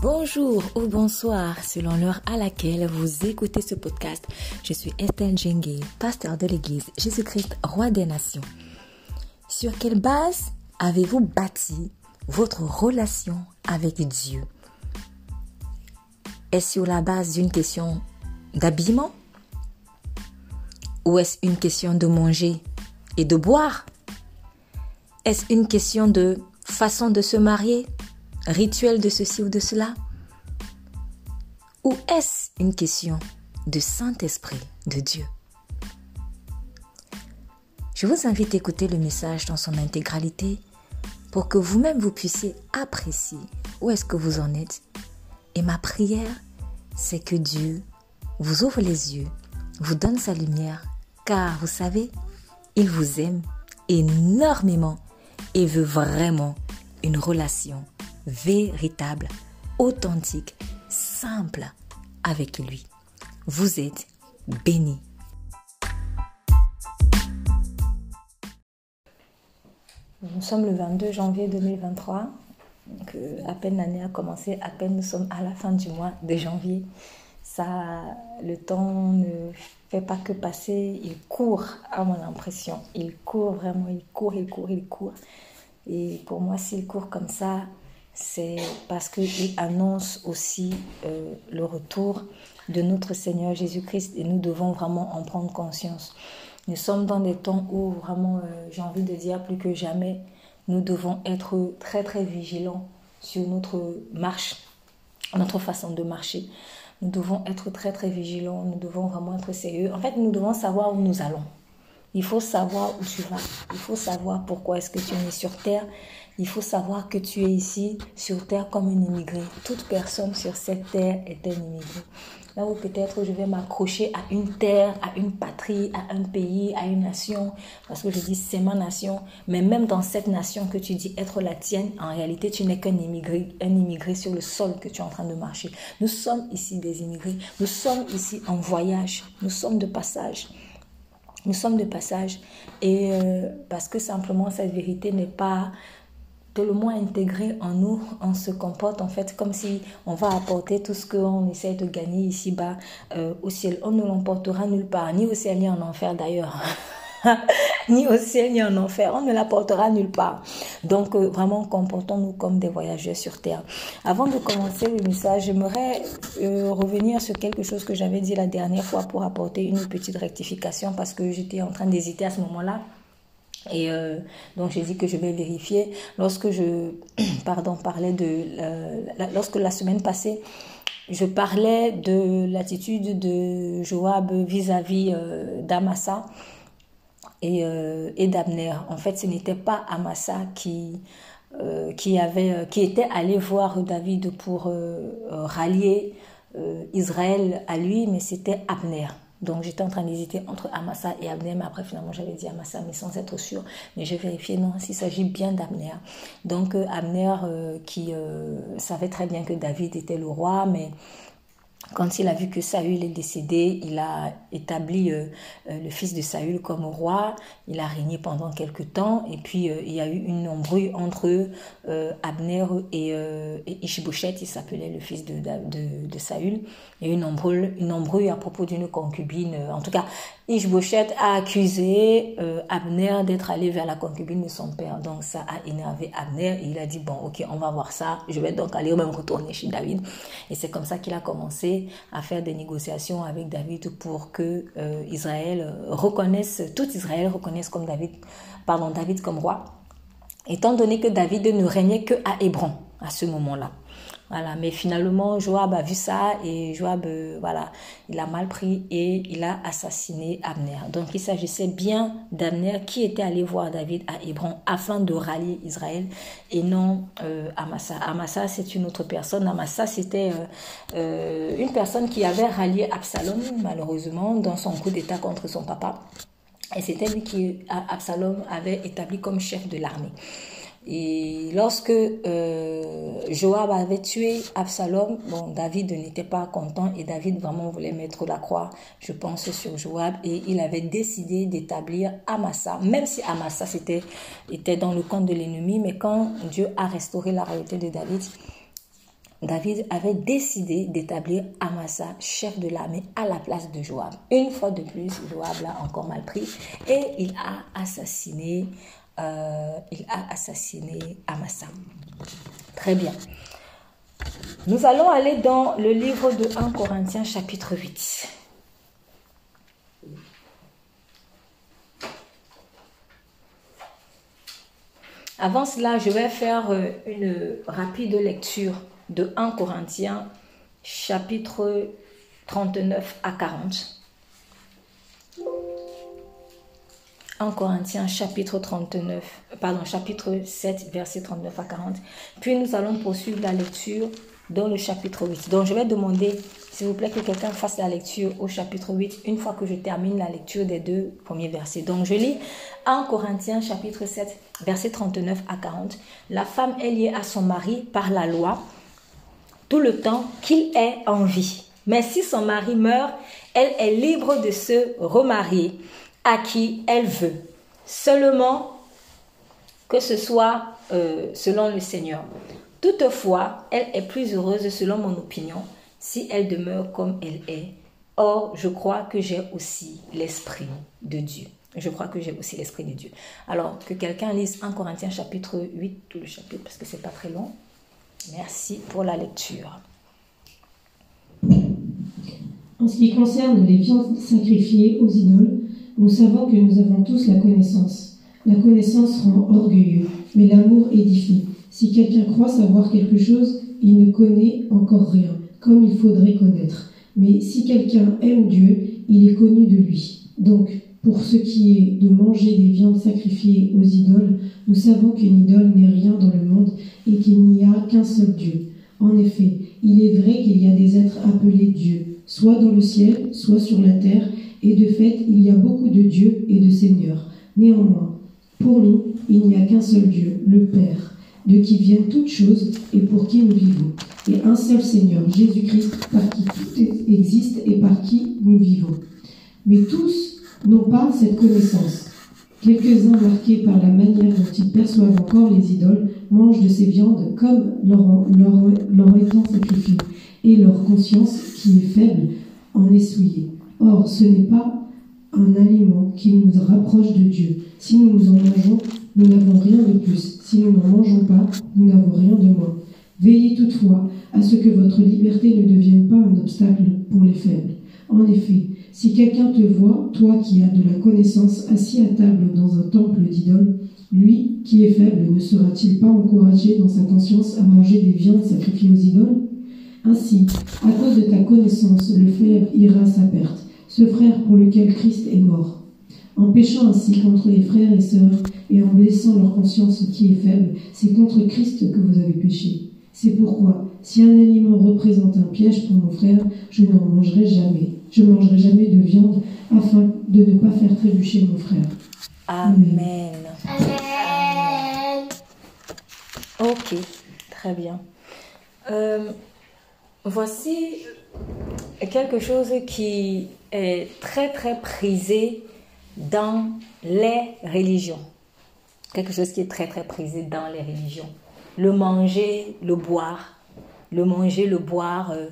Bonjour ou bonsoir selon l'heure à laquelle vous écoutez ce podcast. Je suis Estelle Djengue, pasteur de l'église Jésus-Christ, roi des nations. Sur quelle base avez-vous bâti votre relation avec Dieu? Est-ce sur la base d'une question d'habillement? Ou est-ce une question de manger et de boire? Est-ce une question de façon de se marier? Rituel de ceci ou de cela Ou est-ce une question de Saint-Esprit de Dieu Je vous invite à écouter le message dans son intégralité pour que vous-même vous puissiez apprécier où est-ce que vous en êtes. Et ma prière, c'est que Dieu vous ouvre les yeux, vous donne sa lumière, car vous savez, il vous aime énormément et veut vraiment une relation véritable, authentique, simple avec lui. Vous êtes béni. Nous sommes le 22 janvier 2023. Donc, euh, à peine l'année a commencé, à peine nous sommes à la fin du mois de janvier. Ça, le temps ne fait pas que passer, il court à mon impression. Il court vraiment, il court, il court, il court. Et pour moi, s'il court comme ça, c'est parce qu'il annonce aussi euh, le retour de notre Seigneur Jésus-Christ et nous devons vraiment en prendre conscience. Nous sommes dans des temps où vraiment, euh, j'ai envie de dire plus que jamais, nous devons être très très vigilants sur notre marche, notre façon de marcher. Nous devons être très très vigilants, nous devons vraiment être sérieux. En fait, nous devons savoir où nous allons. Il faut savoir où tu vas. Il faut savoir pourquoi est-ce que tu es sur terre il faut savoir que tu es ici sur terre comme un immigré. Toute personne sur cette terre est un immigré. Là où peut-être je vais m'accrocher à une terre, à une patrie, à un pays, à une nation, parce que je dis c'est ma nation, mais même dans cette nation que tu dis être la tienne, en réalité tu n'es qu'un immigré, un immigré sur le sol que tu es en train de marcher. Nous sommes ici des immigrés, nous sommes ici en voyage, nous sommes de passage. Nous sommes de passage et euh, parce que simplement cette vérité n'est pas le moins intégré en nous, on se comporte en fait comme si on va apporter tout ce qu'on essaie de gagner ici-bas euh, au ciel. On ne l'emportera nulle part, ni au ciel ni en enfer d'ailleurs. ni au ciel ni en enfer, on ne l'apportera nulle part. Donc euh, vraiment comportons-nous comme des voyageurs sur terre. Avant de commencer le message, j'aimerais euh, revenir sur quelque chose que j'avais dit la dernière fois pour apporter une petite rectification parce que j'étais en train d'hésiter à ce moment-là. Et euh, donc j'ai dit que je vais vérifier. Lorsque je pardon, parlais de... lorsque la semaine passée, je parlais de l'attitude de Joab vis-à-vis euh, d'Amasa et, euh, et d'Abner. En fait, ce n'était pas Amasa qui, qui, avait, qui était allé voir David pour rallier Israël à lui, mais c'était Abner. Donc j'étais en train d'hésiter entre Amasa et Abner, mais après finalement j'avais dit Amasa, mais sans être sûr. Mais j'ai vérifié, non, s'il s'agit bien d'Abner. Donc euh, Abner euh, qui euh, savait très bien que David était le roi, mais quand il a vu que Saül est décédé, il a établi euh, euh, le fils de Saül comme roi. Il a régné pendant quelque temps. Et puis, euh, il y a eu une embrouille entre Abner et, et. Il s'appelait le fils de, Saül. Il y a eu une embrouille, une embrouille à propos d'une concubine. En tout cas, Ishbosheth a accusé Abner d'être allé vers la concubine de son père. Donc, ça a énervé Abner. Et il a dit, bon, ok, on va voir ça. Je vais donc aller même retourner chez David. Et c'est comme ça qu'il a commencé à faire des négociations avec David pour que euh, Israël reconnaisse, tout Israël reconnaisse comme David, pardon, David comme roi, étant donné que David ne régnait que à Hébron à ce moment-là. Voilà, mais finalement, Joab a vu ça et Joab, euh, voilà, il a mal pris et il a assassiné Abner. Donc, il s'agissait bien d'Abner qui était allé voir David à Hébron afin de rallier Israël et non euh, Amasa. Amasa, c'est une autre personne. Amasa, c'était euh, une personne qui avait rallié Absalom, malheureusement, dans son coup d'État contre son papa. Et c'était lui qui, Absalom, avait établi comme chef de l'armée. Et lorsque euh, Joab avait tué Absalom, David n'était pas content et David vraiment voulait mettre la croix, je pense, sur Joab et il avait décidé d'établir Amasa, même si Amasa était, était dans le camp de l'ennemi, mais quand Dieu a restauré la royauté de David, David avait décidé d'établir Amasa chef de l'armée à la place de Joab. Une fois de plus, Joab l'a encore mal pris et il a assassiné, euh, il a assassiné Amasa. Très bien. Nous allons aller dans le livre de 1 Corinthiens chapitre 8. Avant cela, je vais faire euh, une rapide lecture de 1 Corinthiens chapitre 39 à 40. 1 Corinthiens chapitre 39, pardon, chapitre 7, verset 39 à 40. Puis nous allons poursuivre la lecture dans le chapitre 8. Donc je vais demander, s'il vous plaît, que quelqu'un fasse la lecture au chapitre 8 une fois que je termine la lecture des deux premiers versets. Donc je lis 1 Corinthiens chapitre 7, verset 39 à 40. La femme est liée à son mari par la loi tout le temps qu'il est en vie. Mais si son mari meurt, elle est libre de se remarier à qui elle veut. Seulement que ce soit euh, selon le Seigneur. Toutefois, elle est plus heureuse selon mon opinion si elle demeure comme elle est. Or, je crois que j'ai aussi l'Esprit de Dieu. Je crois que j'ai aussi l'Esprit de Dieu. Alors, que quelqu'un lise 1 Corinthiens chapitre 8, tout le chapitre, parce que c'est pas très long. Merci pour la lecture. En ce qui concerne les viandes sacrifiées aux idoles, nous savons que nous avons tous la connaissance. La connaissance rend orgueilleux, mais l'amour édifie. Si quelqu'un croit savoir quelque chose, il ne connaît encore rien, comme il faudrait connaître. Mais si quelqu'un aime Dieu, il est connu de lui. Donc, pour ce qui est de manger des viandes sacrifiées aux idoles, nous savons qu'une idole n'est rien dans le monde et qu'il n'y a qu'un seul Dieu. En effet, il est vrai qu'il y a des êtres appelés Dieu, soit dans le ciel, soit sur la terre, et de fait, il y a beaucoup de dieux et de seigneurs. Néanmoins, pour nous, il n'y a qu'un seul Dieu, le Père, de qui viennent toutes choses et pour qui nous vivons, et un seul Seigneur, Jésus-Christ, par qui tout existe et par qui nous vivons. Mais tous n'ont pas cette connaissance. Quelques-uns, marqués par la manière dont ils perçoivent encore les idoles, mangent de ces viandes comme leur, étant sacrifiées, et leur conscience, qui est faible, en est souillée. Or, ce n'est pas un aliment qui nous rapproche de Dieu. Si nous nous en mangeons, nous n'avons rien de plus. Si nous n'en mangeons pas, nous n'avons rien de moins. Veillez toutefois à ce que votre liberté ne devienne pas un obstacle pour les faibles. En effet, si quelqu'un te voit, toi qui as de la connaissance, assis à table dans un temple d'idole, lui qui est faible, ne sera-t-il pas encouragé dans sa conscience à manger des viandes sacrifiées aux idoles? Ainsi, à cause de ta connaissance, le faible ira à sa perte ce frère pour lequel Christ est mort. En péchant ainsi contre les frères et sœurs et en blessant leur conscience qui est faible, c'est contre Christ que vous avez péché. C'est pourquoi, si un aliment représente un piège pour mon frère, je n'en mangerai jamais. Je ne mangerai jamais de viande afin de ne pas faire trébucher mon frère. Amen. Ok, très bien. Euh, voici quelque chose qui est très très prisé dans les religions. Quelque chose qui est très très prisé dans les religions. Le manger, le boire. Le manger, le boire, euh,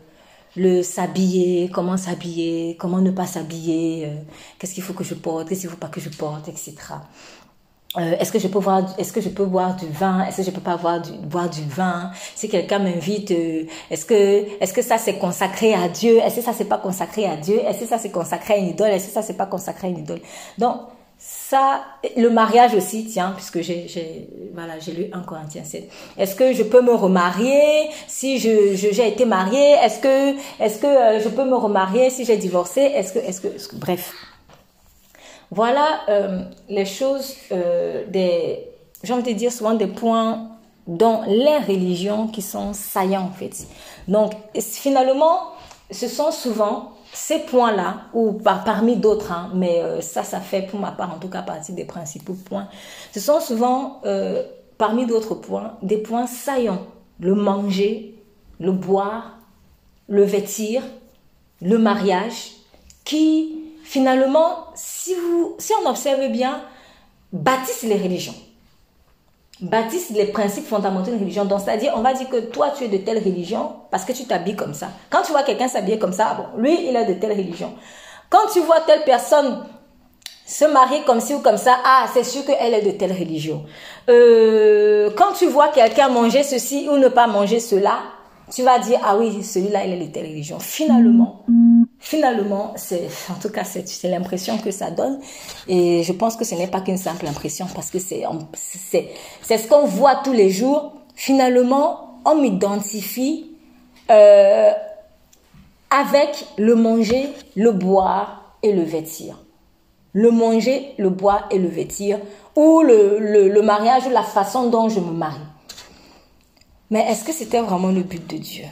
le s'habiller, comment s'habiller, comment ne pas s'habiller, euh, qu'est-ce qu'il faut que je porte, qu'est-ce qu'il ne faut pas que je porte, etc. Euh, est-ce que je peux boire est-ce que je peux boire du vin? Est-ce que je peux pas boire du, boire du vin? Si quelqu'un m'invite est-ce que est-ce que ça c'est consacré à Dieu? Est-ce que ça c'est pas consacré à Dieu? Est-ce que ça c'est consacré à une idole? Est-ce que ça c'est pas consacré à une idole? Donc ça le mariage aussi tiens puisque j'ai voilà j'ai lu un Corinthiens 7 est-ce que je peux me remarier si je j'ai été mariée? Est-ce que est-ce que euh, je peux me remarier si j'ai divorcé? Est-ce que est-ce que bref. Voilà euh, les choses, euh, des, j'ai envie de dire souvent des points dans les religions qui sont saillants en fait. Donc finalement, ce sont souvent ces points-là, ou par, parmi d'autres, hein, mais euh, ça, ça fait pour ma part en tout cas partie des principaux points, ce sont souvent parmi d'autres points des points saillants. Le manger, le boire, le vêtir, le mariage, qui finalement, si on observe bien, bâtissent les religions. Bâtissent les principes fondamentaux d'une religion. Donc, c'est-à-dire, on va dire que toi, tu es de telle religion parce que tu t'habilles comme ça. Quand tu vois quelqu'un s'habiller comme ça, bon, lui, il est de telle religion. Quand tu vois telle personne se marier comme ci ou comme ça, ah, c'est sûr qu'elle est de telle religion. Euh, quand tu vois quelqu'un manger ceci ou ne pas manger cela, tu vas dire, ah oui, celui-là, il est de telle religion. Finalement, finalement, c'est, en tout cas, c'est, l'impression que ça donne. Et je pense que ce n'est pas qu'une simple impression parce que c'est, c'est, c'est ce qu'on voit tous les jours. Finalement, on m'identifie euh, avec le manger, le boire et le vêtir le manger, le boire et le vêtir, ou le, le, mariage, ou la façon dont je me marie. Mais est-ce que c'était vraiment le but de Dieu?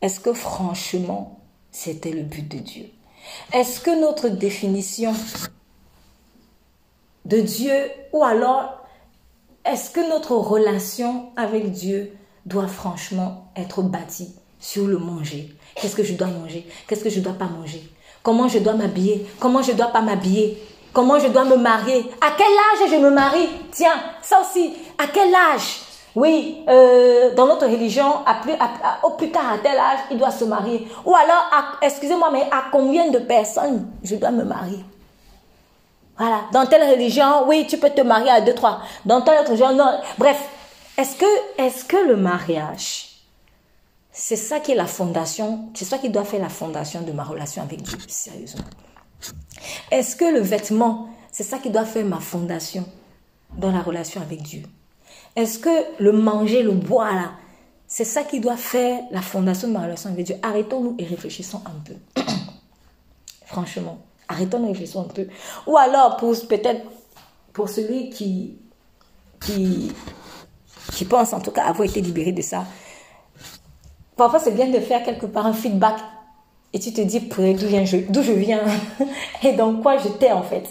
Est-ce que franchement, c'était le but de Dieu. Est-ce que notre définition de Dieu, ou alors est-ce que notre relation avec Dieu doit franchement être bâtie sur le manger? Qu'est-ce que je dois manger? Qu'est-ce que je ne dois pas manger? Comment je dois m'habiller? Comment je ne dois pas m'habiller? Comment je dois me marier? À quel âge je me marie? Tiens, ça aussi, à quel âge? Oui, euh, dans notre religion, au plus tard, à tel âge, il doit se marier. Ou alors, excusez-moi, mais à combien de personnes je dois me marier? Voilà, dans telle religion, oui, tu peux te marier à deux, trois. Dans telle autre religion, non. Bref, est-ce que, est-ce que le mariage c'est ça qui est la fondation, c'est ça qui doit faire la fondation de ma relation avec Dieu, sérieusement. Est-ce que le vêtement, c'est ça qui doit faire ma fondation dans la relation avec Dieu? Est-ce que le manger, le boire, c'est ça qui doit faire la fondation de ma relation avec Dieu? Arrêtons-nous et réfléchissons un peu. Franchement, arrêtons-nous et réfléchissons un peu. Ou alors, pour peut-être pour celui qui, qui, pense en tout cas avoir été libéré de ça, Parfois, c'est bien de faire quelque part un feedback et tu te dis d'où je, je viens? Et dans quoi j'étais en fait?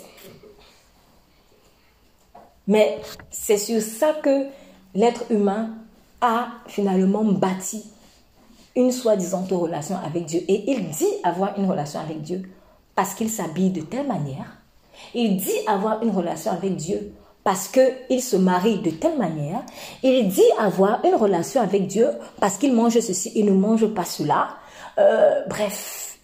Mais c'est sur ça que l'être humain a finalement bâti une soi-disant relation avec Dieu. Et il dit avoir une relation avec Dieu parce qu'il s'habille de telle manière. Il dit avoir une relation avec Dieu parce qu'il se marie de telle manière. Il dit avoir une relation avec Dieu parce qu'il mange ceci, il ne mange pas cela. Euh, bref,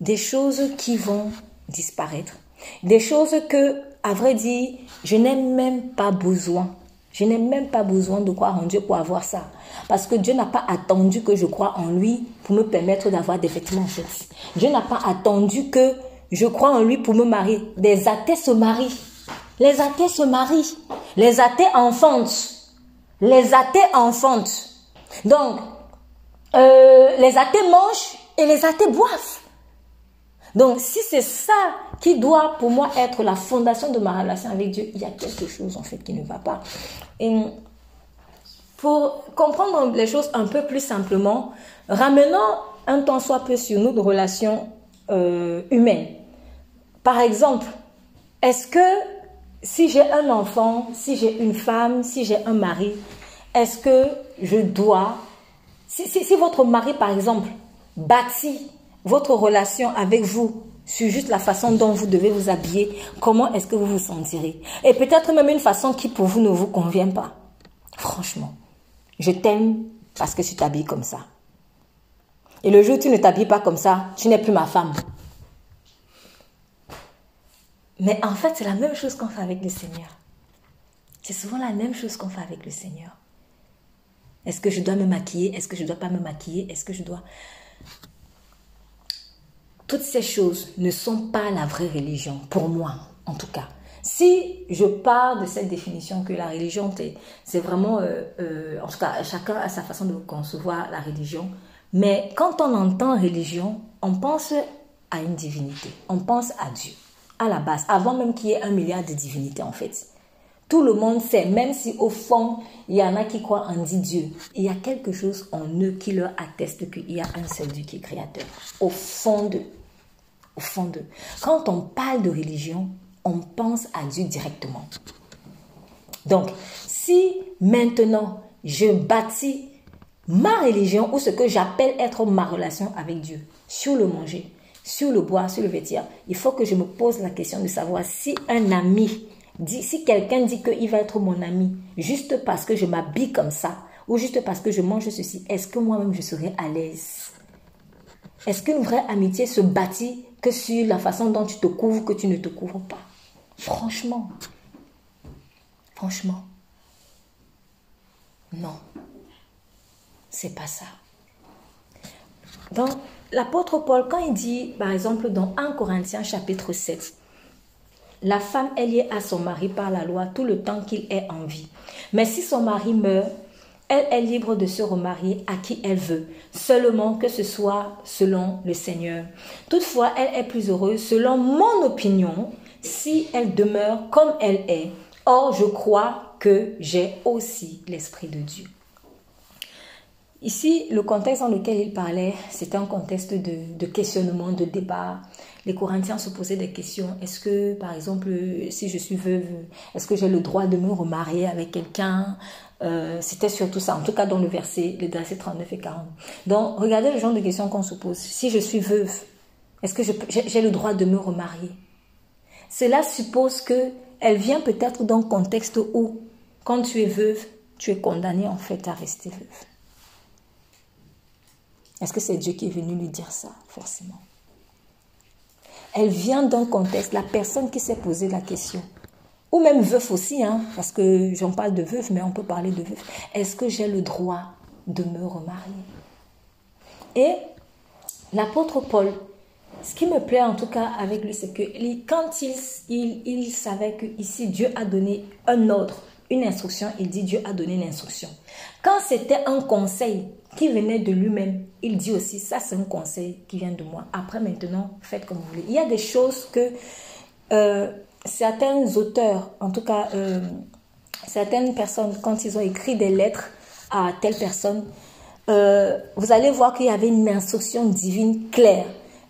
des choses qui vont disparaître. Des choses que, à vrai dire, je n'ai même pas besoin. Je n'ai même pas besoin de croire en Dieu pour avoir ça. Parce que Dieu n'a pas attendu que je croie en lui pour me permettre d'avoir des vêtements en fait. Dieu n'a pas attendu que je croie en lui pour me marier. Des athées se marient. Les athées se marient. Les athées enfantent. Les athées enfantent. Donc, euh, les athées mangent et les athées boivent. Donc, si c'est ça qui doit pour moi être la fondation de ma relation avec Dieu, il y a quelque chose en fait qui ne va pas. Et pour comprendre les choses un peu plus simplement, ramenons un temps soit peu sur nos relations euh, humaines. Par exemple, est-ce que si j'ai un enfant, si j'ai une femme, si j'ai un mari, est-ce que je dois, si, votre mari par exemple bâtit votre relation avec vous sur juste la façon dont vous devez vous habiller, comment est-ce que vous vous sentirez Et peut-être même une façon qui pour vous ne vous convient pas. Franchement, je t'aime parce que tu t'habilles comme ça. Et le jour où tu ne t'habilles pas comme ça, tu n'es plus ma femme. Mais en fait, c'est la même chose qu'on fait avec le Seigneur. C'est souvent la même chose qu'on fait avec le Seigneur. Est-ce que je dois me maquiller? Est-ce que je ne dois pas me maquiller? Est-ce que je dois... Toutes ces choses ne sont pas la vraie religion, pour moi en tout cas. Si je pars de cette définition que la religion, c'est vraiment, euh, euh, en tout cas, chacun a sa façon de concevoir la religion, mais quand on entend religion, on pense à une divinité, on pense à Dieu à la base, avant même qu'il y ait un milliard de divinités en fait. Tout le monde sait, même si au fond, il y en a qui croient en dit Dieu, il y a quelque chose en eux qui leur atteste qu'il y a un seul Dieu qui est créateur. Au fond d'eux. Au fond d'eux. Quand on parle de religion, on pense à Dieu directement. Donc, si maintenant je bâtis ma religion ou ce que j'appelle être ma relation avec Dieu sur le manger, sur le bois, sur le vêtir, il faut que je me pose la question de savoir si un ami si quelqu'un dit qu'il va être mon ami juste parce que je m'habille comme ça ou juste parce que je mange ceci, est-ce que moi-même je serai à l'aise? Est-ce qu'une vraie amitié se bâtit que sur la façon dont tu te couvres, que tu ne te couvres pas? Franchement. Franchement. Non. C'est pas ça. Donc, l'apôtre Paul, quand il dit, par exemple, dans 1 Corinthiens chapitre 7, la femme est liée à son mari par la loi tout le temps qu'il est en vie. Mais si son mari meurt, elle est libre de se remarier à qui elle veut, seulement que ce soit selon le Seigneur. Toutefois, elle est plus heureuse, selon mon opinion, si elle demeure comme elle est. Or, je crois que j'ai aussi l'Esprit de Dieu. Ici, le contexte dans lequel il parlait, c'était un contexte de, questionnement, de débat. Les Corinthiens se posaient des questions. Est-ce que, par exemple, si je suis veuve, est-ce que j'ai le droit de me remarier avec quelqu'un? Euh, C'était surtout ça, en tout cas dans le verset, les versets 39 et 40. Donc, regardez le genre de questions qu'on se pose. Si je suis veuve, est-ce que j'ai le droit de me remarier? Cela suppose que elle vient peut-être d'un contexte où, quand tu es veuve, tu es condamné en fait à rester veuve. Est-ce que c'est Dieu qui est venu lui dire ça Forcément? Elle vient d'un contexte, la personne qui s'est posé la question, ou même veuf aussi, hein, parce que j'en parle de veuf, mais on peut parler de veuf. Est-ce que j'ai le droit de me remarier? Et l'apôtre Paul, ce qui me plaît en tout cas avec lui, c'est que quand il, il, il savait que ici Dieu a donné un ordre, une instruction, il dit Dieu a donné une instruction. Quand c'était un conseil qui venait de lui-même, il dit aussi, ça c'est un conseil qui vient de moi. Après maintenant, faites comme vous voulez. Il y a des choses que euh, certains auteurs, en tout cas euh, certaines personnes, quand ils ont écrit des lettres à telle personne, euh, vous allez voir qu'il y avait une instruction divine claire.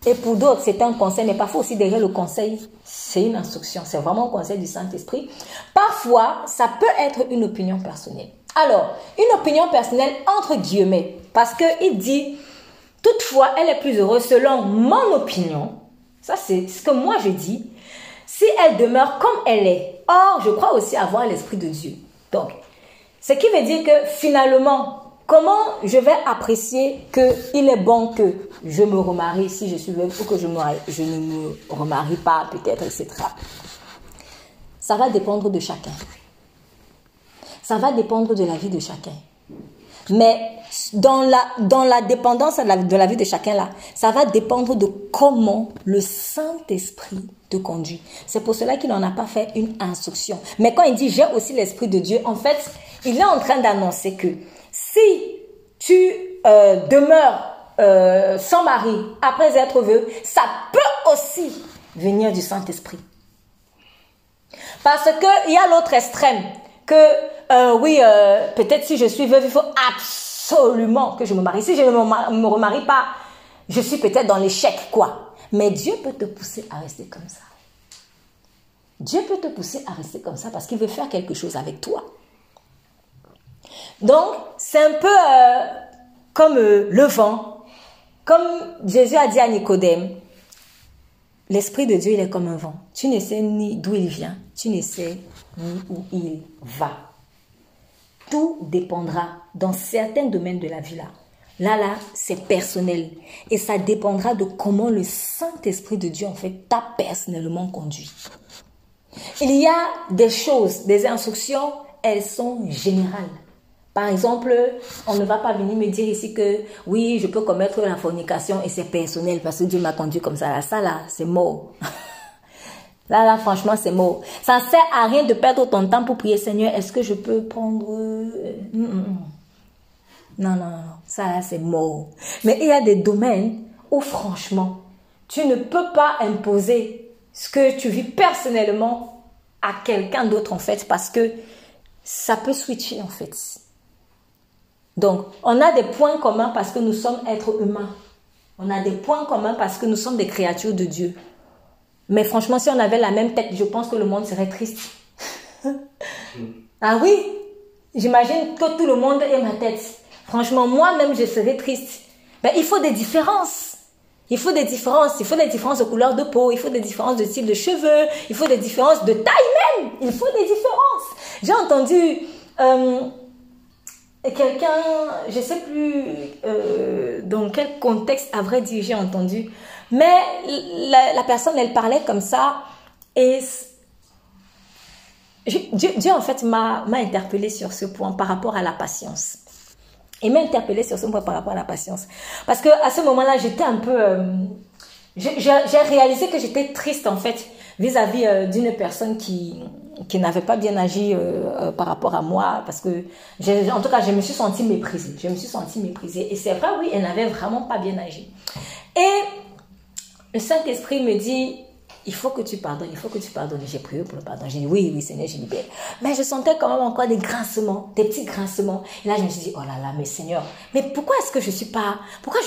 Et pour d'autres, c'est un conseil, mais parfois aussi derrière le conseil, c'est une instruction. C'est vraiment un conseil du Saint-Esprit. Parfois, ça peut être une opinion personnelle. Alors, une opinion personnelle entre guillemets, parce qu'il dit, toutefois, elle est plus heureuse selon mon opinion. Ça, c'est ce que moi je dis. Si elle demeure comme elle est. Or, je crois aussi avoir l'Esprit de Dieu. Donc, ce qui veut dire que finalement, comment je vais apprécier qu'il est bon que je me remarie si je suis veuve ou que je, je ne me remarie pas, peut-être, etc. Ça va dépendre de chacun. Ça va dépendre de la vie de chacun. Mais dans la, dans la dépendance de la, vie de chacun là, ça va dépendre de comment le Saint-Esprit te conduit. C'est pour cela qu'il n'en a pas fait une instruction. Mais quand il dit j'ai aussi l'Esprit de Dieu, en fait, il est en train d'annoncer que si tu euh, demeures euh, sans mari après être veuve, ça peut aussi venir du Saint-Esprit. Parce qu'il y a l'autre extrême, que euh, oui, peut-être si je suis veuve, il faut absolument que je me marie. Si je ne me remarie pas, je suis peut-être dans l'échec, quoi. Mais Dieu peut te pousser à rester comme ça. Dieu peut te pousser à rester comme ça parce qu'il veut faire quelque chose avec toi. Donc, c'est un peu euh, comme le vent. Comme Jésus a dit à Nicodème, l'Esprit de Dieu, il est comme un vent. Tu ne sais ni d'où il vient, tu ne sais ni où il va. Tout dépendra dans certains domaines de la vie là. Là, là, c'est personnel. Et ça dépendra de comment le Saint-Esprit de Dieu, en fait, t'a personnellement conduit. Il y a des choses, des instructions, elles sont générales. Par exemple, on ne va pas venir me dire ici que oui, je peux commettre la fornication et c'est personnel parce que Dieu m'a conduit comme ça. Ça, là, c'est mort. Là, là, franchement, c'est mort. Ça ne sert à rien de perdre ton temps pour prier, Seigneur, est-ce que je peux prendre... Euh, mm, mm, mm. Non, non, non, ça, c'est mort. Mais il y a des domaines où, franchement, tu ne peux pas imposer ce que tu vis personnellement à quelqu'un d'autre, en fait, parce que ça peut switcher, en fait. Donc, on a des points communs parce que nous sommes êtres humains. On a des points communs parce que nous sommes des créatures de Dieu. Mais franchement, si on avait la même tête, je pense que le monde serait triste. ah oui, j'imagine que tout le monde ait ma tête. Franchement, moi-même, je serais triste. Mais il faut des différences. Il faut des différences. Il faut des différences de couleur de peau. Il faut des différences de style de cheveux. Il faut des différences de taille même. Il faut des différences. J'ai entendu euh, quelqu'un, je sais plus euh, dans quel contexte, à vrai dire, j'ai entendu. Mais la, personne, elle parlait comme ça. Et Dieu, Dieu, en fait, m'a interpellé sur ce point par rapport à la patience. Il m'a interpellé sur ce point par rapport à la patience. Parce que à ce moment-là, j'étais un peu... Euh, j'ai réalisé que j'étais triste, en fait, vis-à-vis euh, d'une personne qui, qui n'avait pas bien agi euh, par rapport à moi. Parce que, en tout cas, je me suis sentie méprisée. Je me suis sentie méprisée. Et c'est vrai, oui, elle n'avait vraiment pas bien agi. Et le Saint-Esprit me dit, il faut que tu pardonnes, il faut que tu pardonnes. J'ai prié pour le pardon. J'ai dit, oui, oui, Seigneur, je libère. Mais je sentais quand même encore des grincements, des petits grincements. Et là, je me suis dit, oh là là, mais Seigneur, mais pourquoi est-ce que je suis pas, pourquoi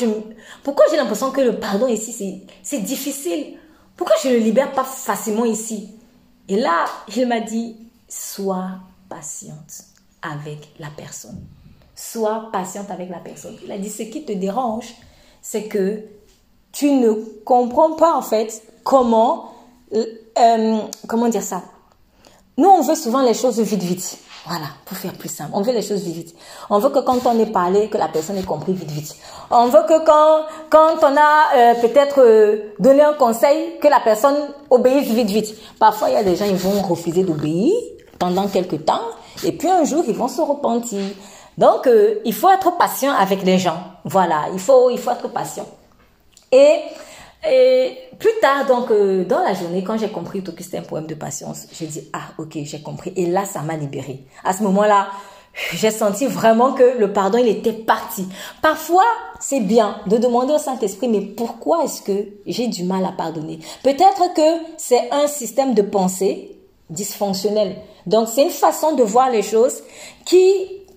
pourquoi j'ai l'impression que le pardon ici, c'est difficile? Pourquoi je ne le libère pas facilement ici? Et là, il m'a dit, sois patiente avec la personne. Sois patiente avec la personne. Il a dit, ce qui te dérange, c'est que tu ne comprends pas en fait comment, euh, euh, comment dire ça Nous, on veut souvent les choses vite, vite. Voilà, pour faire plus simple. On veut les choses vite, vite. On veut que quand on ait parlé, que la personne ait compris vite, vite. On veut que quand, quand on a euh, peut-être donné un conseil, que la personne obéisse vite, vite. Parfois, il y a des gens, ils vont refuser d'obéir pendant quelques temps, et puis un jour, ils vont se repentir. Donc, il faut être patient avec les gens. Voilà, il faut, il faut être patient. Et plus tard, donc, euh, dans la journée, quand j'ai compris que c'était un poème de patience, j'ai dit, ah, ok, j'ai compris. Et là, ça m'a libéré. À ce moment-là, j'ai senti vraiment que le pardon, il était parti. Parfois, c'est bien de demander au Saint-Esprit, mais pourquoi est-ce que j'ai du mal à pardonner? Peut-être que c'est un système de pensée dysfonctionnel. Donc, c'est une façon de voir les choses qui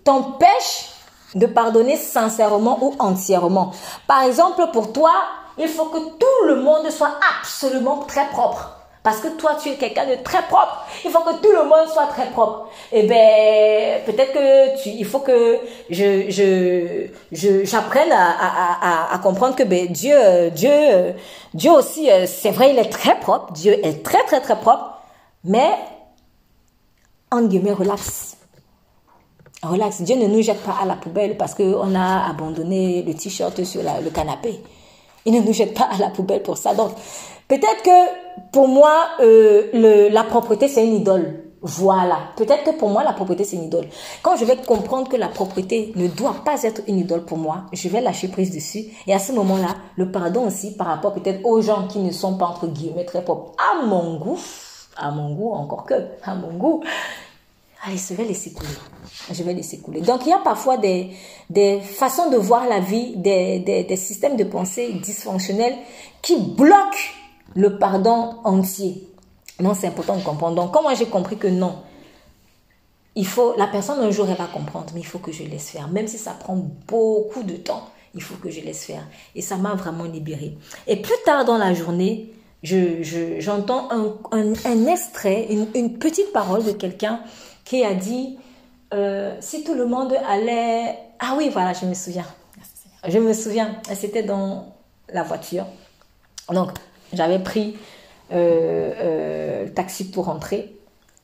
t'empêche de pardonner sincèrement ou entièrement. Par exemple, pour toi, il faut que tout le monde soit absolument très propre. Parce que toi, tu es quelqu'un de très propre. Il faut que tout le monde soit très propre. Eh ben, peut-être que tu, il faut que je, je, je, j'apprenne à, à, à, comprendre que ben, Dieu, Dieu, Dieu aussi, euh, c'est vrai, il est très propre. Dieu est très, très, très propre. Mais, en guillemets, relax. Relax. Dieu ne nous jette pas à la poubelle parce qu'on a abandonné le t-shirt sur le canapé. Il ne nous jette pas à la poubelle pour ça. Donc, peut-être que pour moi, euh, la propreté, c'est une idole. Voilà. Peut-être que pour moi, la propreté, c'est une idole. Quand je vais comprendre que la propreté ne doit pas être une idole pour moi, je vais lâcher prise dessus. Et à ce moment-là, le pardon aussi par rapport peut-être aux gens qui ne sont pas, entre guillemets, très propres, à mon goût, à mon goût, encore que, à mon goût, allez, je vais laisser couler. Je vais laisser couler. Donc, il y a parfois des, des façons de voir la vie, des, des, systèmes de pensée dysfonctionnels qui bloquent le pardon entier. Non, c'est important de comprendre. Donc, moi j'ai compris que non, il faut, la personne un jour elle va comprendre, mais il faut que je laisse faire. Même si ça prend beaucoup de temps, il faut que je laisse faire. Et ça m'a vraiment libérée. Et plus tard dans la journée, je, j'entends un, un, un, extrait, une, une petite parole de quelqu'un qui a dit euh, si tout le monde allait... Ah oui, voilà, je me souviens. Je me souviens, c'était dans la voiture. Donc, j'avais pris euh, euh, le taxi pour rentrer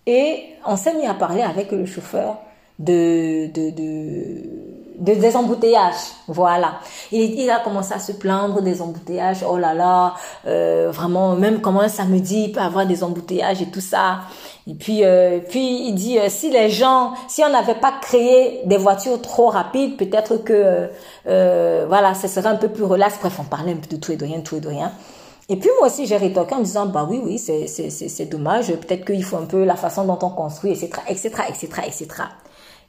et on s'est mis à parler avec le chauffeur de, de, de, des embouteillages. Voilà. Il, a commencé à se plaindre des embouteillages. Oh là là, vraiment, même comment un samedi il peut avoir des embouteillages et tout ça. Et puis, euh, puis il dit euh, si les gens, si on n'avait pas créé des voitures trop rapides, peut-être que euh, voilà, ce serait un peu plus relax. Bref, on parlait un peu de tout et de rien, tout et de rien. Et puis moi aussi, j'ai rétorqué en disant bah oui, oui, c'est dommage. Peut-être qu'il faut un peu la façon dont on construit, etc., etc., etc., etc.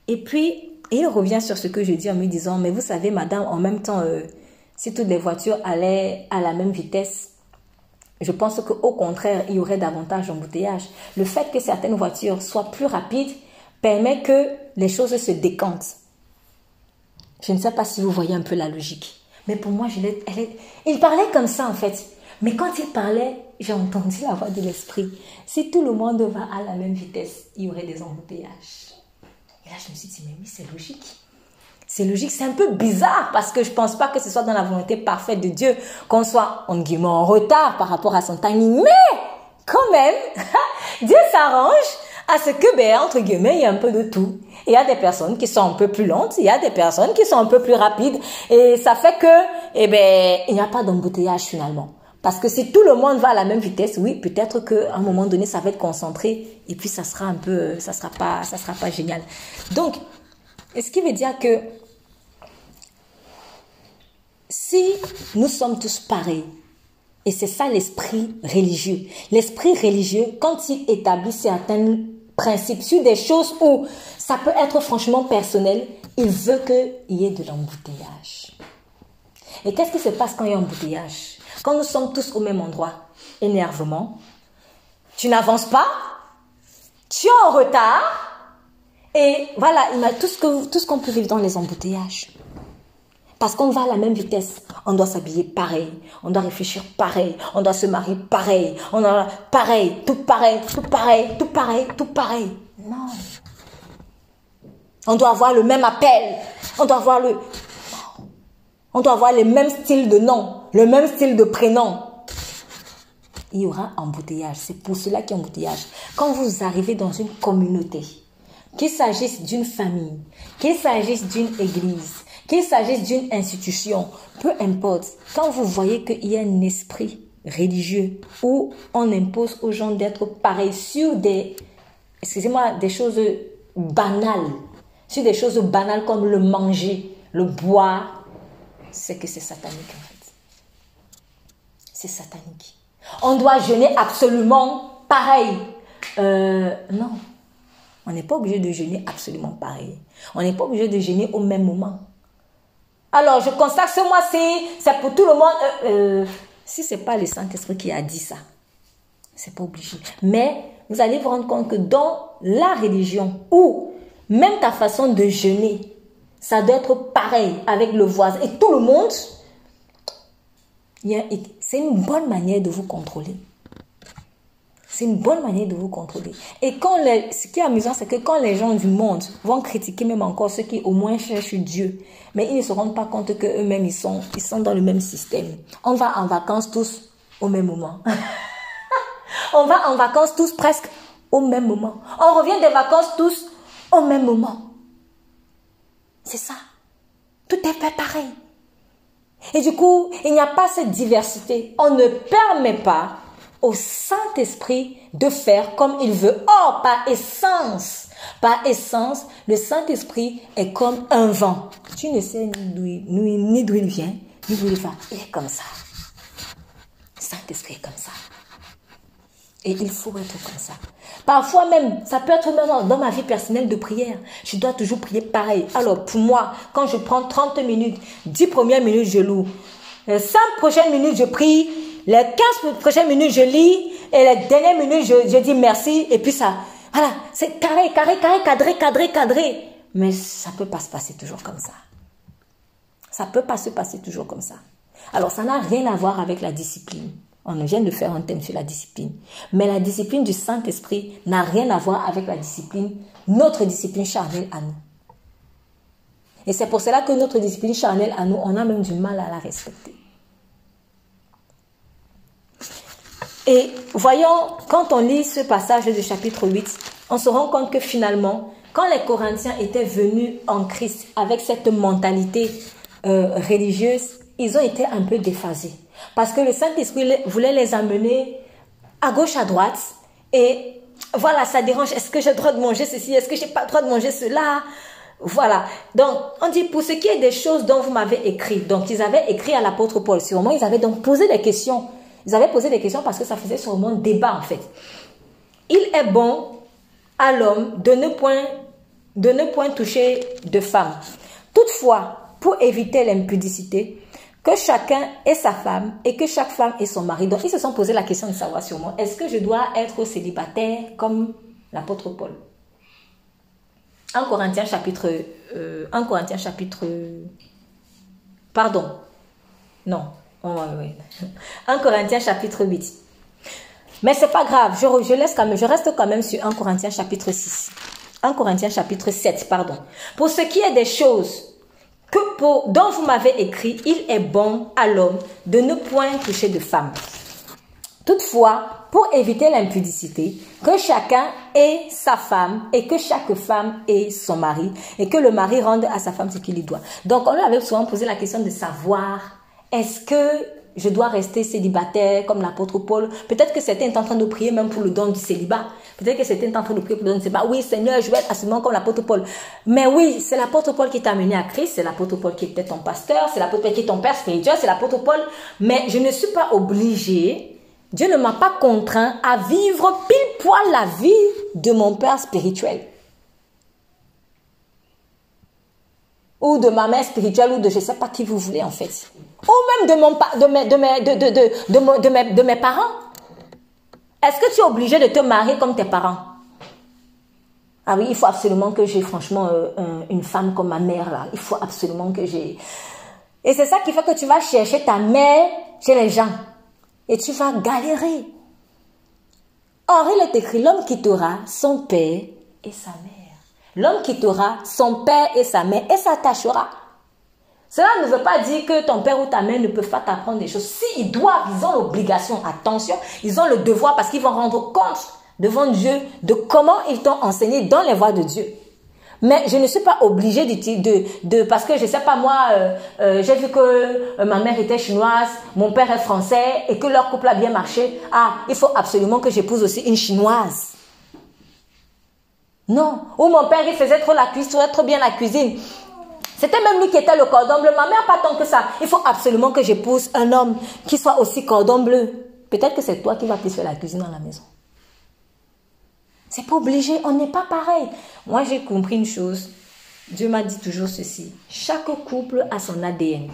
Et puis il revient sur ce que je dis en me disant mais vous savez, madame, en même temps, si toutes les voitures allaient à la même vitesse je pense qu'au contraire, il y aurait davantage d'embouteillage. Le fait que certaines voitures soient plus rapides permet que les choses se décantent. Je ne sais pas si vous voyez un peu la logique. Mais pour moi, je il parlait comme ça en fait. Mais quand il parlait, j'ai entendu la voix de l'esprit. Si tout le monde va à la même vitesse, il y aurait des embouteillages. Et là, je me suis dit, mais oui, c'est logique. C'est logique, c'est un peu bizarre parce que je pense pas que ce soit dans la volonté parfaite de Dieu qu'on soit, en guillemets, en retard par rapport à son timing. Mais, quand même, Dieu s'arrange à ce que, ben, entre guillemets, il y a un peu de tout. Il y a des personnes qui sont un peu plus lentes, il y a des personnes qui sont un peu plus rapides, et ça fait que, eh ben, il n'y a pas d'embouteillage finalement. Parce que si tout le monde va à la même vitesse, oui, peut-être qu'à un moment donné, ça va être concentré, et puis ça sera un peu, ça sera pas, ça sera pas génial. Donc, ce qui veut dire que si nous sommes tous pareils, et c'est ça l'esprit religieux. L'esprit religieux, quand il établit certains principes sur des choses où ça peut être franchement personnel, il veut qu'il y ait de l'embouteillage. Et qu'est-ce qui se passe quand il y a embouteillage? Quand nous sommes tous au même endroit, énervement, tu n'avances pas, tu es en retard, et voilà, tout ce qu'on peut vivre dans les embouteillages. Parce qu'on va à la même vitesse. On doit s'habiller pareil. On doit réfléchir pareil. On doit se marier pareil. On a pareil, tout pareil, tout pareil, tout pareil, tout pareil. Non. On doit avoir le même appel. On doit avoir le. On doit avoir les mêmes styles de nom, le même style de prénom. Il y aura embouteillage. C'est pour cela qu'il y a embouteillage. Quand vous arrivez dans une communauté, qu'il s'agisse d'une famille, qu'il s'agisse d'une église, qu'il s'agisse d'une institution, peu importe, quand vous voyez qu'il y a un esprit religieux où on impose aux gens d'être pareils sur des, excusez-moi, des choses banales, sur des choses banales comme le manger, le boire, c'est que c'est satanique en fait. C'est satanique. On doit jeûner absolument pareil. Euh, non, on n'est pas obligé de jeûner absolument pareil. On n'est pas obligé de jeûner au même moment. Alors, je constate ce mois-ci, c'est pour tout le monde. Euh, euh, si ce n'est pas le Saint-Esprit qui a dit ça, c'est pas obligé. Mais vous allez vous rendre compte que dans la religion, ou même ta façon de jeûner, ça doit être pareil avec le voisin et tout le monde, c'est une bonne manière de vous contrôler. C'est une bonne manière de vous contrôler. Et quand les, ce qui est amusant, c'est que quand les gens du monde vont critiquer même encore ceux qui au moins cherchent Dieu, mais ils ne se rendent pas compte qu'eux-mêmes, ils sont, ils sont dans le même système. On va en vacances tous au même moment. On va en vacances tous presque au même moment. On revient des vacances tous au même moment. C'est ça. Tout est fait pareil. Et du coup, il n'y a pas cette diversité. On ne permet pas au Saint-Esprit de faire comme il veut. Or, par essence, par essence, le Saint-Esprit est comme un vent. Tu ne sais ni d'où il vient, ni d'où il va. Il est comme ça. Le Saint-Esprit est comme ça. Et il faut être comme ça. Parfois même, ça peut être même dans ma vie personnelle de prière. Je dois toujours prier pareil. Alors pour moi, quand je prends 30 minutes, 10 premières minutes, je loue. 5 prochaines minutes, je prie. Les 15 prochaines minutes, je lis. Et les dernières minutes, je, dis merci. Et puis ça, voilà, c'est carré, carré, carré, cadré, cadré, cadré. Mais ça peut pas se passer toujours comme ça. Ça peut pas se passer toujours comme ça. Alors, ça n'a rien à voir avec la discipline. On vient de faire un thème sur la discipline. Mais la discipline du Saint-Esprit n'a rien à voir avec la discipline, notre discipline charnelle à nous. Et c'est pour cela que notre discipline charnelle à nous, on a même du mal à la respecter. Et voyons, quand on lit ce passage du chapitre 8, on se rend compte que finalement, quand les Corinthiens étaient venus en Christ avec cette mentalité euh, religieuse, ils ont été un peu déphasés. Parce que le Saint-Esprit voulait les amener à gauche, à droite. Et voilà, ça dérange. Est-ce que j'ai le droit de manger ceci? Est-ce que j'ai pas le droit de manger cela? Voilà. Donc, on dit, pour ce qui est des choses dont vous m'avez écrit, donc ils avaient écrit à l'apôtre Paul, sûrement ils avaient donc posé des questions ils avaient posé des questions parce que ça faisait sûrement débat en fait. Il est bon à l'homme de ne point de ne point toucher de femme. Toutefois, pour éviter l'impudicité, que chacun ait sa femme et que chaque femme ait son mari. Donc, ils se sont posé la question de savoir sûrement, est-ce que je dois être célibataire comme l'apôtre Paul? 1 Corinthiens chapitre... Euh, 1 Corinthiens chapitre... Pardon. Non. Oh, 1 Corinthiens chapitre 8. Mais c'est pas grave, je, je, laisse quand même, je reste quand même sur 1 Corinthiens chapitre 6. 1 Corinthiens chapitre 7, pardon. Pour ce qui est des choses que pour, dont vous m'avez écrit, il est bon à l'homme de ne point toucher de femme. Toutefois, pour éviter l'impudicité, que chacun ait sa femme et que chaque femme ait son mari et que le mari rende à sa femme ce qu'il lui doit. Donc, on lui avait souvent posé la question de savoir est-ce que je dois rester célibataire comme l'apôtre Paul? Peut-être que certains étaient en train de prier même pour le don du célibat. Peut-être que certains étaient en train de prier pour le don du célibat. Oui, Seigneur, je vais être absolument comme l'apôtre Paul. Mais oui, c'est l'apôtre Paul qui t'a amené à Christ. C'est l'apôtre Paul qui était ton pasteur. C'est l'apôtre Paul qui est ton père spirituel. C'est l'apôtre Paul. Mais je ne suis pas obligée. Dieu ne m'a pas contraint à vivre pile poil la vie de mon père spirituel. Ou de ma mère spirituelle ou de je ne sais pas qui vous voulez en fait. Ou même de, mon, de, mes, de, mes, parents. Est-ce que tu es obligé de te marier comme tes parents? Ah oui, il faut absolument que j'ai franchement euh, une femme comme ma mère là. Il faut absolument que j'ai... Et c'est ça qui fait que tu vas chercher ta mère chez les gens. Et tu vas galérer. Or, il est écrit, l'homme quittera son père et sa mère. L'homme quittera son père et sa mère et s'attachera. Cela ne veut pas dire que ton père ou ta mère ne peuvent pas t'apprendre des choses. S'ils doivent, ils ont l'obligation, attention, ils ont le devoir parce qu'ils vont rendre compte devant Dieu de comment ils t'ont enseigné dans les voies de Dieu. Mais je ne suis pas obligée de, de, parce que je sais pas moi, euh, euh, j'ai vu que euh, ma mère était chinoise, mon père est français et que leur couple a bien marché. Ah, il faut absolument que j'épouse aussi une chinoise. Non. Ou mon père, il faisait trop la cuisine, trop bien la cuisine. C'était même lui qui était le cordon bleu. Ma mère, pas tant que ça. Il faut absolument que j'épouse un homme qui soit aussi cordon bleu. Peut-être que c'est toi qui vas plus faire la cuisine dans la maison. C'est pas obligé, on n'est pas pareil. Moi, j'ai compris une chose. Dieu m'a dit toujours ceci. Chaque couple a son ADN.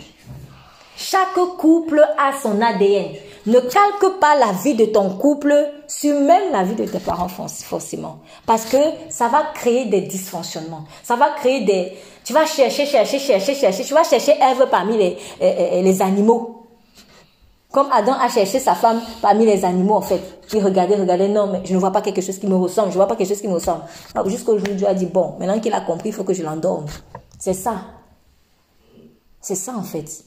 Chaque couple a son ADN. Ne calque pas la vie de ton couple sur même la vie de tes parents forcément. Parce que ça va créer des dysfonctionnements. Ça va créer des... Tu vas chercher, chercher, chercher, chercher. Tu vas chercher Ève parmi les, les, les animaux. Comme Adam a cherché sa femme parmi les animaux, en fait. Il regardait, regardait, non, mais je ne vois pas quelque chose qui me ressemble, je ne vois pas quelque chose qui me ressemble. Jusqu'au jour où Dieu a dit, bon, maintenant qu'il a compris, il faut que je l'endorme. C'est ça. C'est ça, en fait.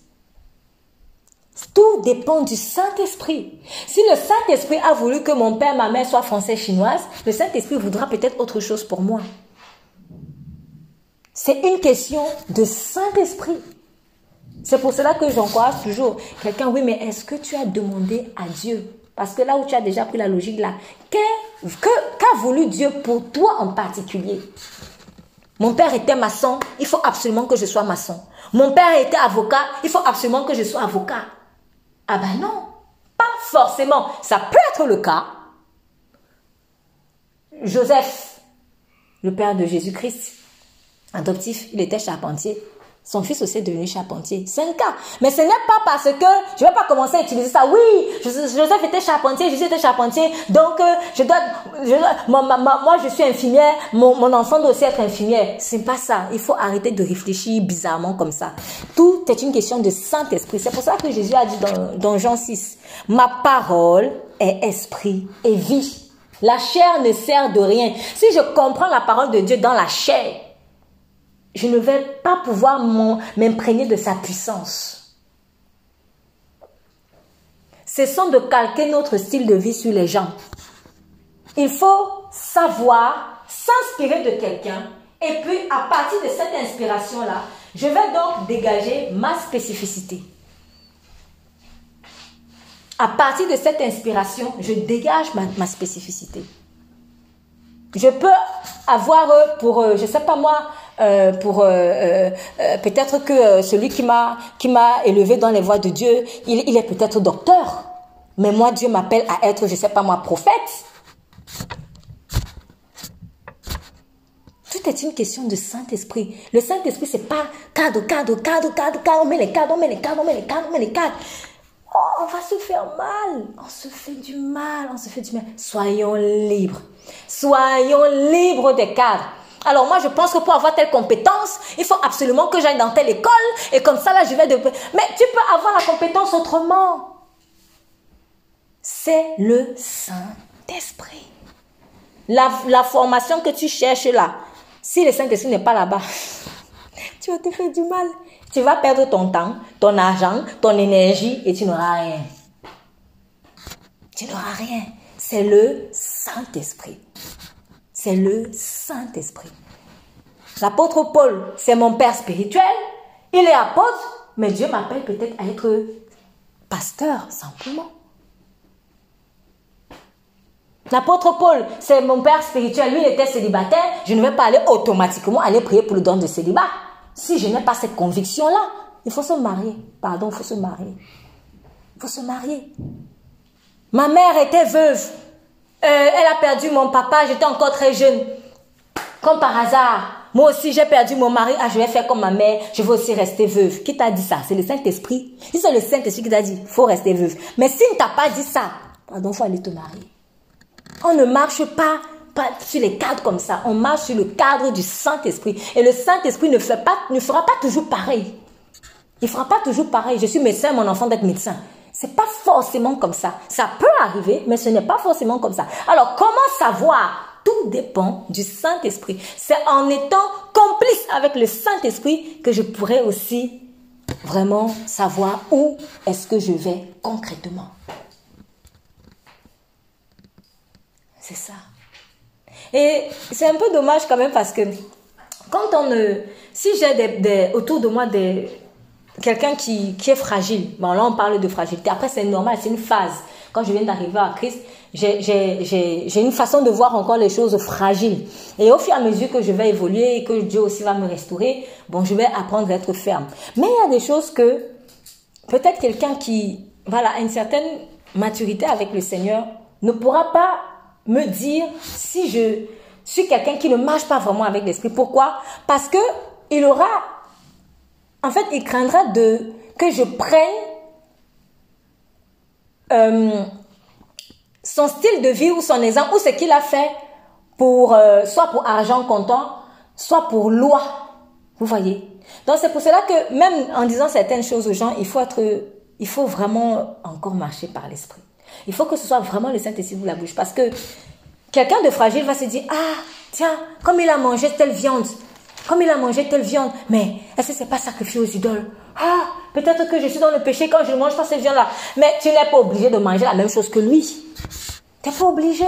Tout dépend du Saint-Esprit. Si le Saint-Esprit a voulu que mon père, ma mère soient français chinoise, le Saint-Esprit voudra peut-être autre chose pour moi. C'est une question de Saint-Esprit. C'est pour cela que j'encourage toujours quelqu'un, oui, mais est-ce que tu as demandé à Dieu? Parce que là où tu as déjà pris la logique là, qu'a voulu Dieu pour toi en particulier? Mon père était maçon, il faut absolument que je sois maçon. Mon père était avocat, il faut absolument que je sois avocat. Ah ben non, pas forcément. Ça peut être le cas. Joseph, le père de Jésus-Christ, adoptif, il était charpentier. Son fils aussi est devenu charpentier. C'est un cas. Mais ce n'est pas parce que je ne vais pas commencer à utiliser ça. Oui, Joseph était charpentier, Jésus était charpentier. Donc, euh, je dois, moi, je suis infirmière. Mon, mon enfant doit aussi être infirmière. C'est pas ça. Il faut arrêter de réfléchir bizarrement comme ça. Tout est une question de Saint-Esprit. C'est pour ça que Jésus a dit dans, dans Jean 6, ma parole est esprit et vie. La chair ne sert de rien. Si je comprends la parole de Dieu dans la chair, je ne vais pas pouvoir m'imprégner de sa puissance. Cessons de calquer notre style de vie sur les gens. Il faut savoir s'inspirer de quelqu'un et puis à partir de cette inspiration-là, je vais donc dégager ma spécificité. À partir de cette inspiration, je dégage ma, spécificité. Je peux avoir pour, euh, je ne sais pas moi, euh, pour euh, euh, peut-être que celui qui m'a qui m'a élevé dans les voies de Dieu, il, il est peut-être docteur, mais moi Dieu m'appelle à être, je sais pas moi, prophète. Tout est une question de Saint-Esprit. Le Saint-Esprit, c'est pas cadre, cadre, cadre, cadre, cadre, on met les cadres, on met les cadres, on met les cadres, on met les cadres. Oh, on va se faire mal. On se fait du mal, on se fait du mal. Soyons libres. Soyons libres des cadres. Alors moi, je pense que pour avoir telle compétence, il faut absolument que j'aille dans telle école et comme ça, là, je vais de... Mais tu peux avoir la compétence autrement. C'est le Saint-Esprit. La, la, formation que tu cherches là, si le Saint-Esprit n'est pas là-bas, tu vas te faire du mal. Tu vas perdre ton temps, ton argent, ton énergie et tu n'auras rien. Tu n'auras rien. C'est le Saint-Esprit. C'est le Saint-Esprit. L'apôtre Paul, c'est mon père spirituel. Il est apôtre, mais Dieu m'appelle peut-être à être pasteur simplement. L'apôtre Paul, c'est mon père spirituel. Lui, il était célibataire. Je ne vais pas aller automatiquement aller prier pour le don de célibat. Si je n'ai pas cette conviction-là, il faut se marier. Pardon, il faut se marier. Il faut se marier. Ma mère était veuve. Euh, elle a perdu mon papa, j'étais encore très jeune. Comme par hasard. Moi aussi, j'ai perdu mon mari. Ah, je vais faire comme ma mère. Je veux aussi rester veuve. Qui t'a dit ça? C'est le Saint-Esprit. Si c'est le Saint-Esprit qui t'a dit, faut rester veuve. Mais s'il ne t'a pas dit ça, pardon, faut aller te marier. On ne marche pas, sur les cadres comme ça. On marche sur le cadre du Saint-Esprit. Et le Saint-Esprit ne, pas, ne fera pas toujours pareil. Il ne fera pas toujours pareil. Je suis médecin, mon enfant d'être médecin. C'est pas forcément comme ça. Ça peut arriver, mais ce n'est pas forcément comme ça. Alors, comment savoir? Tout dépend du Saint-Esprit. C'est en étant complice avec le Saint-Esprit que je pourrais aussi vraiment savoir où est-ce que je vais concrètement. C'est ça. Et c'est un peu dommage quand même parce que quand on ne... Si j'ai des, autour de moi des, quelqu'un qui, qui, est fragile, bon là on parle de fragilité, après c'est normal, c'est une phase. Quand je viens d'arriver à Christ, j'ai une façon de voir encore les choses fragiles. Et au fur et à mesure que je vais évoluer et que Dieu aussi va me restaurer, bon, je vais apprendre à être ferme. Mais il y a des choses que peut-être quelqu'un qui voilà, a une certaine maturité avec le Seigneur ne pourra pas me dire si je suis quelqu'un qui ne marche pas vraiment avec l'esprit. Pourquoi? Parce que il aura en fait, il craindra de que je prenne euh, son style de vie ou son exemple ou ce qu'il a fait pour euh, soit pour argent comptant, soit pour loi. Vous voyez? Donc c'est pour cela que même en disant certaines choses aux gens, il faut être il faut vraiment encore marcher par l'esprit. Il faut que ce soit vraiment le Saint-Esprit vous la bouche parce que quelqu'un de fragile va se dire "Ah, tiens, comme il a mangé telle viande, comme il a mangé telle viande, mais est-ce que c'est pas sacrifié aux idoles? Ah, peut-être que je suis dans le péché quand je mange pas cette viande-là. Mais tu n'es pas obligé de manger la même chose que lui. Tu n'es pas obligé.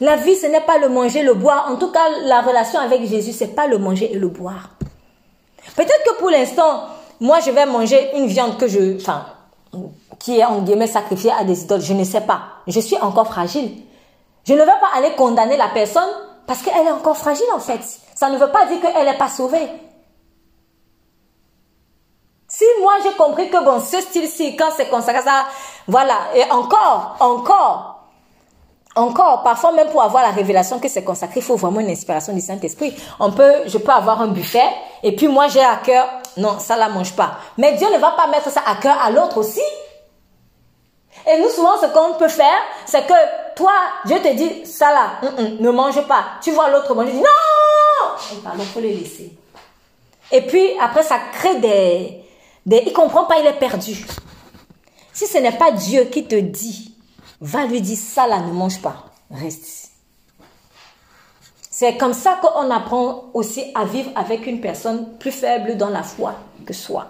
La vie, ce n'est pas le manger, le boire. En tout cas, la relation avec Jésus, ce n'est pas le manger et le boire. Peut-être que pour l'instant, moi, je vais manger une viande que je, enfin, qui est en guillemets sacrifiée à des idoles. Je ne sais pas. Je suis encore fragile. Je ne vais pas aller condamner la personne parce qu'elle est encore fragile en fait. Ça ne veut pas dire qu'elle n'est pas sauvée. Si moi j'ai compris que bon, ce style-ci, quand c'est consacré, ça, voilà, et encore, encore, encore, parfois même pour avoir la révélation que c'est consacré, il faut vraiment une inspiration du Saint-Esprit. On peut, je peux avoir un buffet, et puis moi j'ai à cœur, non, ça la mange pas. Mais Dieu ne va pas mettre ça à cœur à l'autre aussi. Et nous, souvent, ce qu'on peut faire, c'est que toi, Dieu te dit, ça là, ne mange pas. Tu vois l'autre manger, dis, non Pardon, faut le laisser. Et puis, après, ça crée des, des... Il comprend pas, il est perdu. Si ce n'est pas Dieu qui te dit, va lui dire, ça là, ne mange pas. Reste C'est comme ça qu'on apprend aussi à vivre avec une personne plus faible dans la foi que soi.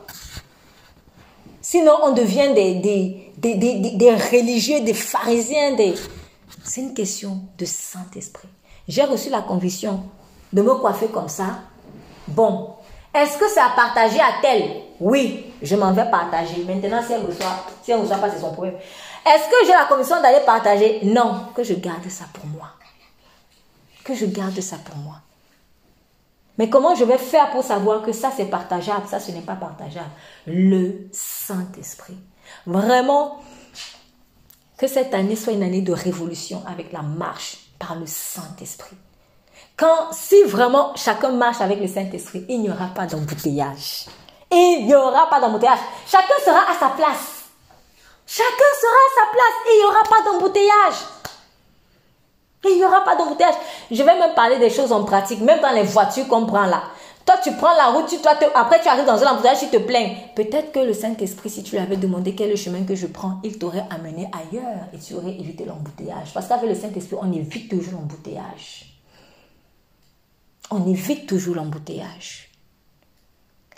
Sinon, on devient des, des, des, des religieux, des pharisiens, des... C'est une question de Saint-Esprit. J'ai reçu la conviction de me coiffer comme ça. Bon, est-ce que c'est à partager à tel? Oui, je m'en vais partager. Maintenant, si elle reçoit, si elle reçoit pas, c'est son problème. Est-ce que j'ai la conviction d'aller partager? Non, que je garde ça pour moi. Que je garde ça pour moi. Mais comment je vais faire pour savoir que ça c'est partageable, ça ce n'est pas partageable Le Saint-Esprit. Vraiment, que cette année soit une année de révolution avec la marche par le Saint-Esprit. Quand, si vraiment chacun marche avec le Saint-Esprit, il n'y aura pas d'embouteillage. Il n'y aura pas d'embouteillage. Chacun sera à sa place. Chacun sera à sa place il n'y aura pas d'embouteillage. Il n'y aura pas d'embouteillage. Je vais même parler des choses en pratique, même dans les voitures qu'on prend là. Toi, tu prends la route, tu, toi, après tu arrives dans un embouteillage, tu te plains. Peut-être que le Saint-Esprit, si tu lui avais demandé quel est le chemin que je prends, il t'aurait amené ailleurs et tu aurais évité l'embouteillage. Parce qu'avec le Saint-Esprit, on évite toujours l'embouteillage. On évite toujours l'embouteillage.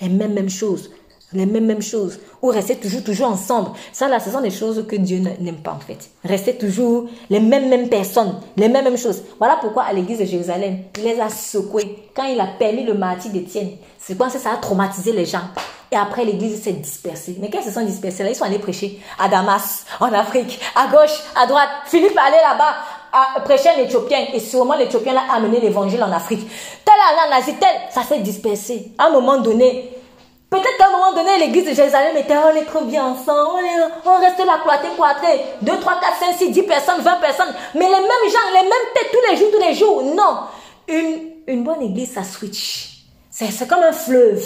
les mêmes, mêmes choses, les mêmes, mêmes choses, ou rester toujours, toujours ensemble. Ça, là, ce sont des choses que Dieu n'aime pas, en fait. Rester toujours les mêmes, mêmes personnes, les mêmes, mêmes choses. Voilà pourquoi à l'église de Jérusalem, il les a secoués. Quand il a permis le martyr d'Étienne, c'est quoi ça a traumatisé les gens. Et après, l'église s'est dispersée. Mais qu'est-ce se sont dispersés là Ils sont allés prêcher à Damas, en Afrique, à gauche, à droite. Philippe allait là-bas à prêcher un Éthiopien. Et sûrement l'Éthiopien a amené l'évangile en Afrique. Tel en Asie, tel, ça s'est dispersé. À un moment donné, Peut-être qu'à un moment donné, l'église de Jérusalem était, on est trop bien ensemble, on, est, on reste là cloîté, cloîtré, 2, 3, 4, 5, 6, 10 personnes, 20 personnes, mais les mêmes gens, les mêmes têtes tous les jours, tous les jours. Non. Une, une bonne église, ça switch. C'est comme un fleuve.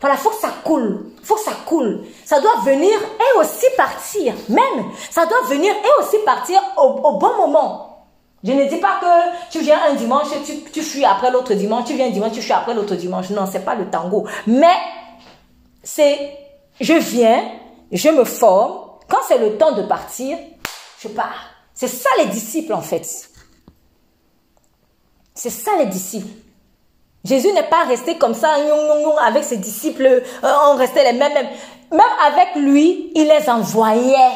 Voilà, faut que ça coule. Faut que ça coule. Ça doit venir et aussi partir. Même, ça doit venir et aussi partir au, bon moment. Je ne dis pas que tu viens un dimanche, tu, tu fuis après l'autre dimanche, tu viens un dimanche, tu fuis après l'autre dimanche. Non, c'est pas le tango. Mais c'est je viens, je me forme. Quand c'est le temps de partir, je pars. C'est ça les disciples en fait. C'est ça les disciples. Jésus n'est pas resté comme ça avec ses disciples, euh, on restait les mêmes, mêmes. Même avec lui, il les envoyait.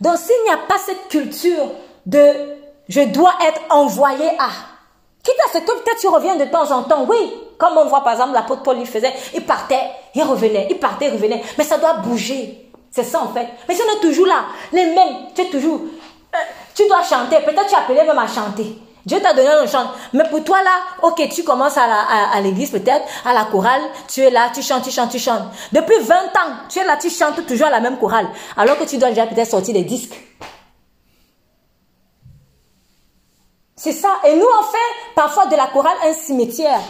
Donc s'il n'y a pas cette culture de je dois être envoyé à, quitte à ce que peut-être tu reviens de temps en temps, oui, comme on voit par exemple l'apôtre Paul il faisait, il partait, il revenait, il partait, il revenait. Mais ça doit bouger. C'est ça en fait. Mais si on est toujours là, les mêmes, tu es toujours, euh, tu dois chanter. Peut-être tu appelé même à chanter. Dieu t'a donné un chant. Mais pour toi là, ok, tu commences à l'église peut-être, à la chorale, tu es là, tu chantes, tu chantes, tu chantes. Depuis 20 ans, tu es là, tu chantes toujours à la même chorale. Alors que tu dois déjà peut-être sortir des disques. C'est ça. Et nous, on fait parfois de la chorale un cimetière.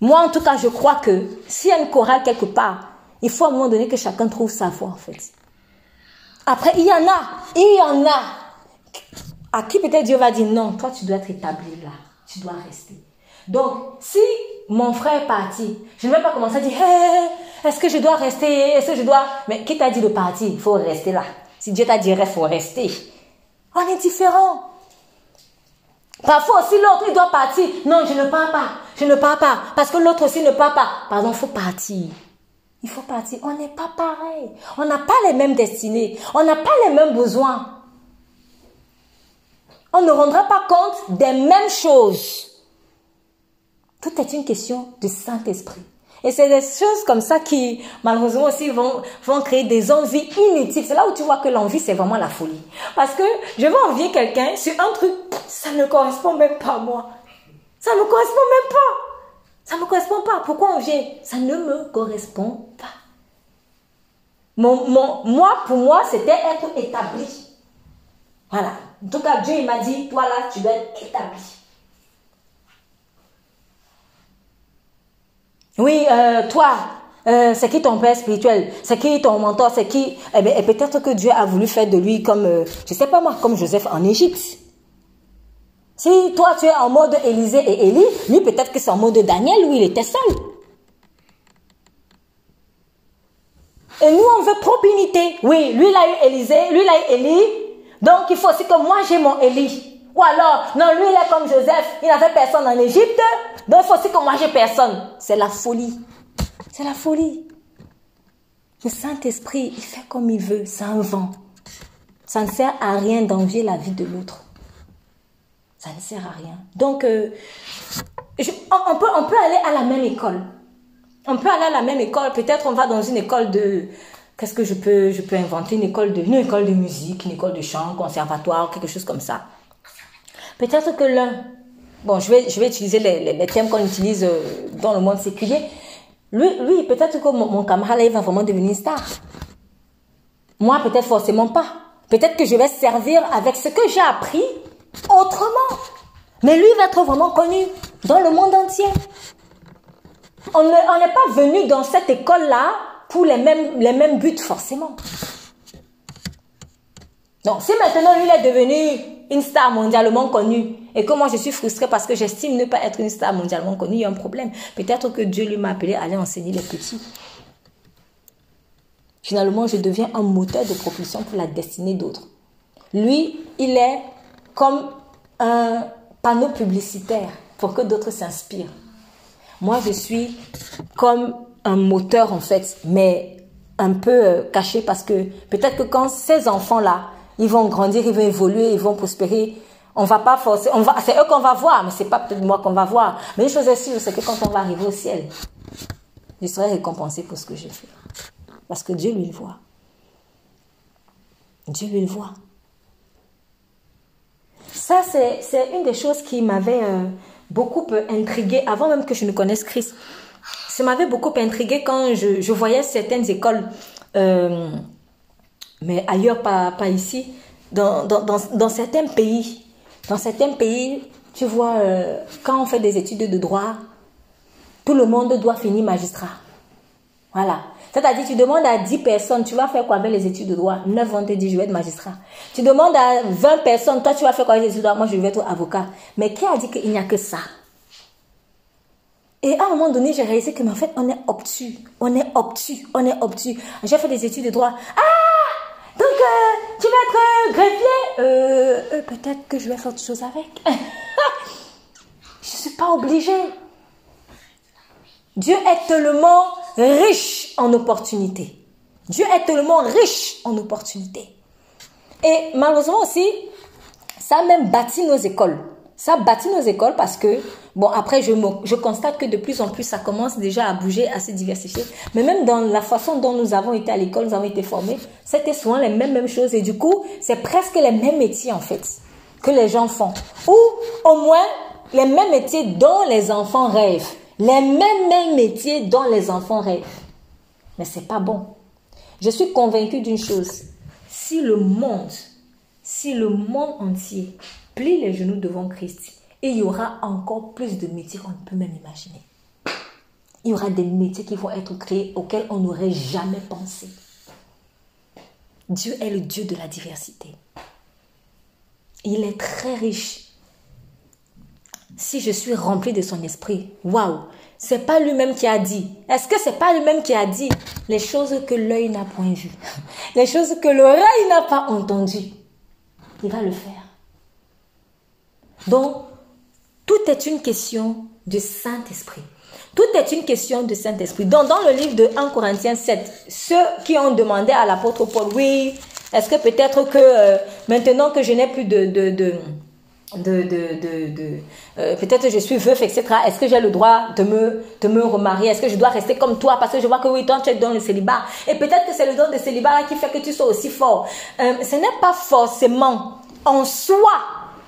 Moi, en tout cas, je crois que s'il y a une chorale quelque part, il faut à un moment donné que chacun trouve sa voix, en fait. Après, il y en a, il y en a, à qui peut-être Dieu va dire non, toi, tu dois être établi là, tu dois rester. Donc, si mon frère est parti, je ne vais pas commencer à dire, est-ce que je dois rester, est-ce que je dois... Mais qui t'a dit de partir? Il faut rester là. Si Dieu t'a dit, il faut rester. On est différent. Parfois aussi l'autre, il doit partir. Non, je ne pars pas. Je ne pars pas. Parce que l'autre aussi ne part pas. Pardon, il faut partir. Il faut partir. On n'est pas pareil. On n'a pas les mêmes destinées. On n'a pas les mêmes besoins. On ne rendra pas compte des mêmes choses. Tout est une question de Saint-Esprit. Et c'est des choses comme ça qui, malheureusement aussi, vont, vont créer des envies inutiles. C'est là où tu vois que l'envie, c'est vraiment la folie. Parce que je vais envier quelqu'un sur un truc, ça ne correspond même pas à moi. Ça ne me correspond même pas. Ça ne me correspond pas. Pourquoi envier Ça ne me correspond pas. Mon, mon, moi, pour moi, c'était être établi. Voilà. En tout cas, Dieu, il m'a dit, toi là, tu dois être établi. Oui, euh, toi, euh, c'est qui ton père spirituel? C'est qui ton mentor? C'est qui? Eh bien, peut-être que Dieu a voulu faire de lui comme, euh, je sais pas moi, comme Joseph en Égypte. Si toi, tu es en mode Élisée et Élie, lui, peut-être que c'est en mode Daniel, où il était seul. Et nous, on veut propre unité. Oui, lui, il a eu Élisée, lui, il a eu Élie. Donc, il faut aussi que moi, j'ai mon Élie. Ou alors, non, lui, il est comme Joseph, il n'avait personne en Égypte, donc il faut aussi que moi j'ai personne. C'est la folie. C'est la folie. Le Saint-Esprit, il fait comme il veut, c'est un vent. Ça ne sert à rien d'envier la vie de l'autre. Ça ne sert à rien. Donc, euh, on, peut, on peut aller à la même école. On peut aller à la même école. Peut-être on va dans une école de... Qu'est-ce que je peux, je peux inventer? Une école de, une école de musique, une école de chant, conservatoire, quelque chose comme ça. Peut-être que l'un, bon, je vais, je vais utiliser les, les, termes qu'on utilise euh, dans le monde séculier. Lui, lui peut-être que mon, camarade il va vraiment devenir star. Moi, peut-être forcément pas. Peut-être que je vais servir avec ce que j'ai appris autrement. Mais lui va être vraiment connu dans le monde entier. On n'est pas venu dans cette école-là pour les mêmes, les mêmes buts forcément. Donc, si maintenant lui est devenu une star mondialement connue et que moi je suis frustrée parce que j'estime ne pas être une star mondialement connue, il y a un problème. Peut-être que Dieu lui m'a appelé à aller enseigner les petits. Finalement, je deviens un moteur de propulsion pour la destinée d'autres. Lui, il est comme un panneau publicitaire pour que d'autres s'inspirent. moi je suis comme un moteur en fait, mais un peu euh, caché parce que peut-être que quand ces enfants-là, ils vont grandir, ils vont évoluer, ils vont prospérer, on va pas forcer, on va, c'est eux qu'on va voir, mais c'est pas peut-être moi qu'on va voir. Mais une chose est sûre, c'est que quand on va arriver au ciel, je serai récompensé pour ce que j'ai fait. Parce que Dieu lui le voit. Dieu lui le voit. C'est une des choses qui m'avait euh, beaucoup intrigué avant même que je ne connaisse Christ. Ça m'avait beaucoup intrigué quand je, voyais certaines écoles, euh, mais ailleurs, pas, ici, dans, certains pays. Dans certains pays, tu vois, euh, quand on fait des études de droit, tout le monde doit finir magistrat. Voilà. C'est-à-dire, tu demandes à 10 personnes, tu vas faire quoi avec les études de droit? 9 vont te dire, je vais être magistrat. Tu demandes à 20 personnes, toi, tu vas faire quoi avec les études de droit? Moi, je vais être avocat. Mais qui a dit qu'il n'y a que ça? Et à un moment donné, j'ai réalisé que, en fait, on est obtus. On est obtus. On est obtus. J'ai fait des études de droit. Ah Donc, euh, tu vas être euh, greffier? Euh, euh, Peut-être que je vais faire autre chose avec. je ne suis pas obligée. Dieu est tellement riche en opportunités. Dieu est tellement riche en opportunités. Et malheureusement aussi, ça a même bâti nos écoles. Ça bâtit nos écoles parce que, bon, après, je, je constate que de plus en plus, ça commence déjà à bouger, à se diversifier. Mais même dans la façon dont nous avons été à l'école, nous avons été formés, c'était souvent les mêmes, mêmes choses. Et du coup, c'est presque les mêmes métiers, en fait, que les gens font. Ou, au moins, les mêmes métiers dont les enfants rêvent. Les mêmes, mêmes métiers dont les enfants rêvent. Mais c'est pas bon. Je suis convaincue d'une chose. Si le monde, si le monde entier plie les genoux devant Christ, il y aura encore plus de métiers qu'on ne peut même imaginer. Il y aura des métiers qui vont être créés auxquels on n'aurait jamais pensé. Dieu est le Dieu de la diversité. Il est très riche si je suis rempli de son esprit, waouh, c'est pas lui-même qui a dit. Est-ce que c'est pas lui-même qui a dit les choses que l'œil n'a point vues, les choses que l'oreille n'a pas entendues? Il va le faire. Donc, tout est une question de Saint-Esprit. Tout est une question de Saint-Esprit. Donc, dans le livre de 1 Corinthiens 7, ceux qui ont demandé à l'apôtre Paul, oui, est-ce que peut-être que euh, maintenant que je n'ai plus de, de, de, de, euh, peut-être je suis veuf, etc. Est-ce que j'ai le droit de me, de me remarier? Est-ce que je dois rester comme toi? Parce que je vois que oui, toi, tu es dans le célibat. Et peut-être que c'est le don de célibat qui fait que tu sois aussi fort. Euh, ce n'est pas forcément en soi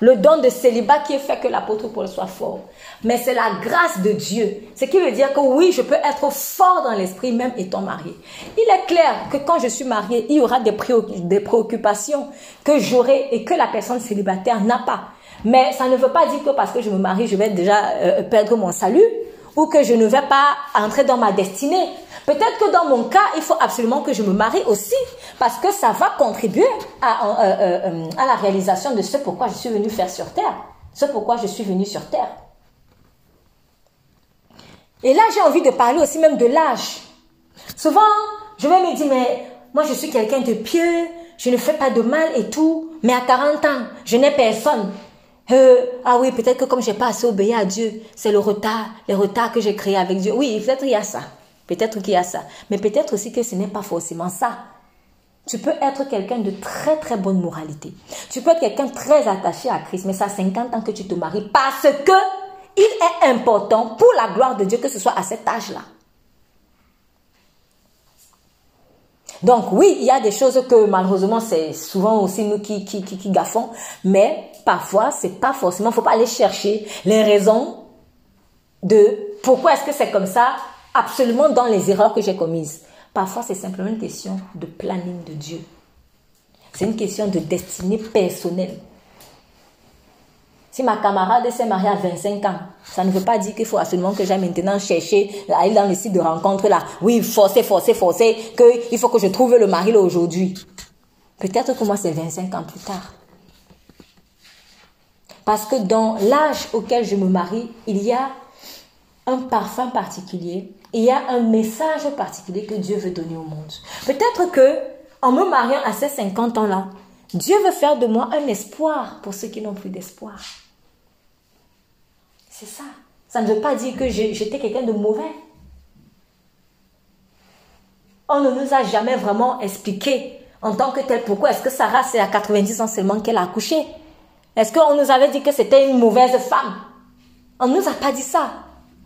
le don de célibat qui fait que l'apôtre Paul soit fort. Mais c'est la grâce de Dieu. Ce qui veut dire que oui, je peux être fort dans l'esprit même étant marié. Il est clair que quand je suis marié, il y aura des, préoccupations que j'aurai et que la personne célibataire n'a pas. Mais ça ne veut pas dire que parce que je me marie, je vais déjà euh, perdre mon salut ou que je ne vais pas entrer dans ma destinée. Peut-être que dans mon cas, il faut absolument que je me marie aussi parce que ça va contribuer à, euh, euh, la réalisation de ce pourquoi je suis venu faire sur terre, ce pourquoi je suis venu sur terre. Et là, j'ai envie de parler aussi même de l'âge. Souvent, je vais me dire, mais moi, je suis quelqu'un de pieux, je ne fais pas de mal et tout, mais à 40 ans, je n'ai personne. Euh, ah oui, peut-être que comme j'ai pas assez obéi à Dieu, c'est le retard, le retard que j'ai créé avec Dieu. Oui, peut-être il y a ça. Peut-être qu'il y a ça. Mais peut-être aussi que ce n'est pas forcément ça. Tu peux être quelqu'un de très très bonne moralité. Tu peux être quelqu'un très attaché à Christ, mais ça 50 ans que tu te maries parce que il est important pour la gloire de Dieu que ce soit à cet âge-là. Donc oui, il y a des choses que malheureusement c'est souvent aussi nous qui, qui, gaffons, mais parfois c'est pas forcément, faut pas aller chercher les raisons de pourquoi est-ce que c'est comme ça absolument dans les erreurs que j'ai commises. Parfois c'est simplement une question de planning de Dieu. C'est une question de destinée personnelle. Si ma camarade s'est mariée à 25 ans, ça ne veut pas dire qu'il faut absolument que j'aille maintenant chercher, aller dans le site de rencontre là. Oui, forcer, forcer, forcer, qu'il faut que je trouve le mari là aujourd'hui. Peut-être que moi c'est 25 ans plus tard. Parce que dans l'âge auquel je me marie, il y a un parfum particulier, il y a un message particulier que Dieu veut donner au monde. Peut-être que en me mariant à ces 50 ans-là, Dieu veut faire de moi un espoir pour ceux qui n'ont plus d'espoir. C'est ça. Ça ne veut pas dire que j'étais quelqu'un de mauvais. On ne nous a jamais vraiment expliqué en tant que tel pourquoi est-ce que Sarah, c'est à 90 ans seulement qu'elle a accouché. Est-ce qu'on nous avait dit que c'était une mauvaise femme? On ne nous a pas dit ça.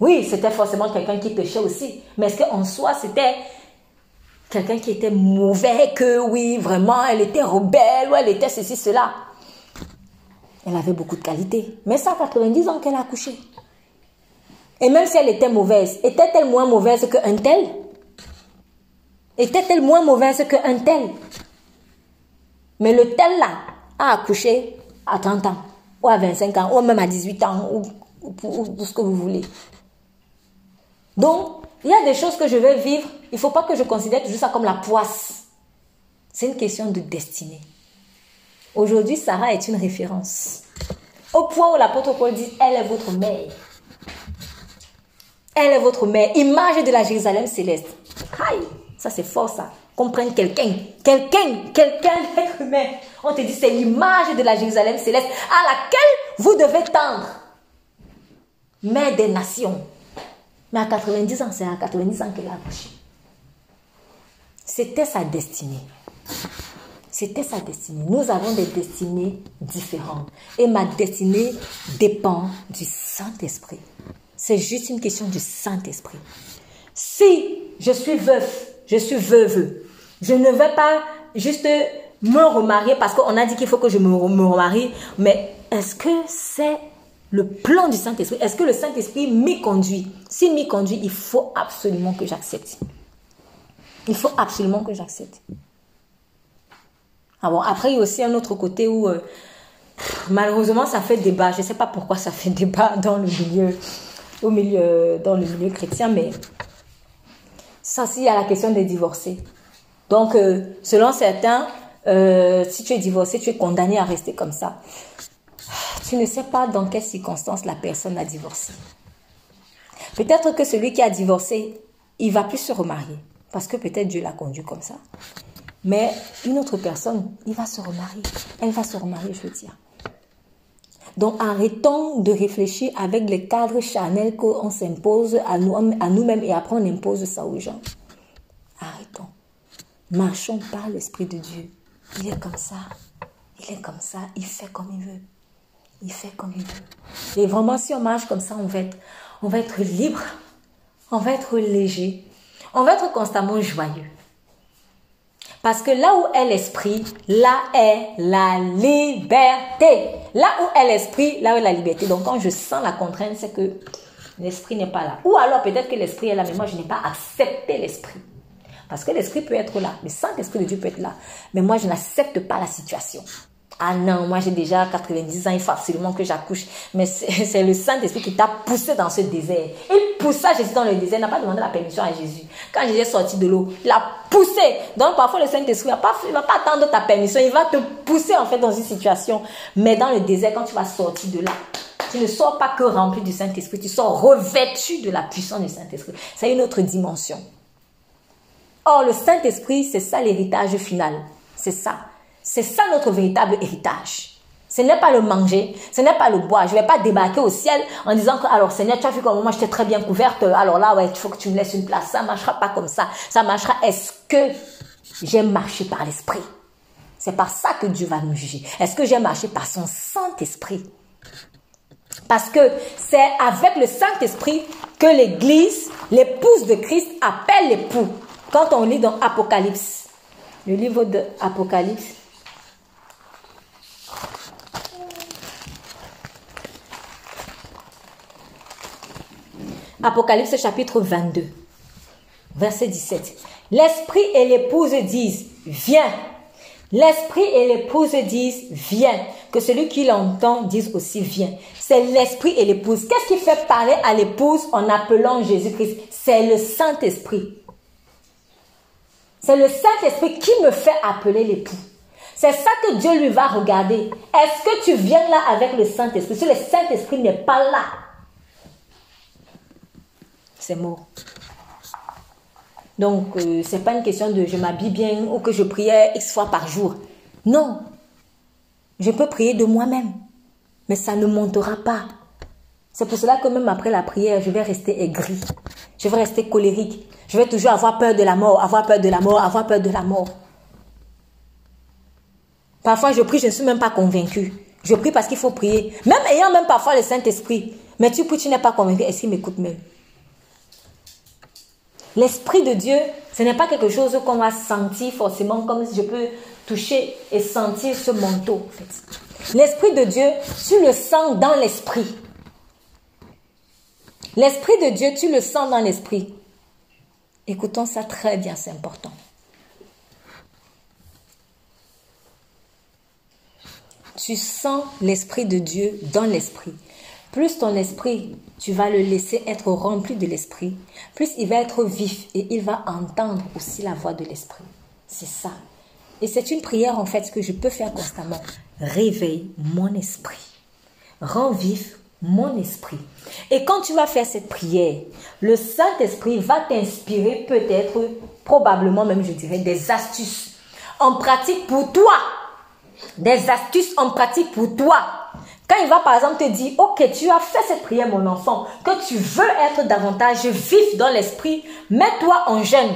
Oui, c'était forcément quelqu'un qui péchait aussi. Mais est-ce qu'en soi, c'était quelqu'un qui était mauvais, que oui, vraiment, elle était rebelle, ou elle était ceci, cela? Elle avait beaucoup de qualités. Mais ça, 90 ans qu'elle a accouché. Et même si elle était mauvaise, était-elle moins mauvaise qu'un tel? Était-elle moins mauvaise qu'un tel? Mais le tel là a accouché à 30 ans, ou à 25 ans, ou même à 18 ans, ou, ou, ce que vous voulez. Donc, il y a des choses que je vais vivre, il ne faut pas que je considère toujours ça comme la poisse. C'est une question de destinée. Aujourd'hui, Sarah est une référence. Au point où l'apôtre Paul dit, elle est votre mère. Elle est votre mère, image de la Jérusalem céleste. Aïe, ça c'est fort ça. Comprendre quelqu'un, quelqu'un, quelqu'un d'être humain. On te dit c'est l'image de la Jérusalem céleste à laquelle vous devez tendre. Mère des nations. Mais à 90 ans, c'est à 90 ans qu'elle a accouché. C'était sa destinée. C'était sa destinée. Nous avons des destinées différentes. Et ma destinée dépend du Saint-Esprit. C'est juste une question du Saint-Esprit. Si je suis veuf, je suis veuve, je ne vais pas juste me remarier parce qu'on a dit qu'il faut que je me remarie, mais est-ce que c'est le plan du Saint-Esprit? Est-ce que le Saint-Esprit m'y conduit? S'il m'y conduit, il faut absolument que j'accepte. Il faut absolument que j'accepte. Ah après, il y a aussi un autre côté où, euh, malheureusement, ça fait débat. Je ne sais pas pourquoi ça fait débat dans le milieu au milieu, dans le milieu chrétien, mais ça il y la question des divorcés. Donc, euh, selon certains, euh, si tu es divorcé, tu es condamné à rester comme ça. Tu ne sais pas dans quelles circonstances la personne a divorcé. Peut-être que celui qui a divorcé, il va plus se remarier parce que peut-être Dieu l'a conduit comme ça. Mais une autre personne, il va se remarier. Elle va se remarier, je veux dire. Donc arrêtons de réfléchir avec les cadres charnels qu'on s'impose à nous-mêmes et après on impose ça aux gens. Arrêtons. Marchons par l'Esprit de Dieu. Il est comme ça. Il est comme ça. Il fait comme il veut. Il fait comme il veut. Et vraiment, si on marche comme ça, on va être, on va être libre. On va être léger. On va être constamment joyeux. Parce que là où est l'esprit, là est la liberté. Là où est l'esprit, là est la liberté. Donc quand je sens la contrainte, c'est que l'esprit n'est pas là. Ou alors peut-être que l'esprit est là, mais moi je n'ai pas accepté l'esprit. Parce que l'esprit peut être là, le Saint-Esprit de Dieu peut être là. Mais moi je n'accepte pas la situation. Ah non, moi j'ai déjà 90 ans, il faut absolument que j'accouche. Mais c'est le Saint-Esprit qui t'a poussé dans ce désert. Il poussa Jésus dans le désert, il n'a pas demandé la permission à Jésus. Quand Jésus est sorti de l'eau, il a poussé. Donc parfois le Saint-Esprit ne va, va pas attendre ta permission, il va te pousser en fait dans une situation. Mais dans le désert, quand tu vas sortir de là, tu ne sors pas que rempli du Saint-Esprit, tu sors revêtu de la puissance du Saint-Esprit. C'est une autre dimension. Or, le Saint-Esprit, c'est ça l'héritage final. C'est ça. C'est ça notre véritable héritage. Ce n'est pas le manger, ce n'est pas le boire. Je ne vais pas débarquer au ciel en disant que, alors Seigneur, tu as vu comment moi j'étais très bien couverte, alors là, ouais, il faut que tu me laisses une place. Ça ne marchera pas comme ça. Ça marchera. Est-ce que j'ai marché par l'Esprit? C'est par ça que Dieu va nous juger. Est-ce que j'ai marché par son Saint-Esprit? Parce que c'est avec le Saint-Esprit que l'Église, l'épouse de Christ, appelle l'époux. Quand on lit dans Apocalypse, le livre de Apocalypse, Apocalypse chapitre 22, verset 17. L'esprit et l'épouse disent, viens. L'esprit et l'épouse disent, viens. Que celui qui l'entend dise aussi, viens. C'est l'esprit et l'épouse. Qu'est-ce qui fait parler à l'épouse en appelant Jésus-Christ? C'est le Saint-Esprit. C'est le Saint-Esprit qui me fait appeler l'époux. C'est ça que Dieu lui va regarder. Est-ce que tu viens là avec le Saint-Esprit? Si le Saint-Esprit n'est pas là, c'est mort. Donc, ce euh, c'est pas une question de je m'habille bien ou que je priais X fois par jour. Non. Je peux prier de moi-même, mais ça ne montera pas. C'est pour cela que même après la prière, je vais rester aigri. Je vais rester colérique. Je vais toujours avoir peur de la mort, avoir peur de la mort, avoir peur de la mort. Parfois, je prie, je ne suis même pas convaincu. Je prie parce qu'il faut prier. Même ayant même parfois le Saint-Esprit. Mais tu pries, tu n'es pas convaincu. Est-ce qu'il m'écoute même? L'Esprit de Dieu, ce n'est pas quelque chose qu'on va sentir forcément comme si je peux toucher et sentir ce manteau. L'Esprit de Dieu, tu le sens dans l'Esprit. L'Esprit de Dieu, tu le sens dans l'Esprit. Écoutons ça très bien, c'est important. Tu sens l'Esprit de Dieu dans l'Esprit. Plus ton esprit, tu vas le laisser être rempli de l'Esprit, plus il va être vif et il va entendre aussi la voix de l'Esprit. C'est ça. Et c'est une prière en fait que je peux faire constamment. Réveille mon esprit. Rends vif mon esprit. Et quand tu vas faire cette prière, le Saint-Esprit va t'inspirer peut-être, probablement même je dirais, des astuces en pratique pour toi. Des astuces en pratique pour toi. Quand il va par exemple te dire, ok, tu as fait cette prière mon enfant, que tu veux être davantage vif dans l'esprit, mets-toi en jeûne.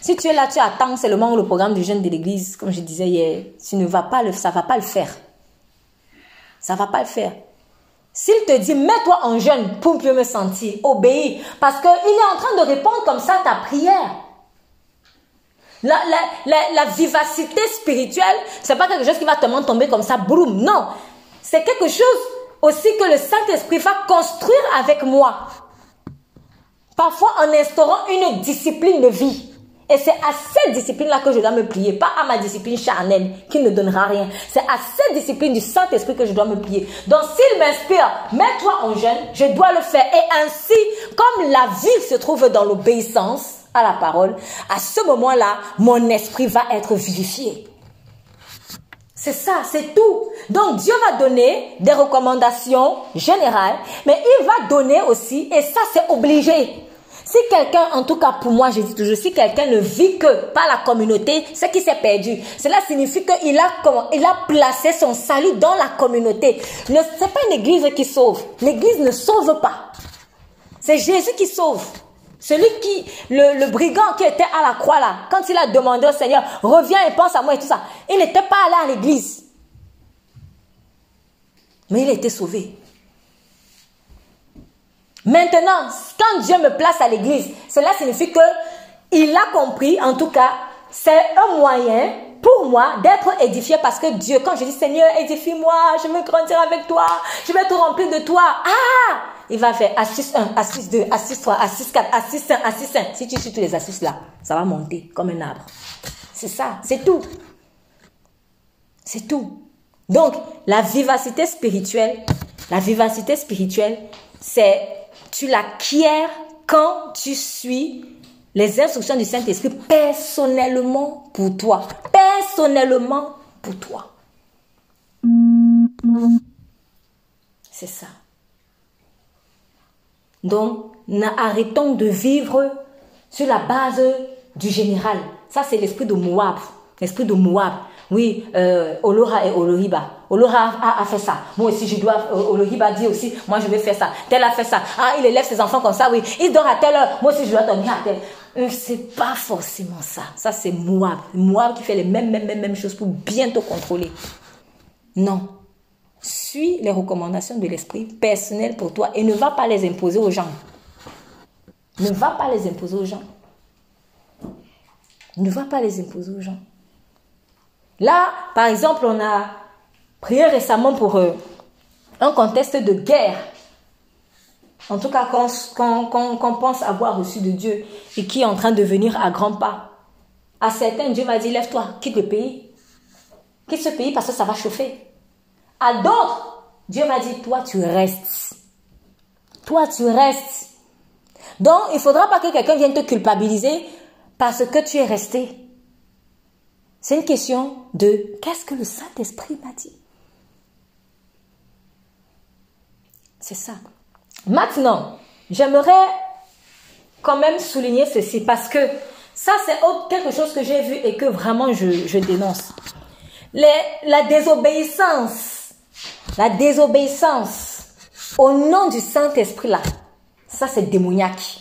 Si tu es là, tu attends seulement le programme du jeûne de l'église, comme je disais hier, tu ne vas pas le, ça va pas le faire. Ça va pas le faire. S'il te dit, mets-toi en jeûne pour mieux me sentir, obéis. Parce qu'il est en train de répondre comme ça à ta prière. La, la, la, vivacité spirituelle, c'est pas quelque chose qui va te tomber comme ça, boum. Non. C'est quelque chose aussi que le Saint-Esprit va construire avec moi. Parfois en instaurant une discipline de vie. Et c'est à cette discipline-là que je dois me plier, pas à ma discipline charnelle qui ne donnera rien. C'est à cette discipline du Saint-Esprit que je dois me plier. Donc s'il m'inspire, mets-toi en jeûne, je dois le faire. Et ainsi, comme la vie se trouve dans l'obéissance à la parole, à ce moment-là, mon esprit va être vivifié. C'est ça, c'est tout. Donc Dieu va donner des recommandations générales, mais il va donner aussi, et ça c'est obligé, si quelqu'un, en tout cas pour moi, je dis toujours, si quelqu'un ne vit que par la communauté, c'est qu'il s'est perdu. Cela signifie qu'il a, il a placé son salut dans la communauté. Ce n'est pas une église qui sauve. L'église ne sauve pas. C'est Jésus qui sauve. Celui qui, le, brigand qui était à la croix là, quand il a demandé au Seigneur, reviens et pense à moi et tout ça, il n'était pas allé à l'église. Mais il été sauvé. Maintenant, quand Dieu me place à l'église, cela signifie que il a compris, en tout cas, c'est un moyen pour moi d'être édifié parce que Dieu, quand je dis Seigneur, édifie-moi, je veux grandir avec toi, je vais tout remplir de toi. Ah! Il va faire Assis 1, Assis 2, Assis 3, Assis 4, Assis 5, Assis 5. Si tu suis tous les Assis là, ça va monter comme un arbre. C'est ça, c'est tout. C'est tout. Donc, la vivacité spirituelle, la vivacité spirituelle, c'est tu l'acquiers quand tu suis les instructions du Saint-Esprit personnellement pour toi. Personnellement pour toi. C'est ça. Donc, arrêtons de vivre sur la base du général. Ça, c'est l'esprit de Moab. L'esprit de Moab. Oui, euh, Olora et Olohiba. Olora a, fait ça. Moi aussi, je dois. Euh, Olohiba dit aussi, moi je vais faire ça. Tel a fait ça. Ah, il élève ses enfants comme ça, oui. Il dort à telle heure. Moi aussi, je dois dormir à telle. Euh, c'est pas forcément ça. Ça, c'est Moab. Moab qui fait les mêmes, mêmes, mêmes, choses pour bien te contrôler. Non. Suis les recommandations de l'esprit personnel pour toi et ne va pas les imposer aux gens. Ne va pas les imposer aux gens. Ne va pas les imposer aux gens. Là, par exemple, on a prié récemment pour euh, un contexte de guerre. En tout cas, qu'on pense avoir reçu de Dieu et qui est en train de venir à grands pas. À certains, Dieu m'a dit, lève-toi, quitte le pays. Quitte ce pays parce que ça va chauffer. À d'autres, Dieu m'a dit, toi, tu restes. Toi, tu restes. Donc, il ne faudra pas que quelqu'un vienne te culpabiliser parce que tu es resté. C'est une question de qu'est-ce que le Saint-Esprit m'a dit? C'est ça. Maintenant, j'aimerais quand même souligner ceci parce que ça, c'est quelque chose que j'ai vu et que vraiment je, dénonce. la désobéissance, la désobéissance au nom du Saint-Esprit là, ça c'est démoniaque.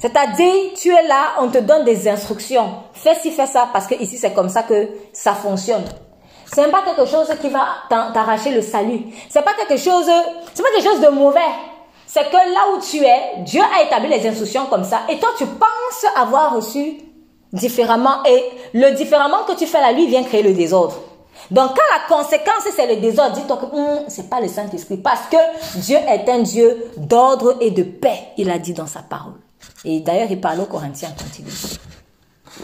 C'est-à-dire, tu es là, on te donne des instructions. Fais ci, fais ça, parce que ici c'est comme ça que ça fonctionne. Ce n'est pas quelque chose qui va t'arracher le salut. C'est pas quelque chose, c'est pas quelque chose de mauvais. C'est que là où tu es, Dieu a établi les instructions comme ça, et toi tu penses avoir reçu différemment, et le différemment que tu fais là, lui vient créer le désordre. Donc quand la conséquence c'est le désordre, dis-toi que hum, c'est pas le Saint-Esprit, parce que Dieu est un Dieu d'ordre et de paix, il a dit dans sa parole. Et d'ailleurs, il parle aux Corinthiens quand il dit,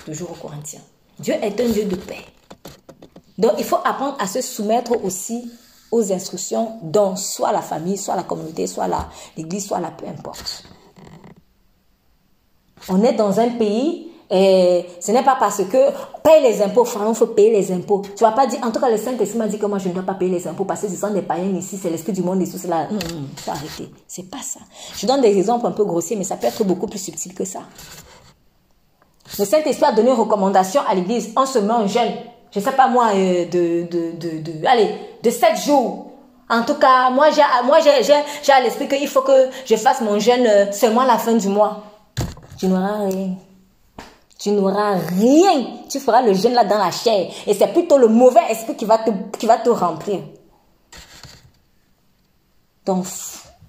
toujours aux Corinthiens. Dieu est un Dieu de paix. Donc il faut apprendre à se soumettre aussi aux instructions dont soit la famille, soit la communauté, soit l'église, soit la peu importe. On est dans un pays et ce n'est pas parce que paye les impôts, il faut payer les impôts. Tu vas pas dire, en tout cas, le Saint-Esprit m'a dit que moi je ne dois pas payer les impôts parce que ce sont des païens ici, c'est l'esprit du monde et tout cela. Il faut arrêter. C'est pas ça. Je donne des exemples un peu grossiers, mais ça peut être beaucoup plus subtil que ça. Le Saint-Esprit a donné une recommandation à l'église en se met en jeûne. Je sais pas moi, euh, de, de, de, de, allez, de 7 jours. En tout cas, moi j'ai, moi j'ai, à l'esprit qu'il faut que je fasse mon jeûne euh, seulement à la fin du mois. Tu n'auras rien. Tu n'auras rien. Tu feras le jeûne là dans la chair. Et c'est plutôt le mauvais esprit qui va te, qui va te remplir. Donc,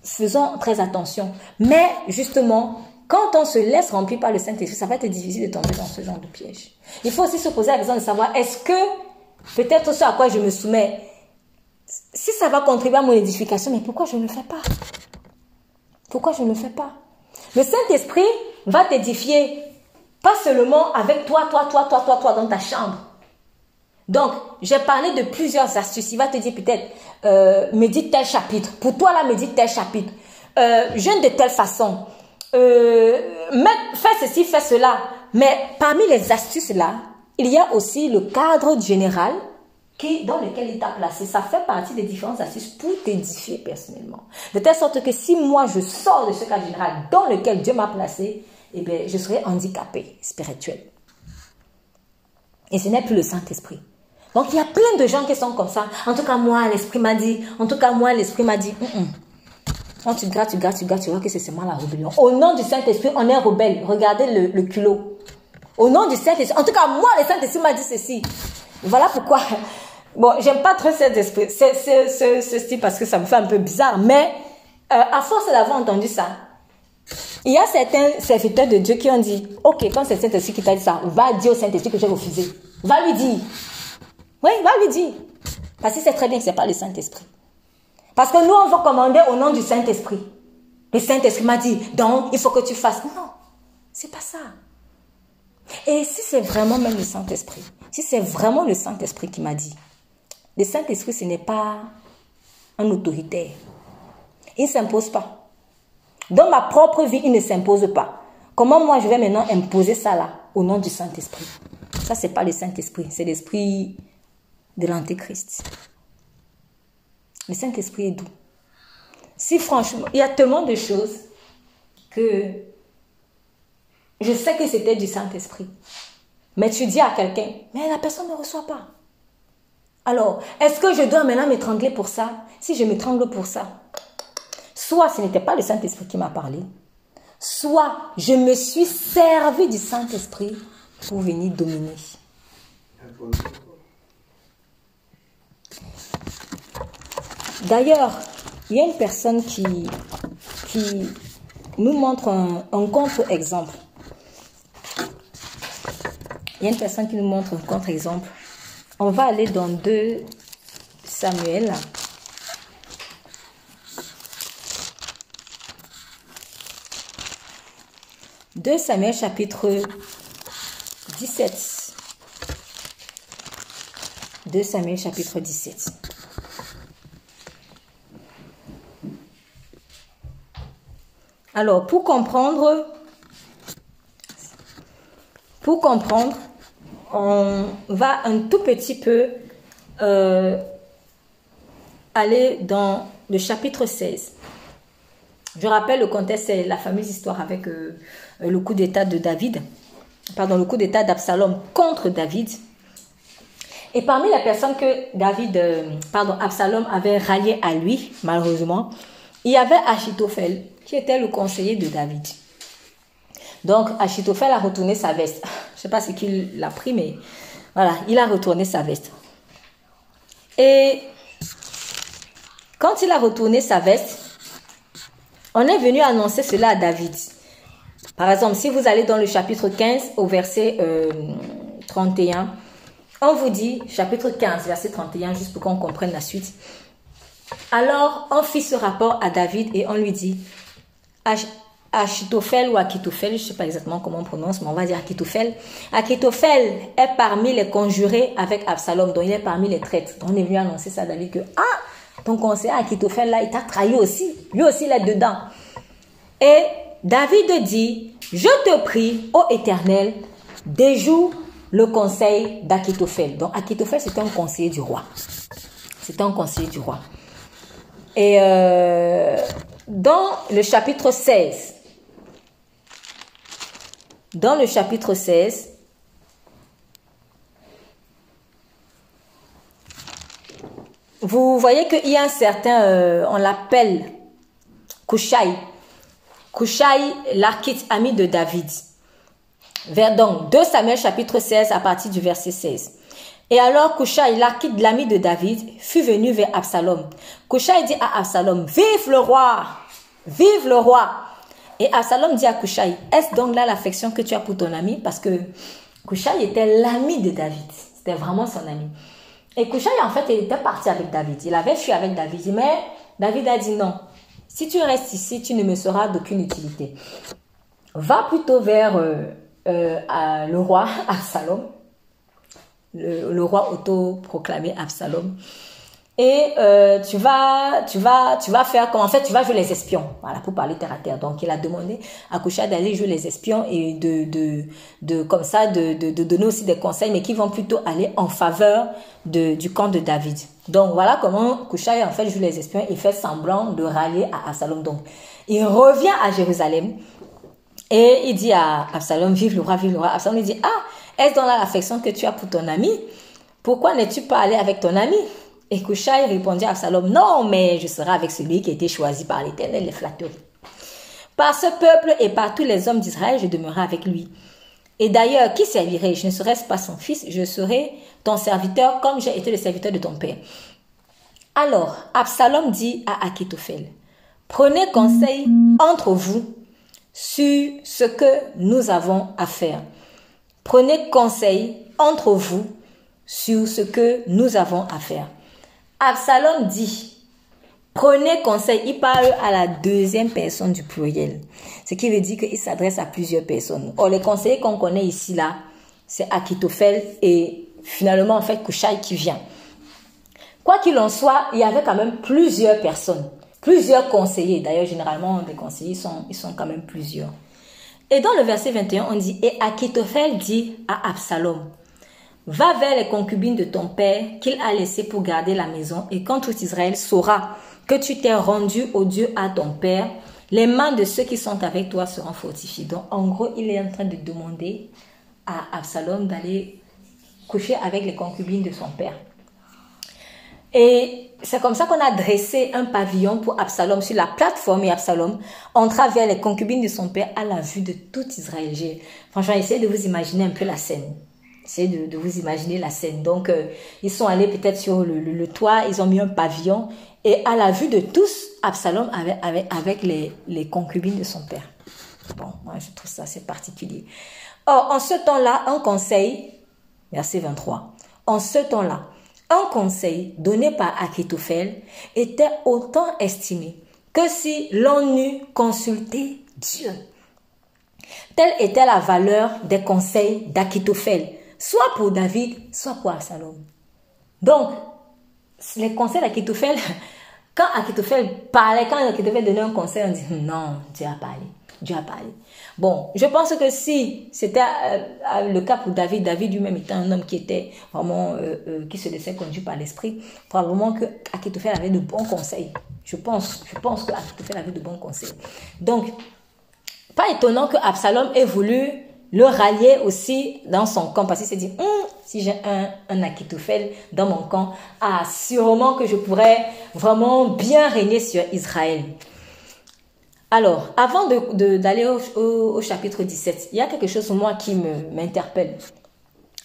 faisons très attention. Mais justement, quand on se laisse remplir par le Saint-Esprit, ça va être difficile de tomber dans ce genre de piège. Il faut aussi se poser la question de savoir, est-ce que peut-être ce à quoi je me soumets, si ça va contribuer à mon édification, mais pourquoi je ne le fais pas? Pourquoi je ne le fais pas? Le Saint-Esprit va t'édifier pas seulement avec toi, toi, toi, toi, toi, toi dans ta chambre. Donc, j'ai parlé de plusieurs astuces. Il va te dire peut-être, euh, médite tel chapitre. Pour toi, là, médite tel chapitre. Euh, jeûne de telle façon. Euh, fais ceci, fais cela. Mais parmi les astuces là, il y a aussi le cadre général qui, dans lequel il t'a placé. Ça fait partie des différentes astuces pour t'édifier personnellement. De telle sorte que si moi je sors de ce cadre général dans lequel Dieu m'a placé, eh bien, je serai handicapé spirituel. Et ce n'est plus le Saint-Esprit. Donc, il y a plein de gens qui sont comme ça. En tout cas, moi, l'Esprit m'a dit. En tout cas, moi, l'Esprit m'a dit. Quand tu grattes, tu grattes, tu grattes, tu vois que c'est seulement la rébellion. Au nom du Saint-Esprit, on est rebelle. Regardez le, le culot. Au nom du Saint-Esprit. En tout cas, moi, le Saint-Esprit m'a dit ceci. Voilà pourquoi. Bon, j'aime pas trop cet esprit, ce, ce, parce que ça me fait un peu bizarre. Mais euh, à force d'avoir entendu ça, il y a certains serviteurs de Dieu qui ont dit, ok, quand c'est Saint-Esprit qui t'a dit ça, va dire au Saint-Esprit que j'ai refusé. Va lui dire. Oui, va lui dire. Parce que c'est très bien que ce n'est pas le Saint-Esprit. Parce que nous, on va commander au nom du Saint-Esprit. Le Saint-Esprit m'a dit, donc, il faut que tu fasses. Non, c'est pas ça. Et si c'est vraiment même le Saint-Esprit, si c'est vraiment le Saint-Esprit qui m'a dit, le Saint-Esprit, ce n'est pas un autoritaire. Il ne s'impose pas. Dans ma propre vie, il ne s'impose pas. Comment moi, je vais maintenant imposer ça là, au nom du Saint-Esprit? Ça, ce n'est pas le Saint-Esprit, c'est l'esprit de l'Antéchrist. Le Saint-Esprit est doux. Si franchement, il y a tellement de choses que je sais que c'était du Saint-Esprit. Mais tu dis à quelqu'un, mais la personne ne reçoit pas. Alors, est-ce que je dois maintenant m'étrangler pour ça? Si je m'étrangle pour ça, soit ce n'était pas le Saint-Esprit qui m'a parlé, soit je me suis servi du Saint-Esprit pour venir dominer. D'ailleurs, il y a une personne qui, qui nous montre un, contre-exemple. Il y a une personne qui nous montre un contre-exemple. On va aller dans 2 Samuel. « 2 Samuel chapitre 17. 2 Samuel chapitre 17. Alors, pour comprendre, pour comprendre, on va un tout petit peu euh, aller dans le chapitre 16. Je rappelle le contexte, c'est la fameuse histoire avec euh, le coup d'état de David, pardon, le coup d'état d'Absalom contre David. Et parmi les personnes que David, euh, pardon, Absalom avait rallié à lui, malheureusement, il y avait Achitophel, qui était le conseiller de David. Donc, Achitophel a retourné sa veste. Je ne sais pas ce qu'il a pris, mais voilà, il a retourné sa veste. Et quand il a retourné sa veste, on est venu annoncer cela à David. Par exemple, si vous allez dans le chapitre 15 au verset 31, euh, on vous dit, chapitre 15, verset 31, juste pour qu'on comprenne la suite. Alors, on fit ce rapport à David et on lui dit, Achitophel ou Akitophel, je ne sais pas exactement comment on prononce, mais on va dire Akitophel. Akitophel est parmi les conjurés avec Absalom, donc il est parmi les traîtres. On est venu annoncer ça à David que, ah, ton conseiller Akitophel là, il t'a trahi aussi. Lui aussi, il est dedans. Et David dit, je te prie, ô Éternel, déjoue le conseil d'Akitophel. Donc Akitophel, c'était un conseiller du roi. C'était un conseiller du roi. Et euh, dans le chapitre 16, dans le chapitre 16, vous voyez qu'il y a un certain, euh, on l'appelle Kushai. Kushai, l'archite ami de David. Vers donc 2 Samuel chapitre 16 à partir du verset 16. Et alors Kushai, l'archite l'ami de David, fut venu vers Absalom. Kushai dit à Absalom, vive le roi, vive le roi. Et Absalom dit à Kushai, est-ce donc là l'affection que tu as pour ton ami? Parce que Kushai était l'ami de David. C'était vraiment son ami. Et Kushai, en fait, il était parti avec David. Il avait fui avec David. Mais David a dit non. Si tu restes ici, tu ne me seras d'aucune utilité. Va plutôt vers euh, euh, le roi Absalom, le, roi auto-proclamé Absalom. Et euh, tu vas, tu vas, tu vas faire comme en fait, tu vas jouer les espions. Voilà, pour parler terre à terre. Donc, il a demandé à Koucha d'aller jouer les espions et de, comme ça, de, donner aussi des conseils, mais qui vont plutôt aller en faveur du camp de David. Donc, voilà comment Koucha en fait joue les espions. Il fait semblant de rallier à Absalom. Donc, il revient à Jérusalem et il dit à Absalom, vive le roi, vive le roi. Absalom lui dit, ah, est-ce dans l'affection que tu as pour ton ami? Pourquoi n'es-tu pas allé avec ton ami? Et Kouchaï répondit à Absalom, non, mais je serai avec celui qui a été choisi par l'Éternel, les flatteries. Par ce peuple et par tous les hommes d'Israël, je demeurerai avec lui. Et d'ailleurs, qui servirai Je ne serai pas son fils, je serai serviteur comme j'ai été le serviteur de ton père. Alors, Absalom dit à Akitophel, prenez conseil entre vous sur ce que nous avons à faire. Prenez conseil entre vous sur ce que nous avons à faire. Absalom dit, prenez conseil, il parle à la deuxième personne du pluriel. Ce qui veut dire qu'il s'adresse à plusieurs personnes. Or, les conseillers qu'on connaît ici, là, c'est Akitophel et finalement, en fait, Kouchai qui vient. Quoi qu'il en soit, il y avait quand même plusieurs personnes, plusieurs conseillers. D'ailleurs, généralement, les conseillers, sont, ils sont quand même plusieurs. Et dans le verset 21, on dit, et Akitophel dit à Absalom, Va vers les concubines de ton père qu'il a laissées pour garder la maison, et quand tout Israël saura que tu t'es rendu au Dieu à ton père, les mains de ceux qui sont avec toi seront fortifiées. Donc, en gros, il est en train de demander à Absalom d'aller coucher avec les concubines de son père. Et c'est comme ça qu'on a dressé un pavillon pour Absalom sur la plateforme et Absalom entra vers les concubines de son père à la vue de tout Israël. Franchement, essayez de vous imaginer un peu la scène. Essayez de, vous imaginer la scène. Donc, euh, ils sont allés peut-être sur le, toit, ils ont mis un pavillon. Et à la vue de tous, Absalom avait, avec, les, les concubines de son père. Bon, moi, je trouve ça assez particulier. Or, en ce temps-là, un conseil, verset 23, en ce temps-là, un conseil donné par Akitophel était autant estimé que si l'on eût consulté Dieu. Telle était la valeur des conseils d'Akitophel soit pour David, soit pour Absalom. Donc, les conseils d'Akitophel, quand Akitophel parlait, quand Akitophel donnait un conseil, on dit non, Dieu a parlé. Dieu a parlé. Bon, je pense que si c'était euh, euh, le cas pour David, David lui-même était un homme qui était vraiment, euh, qui se laissait conduire par l'esprit, probablement que avait de bons conseils. Je pense, je pense que avait de bons conseils. Donc, pas étonnant que Absalom ait voulu le rallier aussi dans son camp parce qu'il s'est dit, hum, si j'ai un, un dans mon camp, ah, que je pourrais vraiment bien régner sur Israël. Alors, avant d'aller au, chapitre 17, il y a quelque chose moi qui m'interpelle.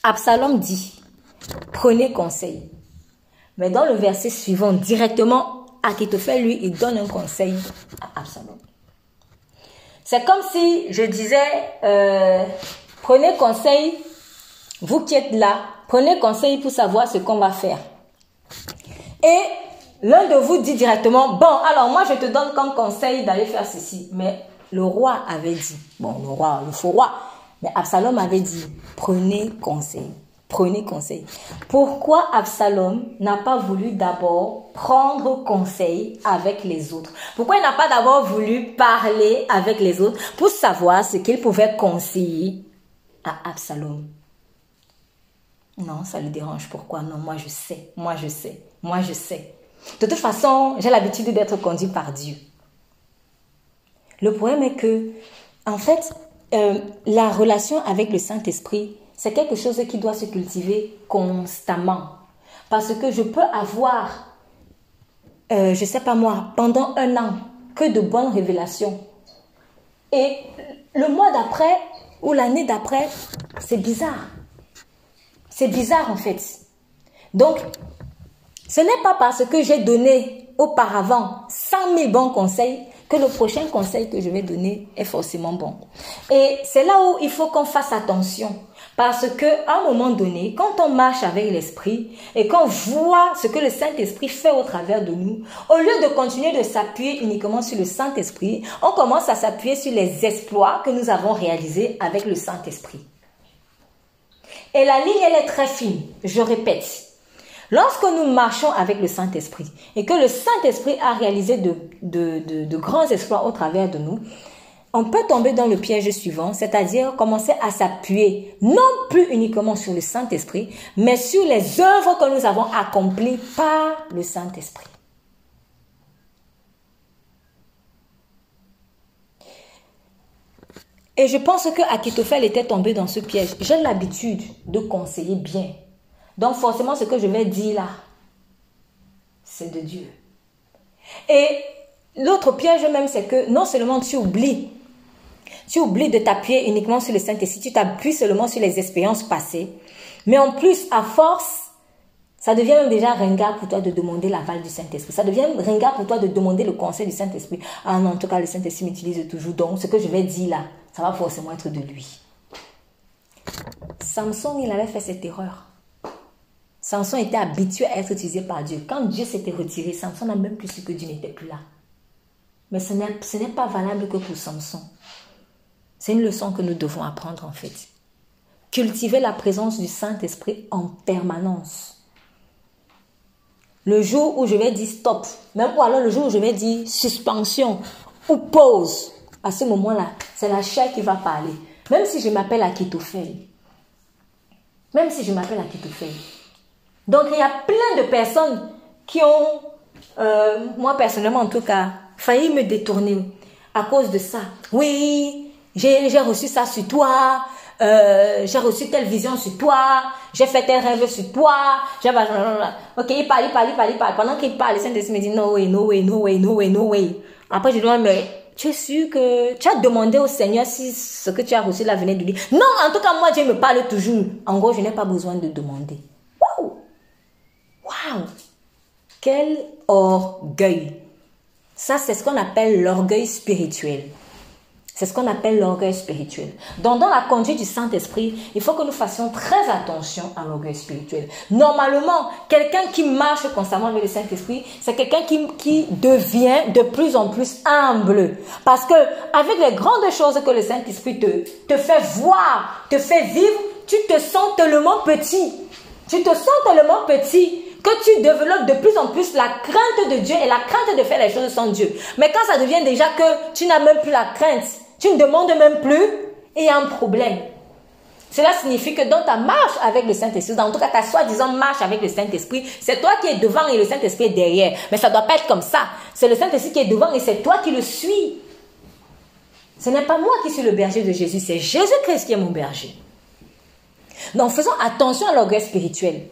Absalom dit, prenez conseil. Mais dans le verset suivant, directement, Akitophel, lui, il donne un conseil à Absalom. C'est comme si je disais, euh, prenez conseil, vous qui êtes là, prenez conseil pour savoir ce qu'on va faire. Et l'un de vous dit directement, bon, alors moi je te donne comme conseil d'aller faire ceci. Mais le roi avait dit, bon, le roi, le faux roi, mais Absalom avait dit, prenez conseil. Prenez conseil. Pourquoi Absalom n'a pas voulu d'abord prendre conseil avec les autres? Pourquoi il n'a pas d'abord voulu parler avec les autres pour savoir ce qu'il pouvait conseiller à Absalom? Non, ça le dérange. Pourquoi? Non, moi je sais. Moi je sais. Moi je sais. De toute façon, j'ai l'habitude d'être conduit par Dieu. Le problème est que, en fait, euh, la relation avec le Saint-Esprit c'est quelque chose qui doit se cultiver constamment. Parce que je peux avoir, euh, je sais pas moi, pendant un an, que de bonnes révélations. Et le mois d'après ou l'année d'après, c'est bizarre. C'est bizarre en fait. Donc, ce n'est pas parce que j'ai donné auparavant 100 000 bons conseils que le prochain conseil que je vais donner est forcément bon. Et c'est là où il faut qu'on fasse attention. Parce que à un moment donné, quand on marche avec l'esprit et qu'on voit ce que le Saint-Esprit fait au travers de nous, au lieu de continuer de s'appuyer uniquement sur le Saint-Esprit, on commence à s'appuyer sur les exploits que nous avons réalisés avec le Saint-Esprit. Et la ligne, elle est très fine. Je répète. Lorsque nous marchons avec le Saint-Esprit et que le Saint-Esprit a réalisé de, grands exploits au travers de nous, on peut tomber dans le piège suivant, c'est-à-dire commencer à s'appuyer non plus uniquement sur le Saint-Esprit, mais sur les œuvres que nous avons accomplies par le Saint-Esprit. Et je pense que Akitophel était tombé dans ce piège. J'ai l'habitude de conseiller bien. Donc forcément, ce que je vais dire là, c'est de Dieu. Et l'autre piège même, c'est que non seulement tu oublies tu oublies de t'appuyer uniquement sur le Saint-Esprit, tu t'appuies seulement sur les expériences passées. Mais en plus, à force, ça devient déjà ringard pour toi de demander l'aval du Saint-Esprit. Ça devient ringard pour toi de demander le conseil du Saint-Esprit. Ah non, en tout cas, le Saint-Esprit m'utilise toujours. Donc, ce que je vais dire là, ça va forcément être de lui. Samson, il avait fait cette erreur. Samson était habitué à être utilisé par Dieu. Quand Dieu s'était retiré, Samson n'a même plus su que Dieu n'était plus là. Mais ce n'est pas valable que pour Samson. C'est une leçon que nous devons apprendre en fait. Cultiver la présence du Saint-Esprit en permanence. Le jour où je vais dire stop, même ou alors le jour où je vais dire suspension ou pause, à ce moment-là, c'est la chair qui va parler. Même si je m'appelle Akitophel. Même si je m'appelle Akitophel. Donc il y a plein de personnes qui ont, euh, moi personnellement en tout cas, failli me détourner à cause de ça. Oui, j'ai reçu ça sur toi, euh, j'ai reçu telle vision sur toi, j'ai fait tel rêve sur toi, ok, il parle, il parle, il parle, il parle. Pendant qu'il parle, le Saint-Esprit me dit no way, no way, no way, no way, no way. Après, je dis, mais tu es sûr que tu as demandé au Seigneur si ce que tu as reçu là venait de lui? Non, en tout cas, moi, Dieu me parle toujours. En gros, je n'ai pas besoin de demander. Waouh! Waouh! Quel orgueil! Ça, c'est ce qu'on appelle l'orgueil spirituel. C'est ce qu'on appelle l'orgueil spirituel. Donc, dans la conduite du Saint-Esprit, il faut que nous fassions très attention à l'orgueil spirituel. Normalement, quelqu'un qui marche constamment avec le Saint-Esprit, c'est quelqu'un qui, devient de plus en plus humble. Parce que, avec les grandes choses que le Saint-Esprit te, te fait voir, te fait vivre, tu te sens tellement petit. Tu te sens tellement petit que tu développes de plus en plus la crainte de Dieu et la crainte de faire les choses sans Dieu. Mais quand ça devient déjà que tu n'as même plus la crainte, tu ne demandes même plus, il y a un problème. Cela signifie que dans ta marche avec le Saint-Esprit, en tout cas ta soi-disant marche avec le Saint-Esprit, c'est toi qui es devant et le Saint-Esprit est derrière. Mais ça ne doit pas être comme ça. C'est le Saint-Esprit qui est devant et c'est toi qui le suis. Ce n'est pas moi qui suis le berger de Jésus, c'est Jésus-Christ qui est mon berger. Donc faisons attention à l'orgueil spirituel.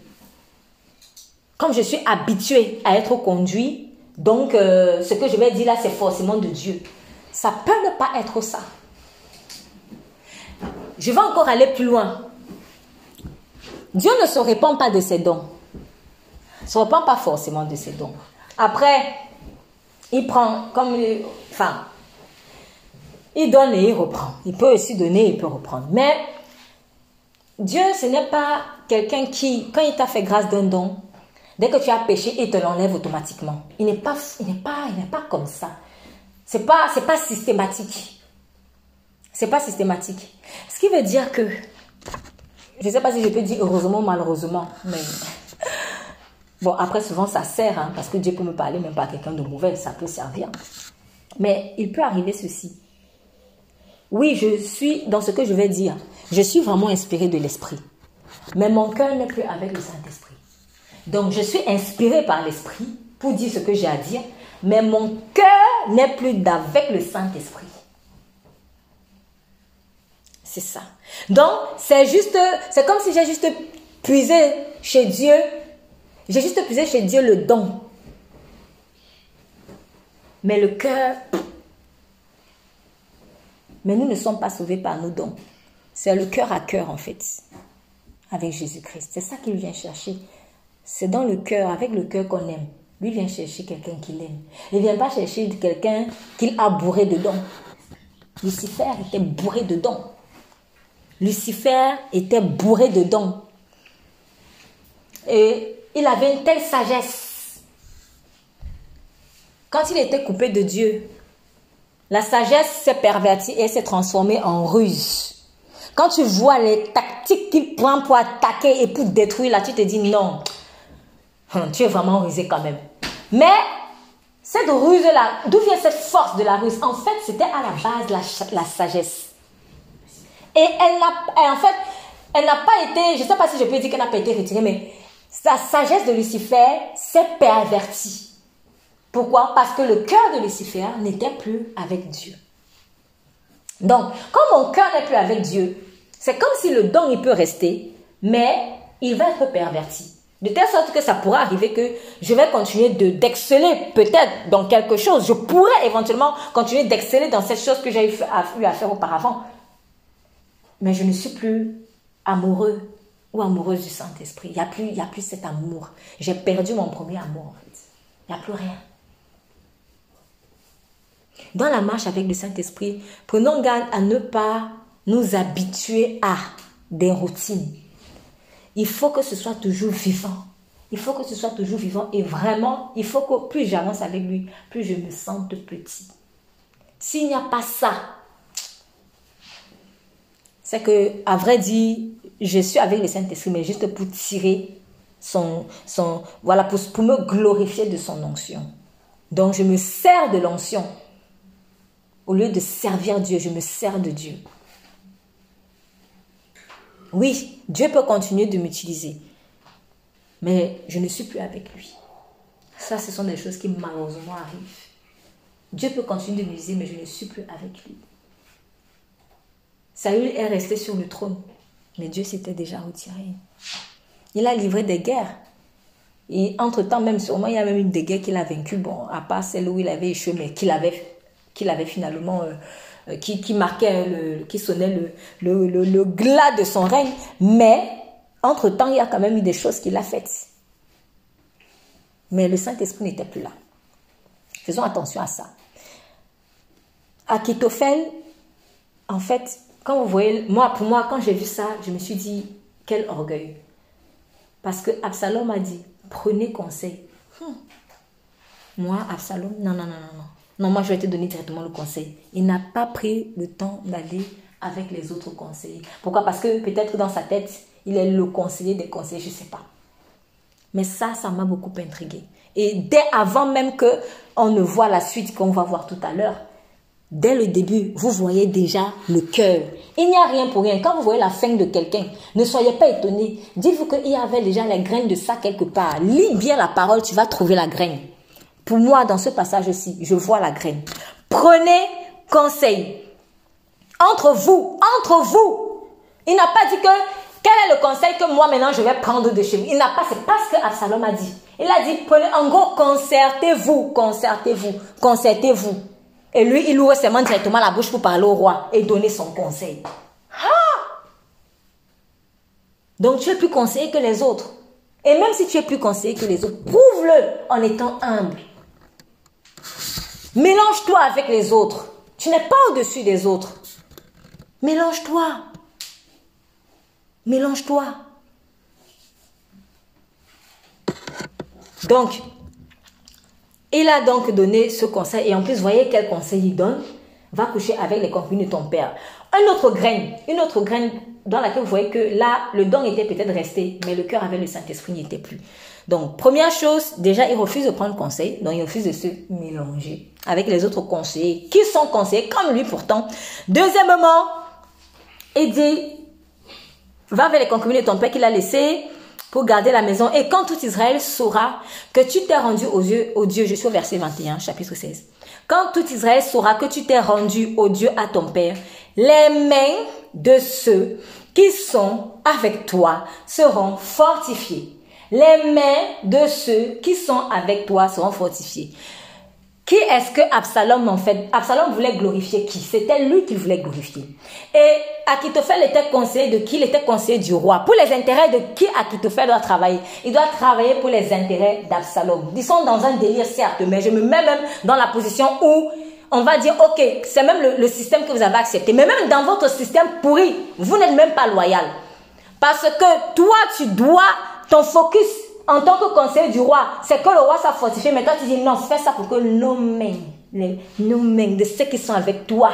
Comme je suis habitué à être conduit, donc euh, ce que je vais dire là, c'est forcément de Dieu. Ça peut ne pas être ça. Je vais encore aller plus loin. Dieu ne se répand pas de ses dons. Ne se répand pas forcément de ses dons. Après, il prend comme... Enfin, il donne et il reprend. Il peut aussi donner, il peut reprendre. Mais Dieu, ce n'est pas quelqu'un qui, quand il t'a fait grâce d'un don, dès que tu as péché, il te l'enlève automatiquement. Il n'est pas, il n'est pas, il n'est pas comme ça. C'est pas, c'est pas systématique. C'est pas systématique. Ce qui veut dire que, je ne sais pas si je peux dire heureusement ou malheureusement, mais bon, après souvent ça sert, hein, parce que Dieu peut me parler même pas à quelqu'un de mauvais, ça peut servir. Mais il peut arriver ceci. Oui, je suis dans ce que je vais dire. Je suis vraiment inspiré de l'esprit. Mais mon cœur n'est plus avec le Saint-Esprit. Donc je suis inspiré par l'esprit pour dire ce que j'ai à dire, mais mon cœur n'est plus d'avec le Saint-Esprit. C'est ça. Donc, c'est juste, c'est comme si j'ai juste puisé chez Dieu, j'ai juste puisé chez Dieu le don. Mais le cœur, mais nous ne sommes pas sauvés par nos dons. C'est le cœur à cœur, en fait, avec Jésus-Christ. C'est ça qu'il vient chercher. C'est dans le cœur, avec le cœur qu'on aime. Lui vient chercher quelqu'un qu'il aime. Il ne vient pas chercher quelqu'un qu'il a bourré de dons. Lucifer était bourré de dons. Lucifer était bourré de dons. Et il avait une telle sagesse. Quand il était coupé de Dieu, la sagesse s'est pervertie et s'est transformée en ruse. Quand tu vois les tactiques qu'il prend pour attaquer et pour détruire, là, tu te dis non, hum, tu es vraiment rusé quand même. Mais cette ruse-là, d'où vient cette force de la ruse? En fait, c'était à la base la, la sagesse. Et elle en fait, elle n'a pas été, je ne sais pas si je peux dire qu'elle n'a pas été retirée, mais sa sagesse de Lucifer s'est pervertie. Pourquoi? Parce que le cœur de Lucifer n'était plus avec Dieu. Donc, quand mon cœur n'est plus avec Dieu, c'est comme si le don, il peut rester, mais il va être perverti. De telle sorte que ça pourrait arriver que je vais continuer de d'exceller peut-être dans quelque chose. Je pourrais éventuellement continuer d'exceller dans cette chose que j'ai eu à faire auparavant. Mais je ne suis plus amoureux ou amoureuse du Saint-Esprit. Il n'y a, a plus cet amour. J'ai perdu mon premier amour en fait. Il n'y a plus rien. Dans la marche avec le Saint-Esprit, prenons garde à ne pas nous habituer à des routines. Il faut que ce soit toujours vivant. Il faut que ce soit toujours vivant. Et vraiment, il faut que plus j'avance avec lui, plus je me sente petit. S'il n'y a pas ça, c'est que, à vrai dire, je suis avec le Saint-Esprit, mais juste pour tirer son, voilà, pour, pour me glorifier de son onction. Donc, je me sers de l'onction. Au lieu de servir Dieu, je me sers de Dieu. Oui, Dieu peut continuer de m'utiliser, mais je ne suis plus avec lui. Ça, ce sont des choses qui malheureusement arrivent. Dieu peut continuer de m'utiliser, mais je ne suis plus avec lui. Saül est resté sur le trône, mais Dieu s'était déjà retiré. Il a livré des guerres. Et entre-temps, même sûrement, il y a même une des guerres qu'il a vaincues, bon, à part celle où il avait échoué, mais qu'il avait, finalement euh, euh, qui, marquait, qui sonnait le, glas de son règne. Mais, entre-temps, il y a quand même eu des choses qu'il a faites. Mais le Saint-Esprit n'était plus là. Faisons attention à ça. Akitophel, en fait, quand vous voyez, moi, pour moi, quand j'ai vu ça, je me suis dit, quel orgueil. Parce que Absalom a dit, prenez conseil. Hmm. Moi, Absalom, non, non, non, non. Non, moi, je vais te donner directement le conseil. Il n'a pas pris le temps d'aller avec les autres conseillers. Pourquoi? Parce que peut-être dans sa tête, il est le conseiller des conseillers, je ne sais pas. Mais ça, ça m'a beaucoup intrigué. Et dès avant même que on ne voit la suite qu'on va voir tout à l'heure, dès le début, vous voyez déjà le cœur. Il n'y a rien pour rien. Quand vous voyez la fin de quelqu'un, ne soyez pas étonné. Dites-vous qu'il y avait déjà les graines de ça quelque part. Lis bien la parole, tu vas trouver la graine. Pour moi, dans ce passage-ci, je vois la graine. Prenez conseil. Entre vous, entre vous. Il n'a pas dit que quel est le conseil que moi maintenant je vais prendre de chez vous Il n'a pas, c'est pas ce que Absalom a dit. Il a dit, prenez, en gros, concertez-vous, concertez-vous, concertez-vous. Et lui, il ouvre seulement directement la bouche pour parler au roi et donner son conseil. Donc tu es plus conseillé que les autres. Et même si tu es plus conseillé que les autres, prouve-le en étant humble. Mélange-toi avec les autres. Tu n'es pas au-dessus des autres. Mélange-toi. Mélange-toi. Donc, il a donc donné ce conseil. Et en plus, voyez quel conseil il donne. Va coucher avec les concubines de ton père. Un autre graine, une autre graine dans laquelle vous voyez que là, le don était peut-être resté, mais le cœur avec le Saint-Esprit n'y était plus. Donc, première chose, déjà, il refuse de prendre conseil, donc il refuse de se mélanger avec les autres conseillers qui sont conseillers comme lui pourtant. Deuxièmement, il dit, va vers les concubines de ton père qu'il a laissé pour garder la maison. Et quand tout Israël saura que tu t'es rendu aux yeux, au Dieu, je suis au verset 21, chapitre 16. Quand tout Israël saura que tu t'es rendu au Dieu à ton père, les mains de ceux qui sont avec toi seront fortifiées. Les mains de ceux qui sont avec toi seront fortifiées. Qui est-ce que Absalom en fait? Absalom voulait glorifier qui? C'était lui qu'il voulait glorifier. Et Akitophel était conseiller de qui? Il était conseiller du roi. Pour les intérêts de qui Akitophel doit travailler? Il doit travailler pour les intérêts d'Absalom. Ils sont dans un délire certes, mais je me mets même dans la position où on va dire, ok, c'est même le, le, système que vous avez accepté. Mais même dans votre système pourri, vous n'êtes même pas loyal. Parce que toi, tu dois, ton focus en tant que conseiller du roi, c'est que le roi soit fortifié. Mais toi, tu dis non, fais ça pour que nos mains, les, nos mains de ceux qui sont avec toi.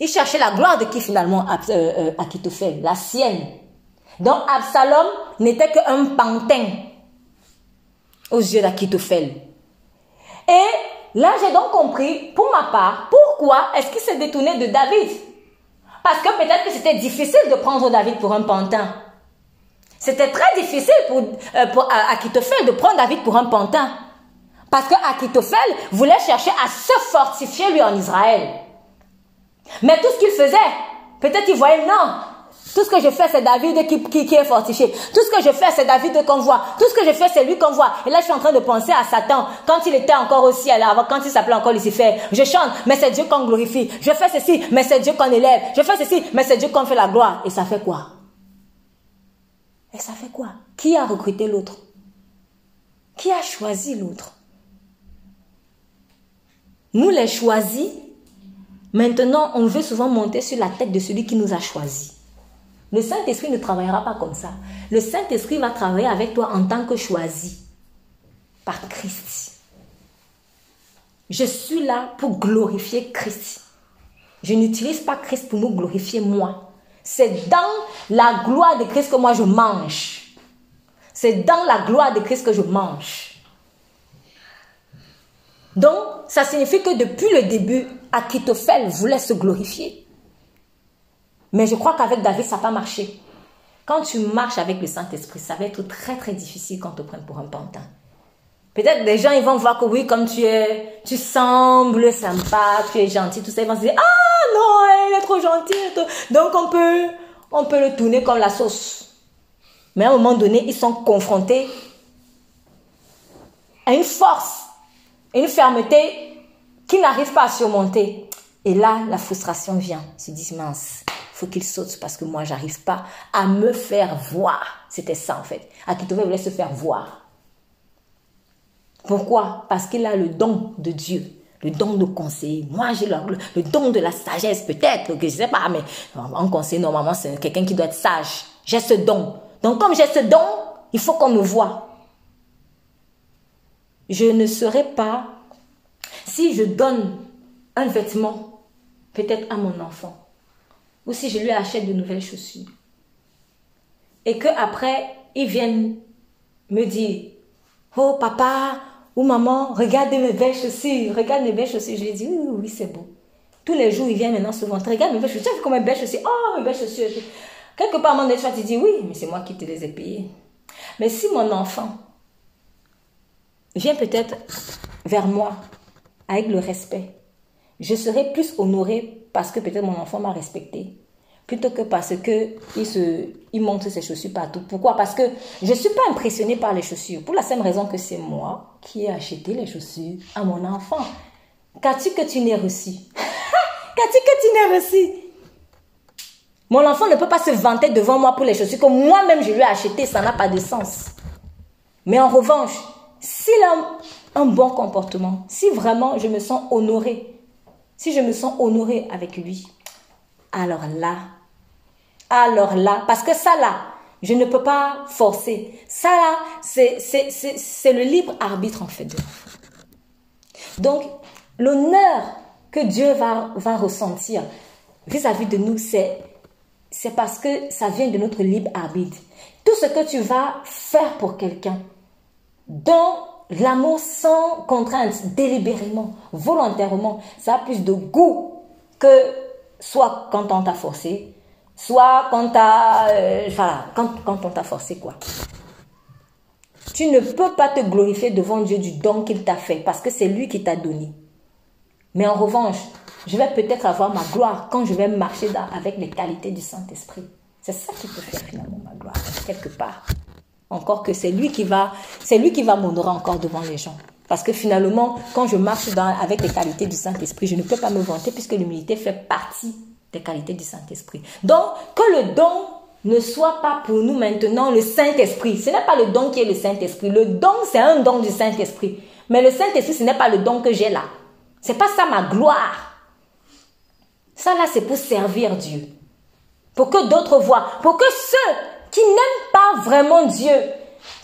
Il cherchait la gloire de qui finalement euh, euh, La sienne. Donc Absalom n'était qu'un pantin aux yeux d'Akitophel. Et là, j'ai donc compris, pour ma part, pourquoi est-ce qu'il s'est détourné de David? Parce que peut-être que c'était difficile de prendre David pour un pantin. C'était très difficile pour, euh, pour Akitophel de prendre David pour un pantin. Parce que Akitophel voulait chercher à se fortifier lui en Israël. Mais tout ce qu'il faisait, peut-être il voyait non. Tout ce que je fais, c'est David qui, qui, qui, est fortifié. Tout ce que je fais, c'est David qu'on voit. Tout ce que je fais, c'est lui qu'on voit. Et là, je suis en train de penser à Satan. Quand il était encore au ciel, avant, quand il s'appelait encore Lucifer. Je chante, mais c'est Dieu qu'on glorifie. Je fais ceci, mais c'est Dieu qu'on élève. Je fais ceci, mais c'est Dieu qu'on fait la gloire. Et ça fait quoi? Et ça fait quoi? Qui a recruté l'autre? Qui a choisi l'autre? Nous les choisis, maintenant on veut souvent monter sur la tête de celui qui nous a choisis. Le Saint-Esprit ne travaillera pas comme ça. Le Saint-Esprit va travailler avec toi en tant que choisi par Christ. Je suis là pour glorifier Christ. Je n'utilise pas Christ pour me glorifier moi. C'est dans la gloire de Christ que moi je mange. C'est dans la gloire de Christ que je mange. Donc, ça signifie que depuis le début, Akitophel voulait se glorifier. Mais je crois qu'avec David, ça n'a pas marché. Quand tu marches avec le Saint-Esprit, ça va être très très difficile quand on te pour un pantin. Peut-être des gens, ils vont voir que oui, comme tu es, tu sembles sympa, tu es gentil, tout ça, ils vont se dire, ah non, il est trop gentil. Donc on peut, on peut le tourner comme la sauce. Mais à un moment donné, ils sont confrontés à une force, une fermeté qu'ils n'arrivent pas à surmonter. Et là, la frustration vient. Ils se disent, mince, faut qu'il saute parce que moi, j'arrive pas à me faire voir. C'était ça, en fait. Akitophel voulait se faire voir. Pourquoi? Parce qu'il a le don de Dieu, le don de conseiller. Moi, j'ai le, don de la sagesse, peut-être, que je sais pas, mais en conseil, normalement, c'est quelqu'un qui doit être sage. J'ai ce don. Donc, comme j'ai ce don, il faut qu'on me voit. Je ne serai pas, si je donne un vêtement, peut-être à mon enfant, ou si je lui achète de nouvelles chaussures, et que après, ils viennent me dire, oh papa, ou maman, regardez mes belles chaussures, regarde mes belles chaussures. Je lui ai dit, oui, oui, c'est beau. Tous les jours, il vient maintenant souvent. Regarde mes belles chaussures. Tu as vu comme mes belles chaussures? Oh, mes belles chaussures. Quelque part, mon tu dis, oui, mais c'est moi qui te les ai payées. Mais si mon enfant vient peut-être vers moi avec le respect, je serai plus honorée parce que peut-être mon enfant m'a respecté, plutôt que parce que il montre ses chaussures partout. Pourquoi? Parce que je suis pas impressionnée par les chaussures. Pour la simple raison que c'est moi qui ai acheté les chaussures à mon enfant. Qu'as-tu que tu n'es reçu Qu'as-tu que tu n'es reçu Mon enfant ne peut pas se vanter devant moi pour les chaussures que moi-même je lui ai achetées. Ça n'a pas de sens. Mais en revanche, s'il a un bon comportement, si vraiment je me sens honorée, si je me sens honorée avec lui, alors là, alors là, parce que ça là, je ne peux pas forcer. Ça là, c'est le libre arbitre en fait. Donc, l'honneur que Dieu va, va ressentir vis-à-vis de nous, c'est parce que ça vient de notre libre arbitre. Tout ce que tu vas faire pour quelqu'un, dans l'amour sans contrainte, délibérément, volontairement, ça a plus de goût que soit quand on t'a forcé, soit quand, euh, quand, quand on t'a forcé quoi. Tu ne peux pas te glorifier devant Dieu du don qu'il t'a fait parce que c'est lui qui t'a donné. Mais en revanche, je vais peut-être avoir ma gloire quand je vais marcher avec les qualités du Saint-Esprit. C'est ça qui peut faire finalement ma gloire, quelque part. Encore que c'est lui qui va, c'est lui qui va m'honorer encore devant les gens. Parce que finalement, quand je marche avec les qualités du Saint-Esprit, je ne peux pas me vanter puisque l'humilité fait partie des qualités du Saint-Esprit. Donc, que le don ne soit pas pour nous maintenant le Saint-Esprit. Ce n'est pas le don qui est le Saint-Esprit. Le don, c'est un don du Saint-Esprit. Mais le Saint-Esprit, ce n'est pas le don que j'ai là. C'est pas ça ma gloire. Ça là, c'est pour servir Dieu. Pour que d'autres voient. Pour que ceux qui n'aiment pas vraiment Dieu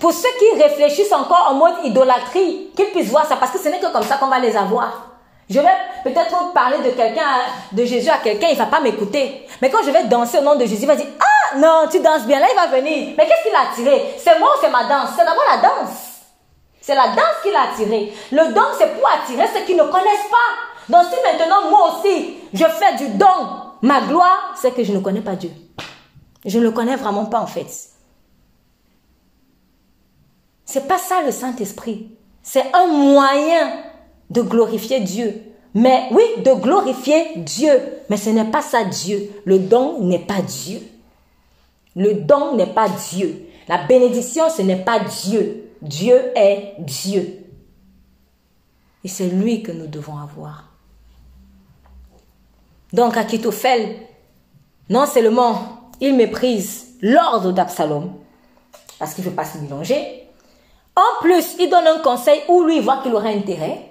pour ceux qui réfléchissent encore en mode idolâtrie, qu'ils puissent voir ça, parce que ce n'est que comme ça qu'on va les avoir. Je vais peut-être parler de quelqu'un, de Jésus à quelqu'un, il va pas m'écouter. Mais quand je vais danser au nom de Jésus, il va dire, ah non, tu danses bien, là il va venir. Mais qu'est-ce qu'il a attiré C'est moi ou c'est ma danse? C'est d'abord la danse. C'est la danse qui l'a attiré. Le don, c'est pour attirer ceux qui ne connaissent pas. Donc si maintenant, moi aussi, je fais du don, ma gloire, c'est que je ne connais pas Dieu. Je ne le connais vraiment pas en fait. C'est pas ça le Saint-Esprit. C'est un moyen de glorifier Dieu. Mais oui, de glorifier Dieu. Mais ce n'est pas ça Dieu. Le don n'est pas Dieu. Le don n'est pas Dieu. La bénédiction, ce n'est pas Dieu. Dieu est Dieu. Et c'est lui que nous devons avoir. Donc, Akitophel, non seulement il méprise l'ordre d'Absalom, parce qu'il ne veut pas se mélanger, en plus, il donne un conseil où lui voit qu'il aurait intérêt.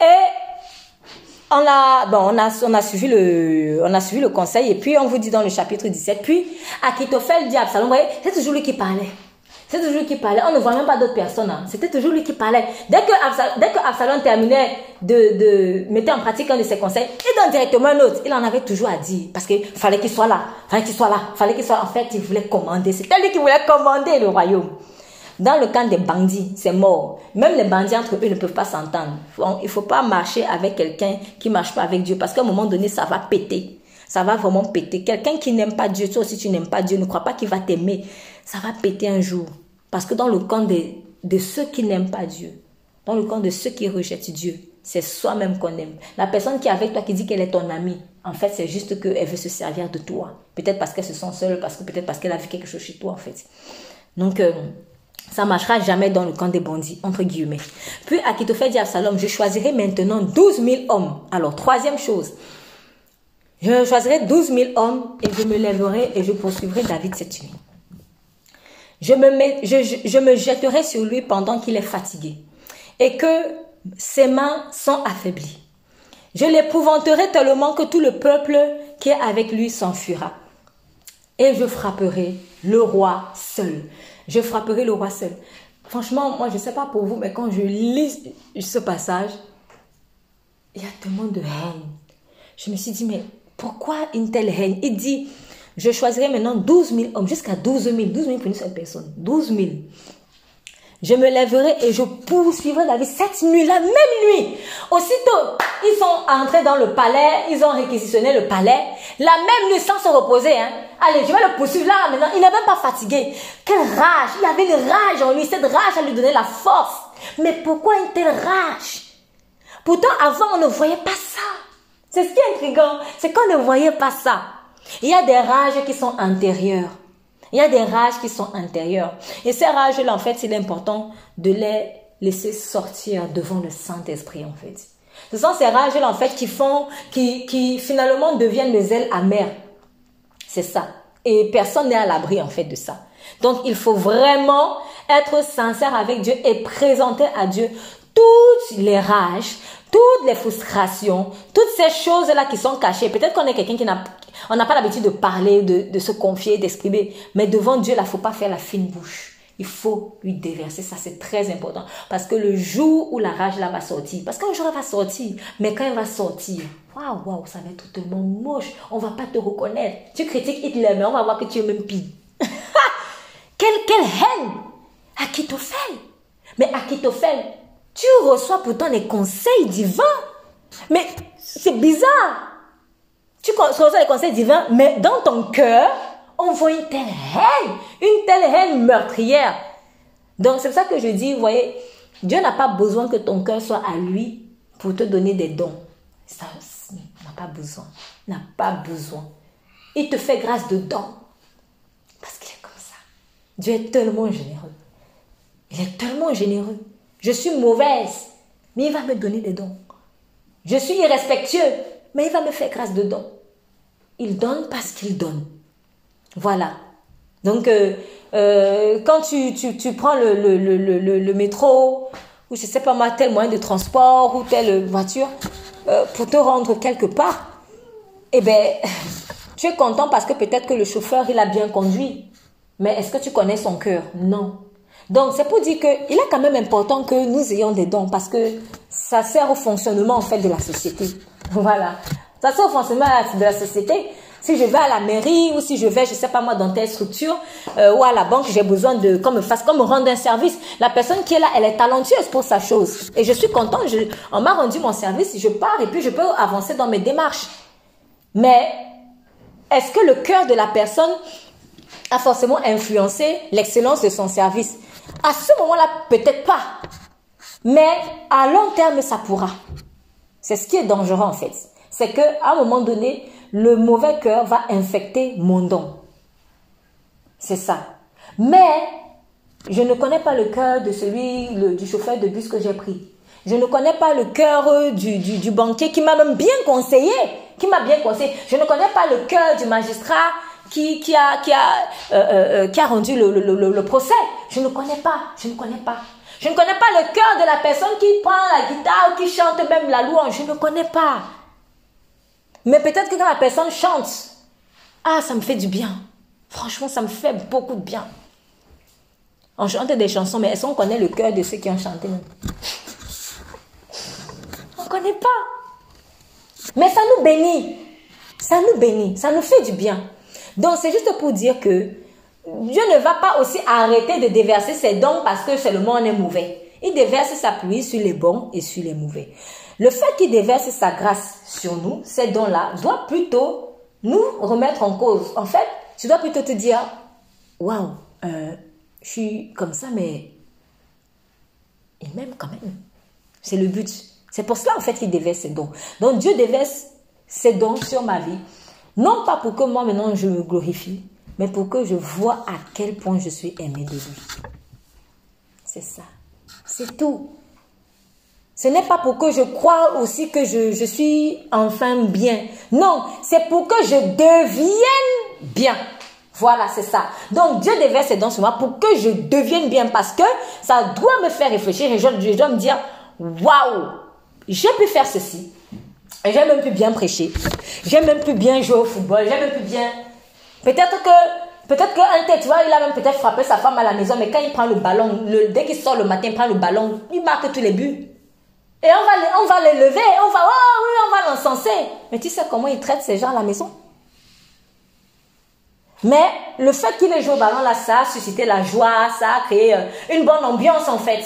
et on a, suivi le, conseil et puis on vous dit dans le chapitre 17, puis Akitophel dit à Absalom, voyez, c'est toujours lui qui parlait. C'est toujours lui qui parlait. On ne voit même pas d'autres personnes. Hein. C'était toujours lui qui parlait. Dès que, Absalom, dès que Absalom terminait de, de mettre en pratique un de ses conseils, il donne directement un autre. Il en avait toujours à dire. Parce qu'il fallait qu'il soit là. Fallait qu'il soit là. Fallait qu'il soit En fait, il voulait commander. C'était lui qui voulait commander le royaume. Dans le camp des bandits, c'est mort. Même les bandits entre eux ne peuvent pas s'entendre. Il ne faut pas marcher avec quelqu'un qui ne marche pas avec Dieu. Parce qu'à un moment donné, ça va péter. Ça va vraiment péter. Quelqu'un qui n'aime pas Dieu, toi aussi tu n'aimes pas Dieu, ne crois pas qu'il va t'aimer. Ça va péter un jour. Parce que dans le camp de, de ceux qui n'aiment pas Dieu, dans le camp de ceux qui rejettent Dieu, c'est soi-même qu'on aime. La personne qui est avec toi, qui dit qu'elle est ton amie, en fait, c'est juste qu'elle veut se servir de toi. Peut-être parce qu'elle se sent seule, parce que peut-être parce qu'elle a vu quelque chose chez toi, en fait. Donc, ça euh, ça marchera jamais dans le camp des bandits, entre guillemets. Puis, Akitophel dit à Salom, je choisirai maintenant 12 000 hommes. Alors, troisième chose, je choisirai 12 000 hommes et je me lèverai et je poursuivrai David cette nuit. Je me, jetterai sur lui pendant qu'il est fatigué et que ses mains sont affaiblies. Je l'épouvanterai tellement que tout le peuple qui est avec lui s'enfuira. Et je frapperai le roi seul. Je frapperai le roi seul. Franchement, moi, je ne sais pas pour vous, mais quand je lis ce passage, il y a tellement de haine. Je me suis dit, mais pourquoi une telle haine? Il dit, je choisirai maintenant 12 000 hommes, jusqu'à 12 000. 12 000 pour une seule personne. 12 000. Je me lèverai et je poursuivrai David cette nuit, la même nuit. Aussitôt, ils sont entrés dans le palais, ils ont réquisitionné le palais. La même nuit, sans se reposer. Hein. Allez, je vais le poursuivre là maintenant. Il n'est même pas fatigué. Quelle rage. Il avait une rage en lui. Cette rage a lui donné la force. Mais pourquoi une telle rage? Pourtant, avant, on ne voyait pas ça. C'est ce qui est intriguant, c'est qu'on ne voyait pas ça. Il y a des rages qui sont antérieures. Il y a des rages qui sont intérieures. Et ces rages-là, en fait, il est important de les laisser sortir devant le Saint-Esprit, en fait. Ce sont ces rages-là, en fait, qui font, qui, qui finalement deviennent des ailes amères. C'est ça. Et personne n'est à l'abri, en fait, de ça. Donc, il faut vraiment être sincère avec Dieu et présenter à Dieu toutes les rages, toutes les frustrations, toutes ces choses-là qui sont cachées. Peut-être qu'on est quelqu'un qui n'a, on n'a pas l'habitude de parler, de, se confier, d'exprimer. Mais devant Dieu, là, faut pas faire la fine bouche. Il faut lui déverser. Ça, c'est très important. Parce que le jour où la rage là va sortir, parce qu'un jour elle va sortir, mais quand elle va sortir, waouh, waouh, ça va être tellement moche. On va pas te reconnaître. Tu critiques Hitler, mais on va voir que tu es même pire. quelle, quelle haine! Akitophel! Mais Akitophel, tu reçois pourtant les conseils divins. Mais c'est bizarre. Tu reçois les conseils divins, mais dans ton cœur, on voit une telle haine, une telle haine meurtrière. Donc c'est pour ça que je dis, vous voyez, Dieu n'a pas besoin que ton cœur soit à lui pour te donner des dons. Ça, n'a pas besoin. N'a pas besoin. Il te fait grâce de dons. Parce qu'il est comme ça. Dieu est tellement généreux. Il est tellement généreux. Je suis mauvaise, mais il va me donner des dons. Je suis irrespectueux, mais il va me faire grâce de dons. Il donne parce qu'il donne. Voilà. Donc, euh, euh, quand tu, tu, prends le, métro, ou je sais pas moi, tel moyen de transport, ou telle voiture, euh, pour te rendre quelque part, eh ben, tu es content parce que peut-être que le chauffeur, il a bien conduit. Mais est-ce que tu connais son cœur? Non. Donc, c'est pour dire qu'il est quand même important que nous ayons des dons parce que ça sert au fonctionnement, en fait, de la société. Voilà. Ça sert au fonctionnement de la société. Si je vais à la mairie ou si je vais, je sais pas moi, dans telle structure euh, ou à la banque, j'ai besoin de qu'on me fasse, qu'on me rende un service. La personne qui est là, elle est talentueuse pour sa chose. Et je suis contente, on m'a rendu mon service, je pars et puis je peux avancer dans mes démarches. Mais est-ce que le cœur de la personne a forcément influencé l'excellence de son service? À ce moment-là, peut-être pas. Mais à long terme, ça pourra. C'est ce qui est dangereux en fait. C'est qu'à un moment donné, le mauvais cœur va infecter mon don. C'est ça. Mais je ne connais pas le cœur de celui, du chauffeur de bus que j'ai pris. Je ne connais pas le cœur euh, du, banquier qui m'a même bien conseillé, bien conseillé. Je ne connais pas le cœur du magistrat qui, qui, a, qui, a, euh, euh, qui a rendu le, le, le, procès. Je ne connais pas, je ne connais pas. Je ne connais pas le cœur de la personne qui prend la guitare ou qui chante même la louange. Je ne connais pas. Mais peut-être que quand la personne chante, ah, ça me fait du bien. Franchement, ça me fait beaucoup de bien. On chante des chansons, mais est-ce qu'on connaît le cœur de ceux qui ont chanté? On ne connaît pas. Mais ça nous bénit. Ça nous bénit. Ça nous fait du bien. Donc, c'est juste pour dire que Dieu ne va pas aussi arrêter de déverser ses dons parce que seulement on est mauvais. Il déverse sa pluie sur les bons et sur les mauvais. Le fait qu'il déverse sa grâce sur nous, ces dons-là, doit plutôt nous remettre en cause. En fait, tu dois plutôt te dire, waouh, euh, je suis comme ça, mais il m'aime quand même. C'est le but. C'est pour cela, en fait, qu'il déverse ses dons. Donc, Dieu déverse ses dons sur ma vie. Non pas pour que moi, maintenant, je me glorifie, mais pour que je vois à quel point je suis aimé de lui. C'est ça. C'est tout. Ce n'est pas pour que je croie aussi que je, suis enfin bien. Non, c'est pour que je devienne bien. Voilà, c'est ça. Donc Dieu déverse ses dons sur moi pour que je devienne bien parce que ça doit me faire réfléchir et je, dois me dire, waouh, j'ai pu faire ceci. Et j'ai même pu bien prêcher. J'ai même pu bien jouer au football. J'ai même pu bien. Peut-être que, peut-être qu'un tête, tu vois, il a même peut-être frappé sa femme à la maison, mais quand il prend le ballon, dès qu'il sort le matin, il prend le ballon, il marque tous les buts. Et on va, on va les lever, on va, oh oui, on va l'encenser. Mais tu sais comment ils traitent ces gens à la maison? Mais le fait qu'il ait joué au ballon là, ça a suscité la joie, ça a créé euh, une bonne ambiance en fait.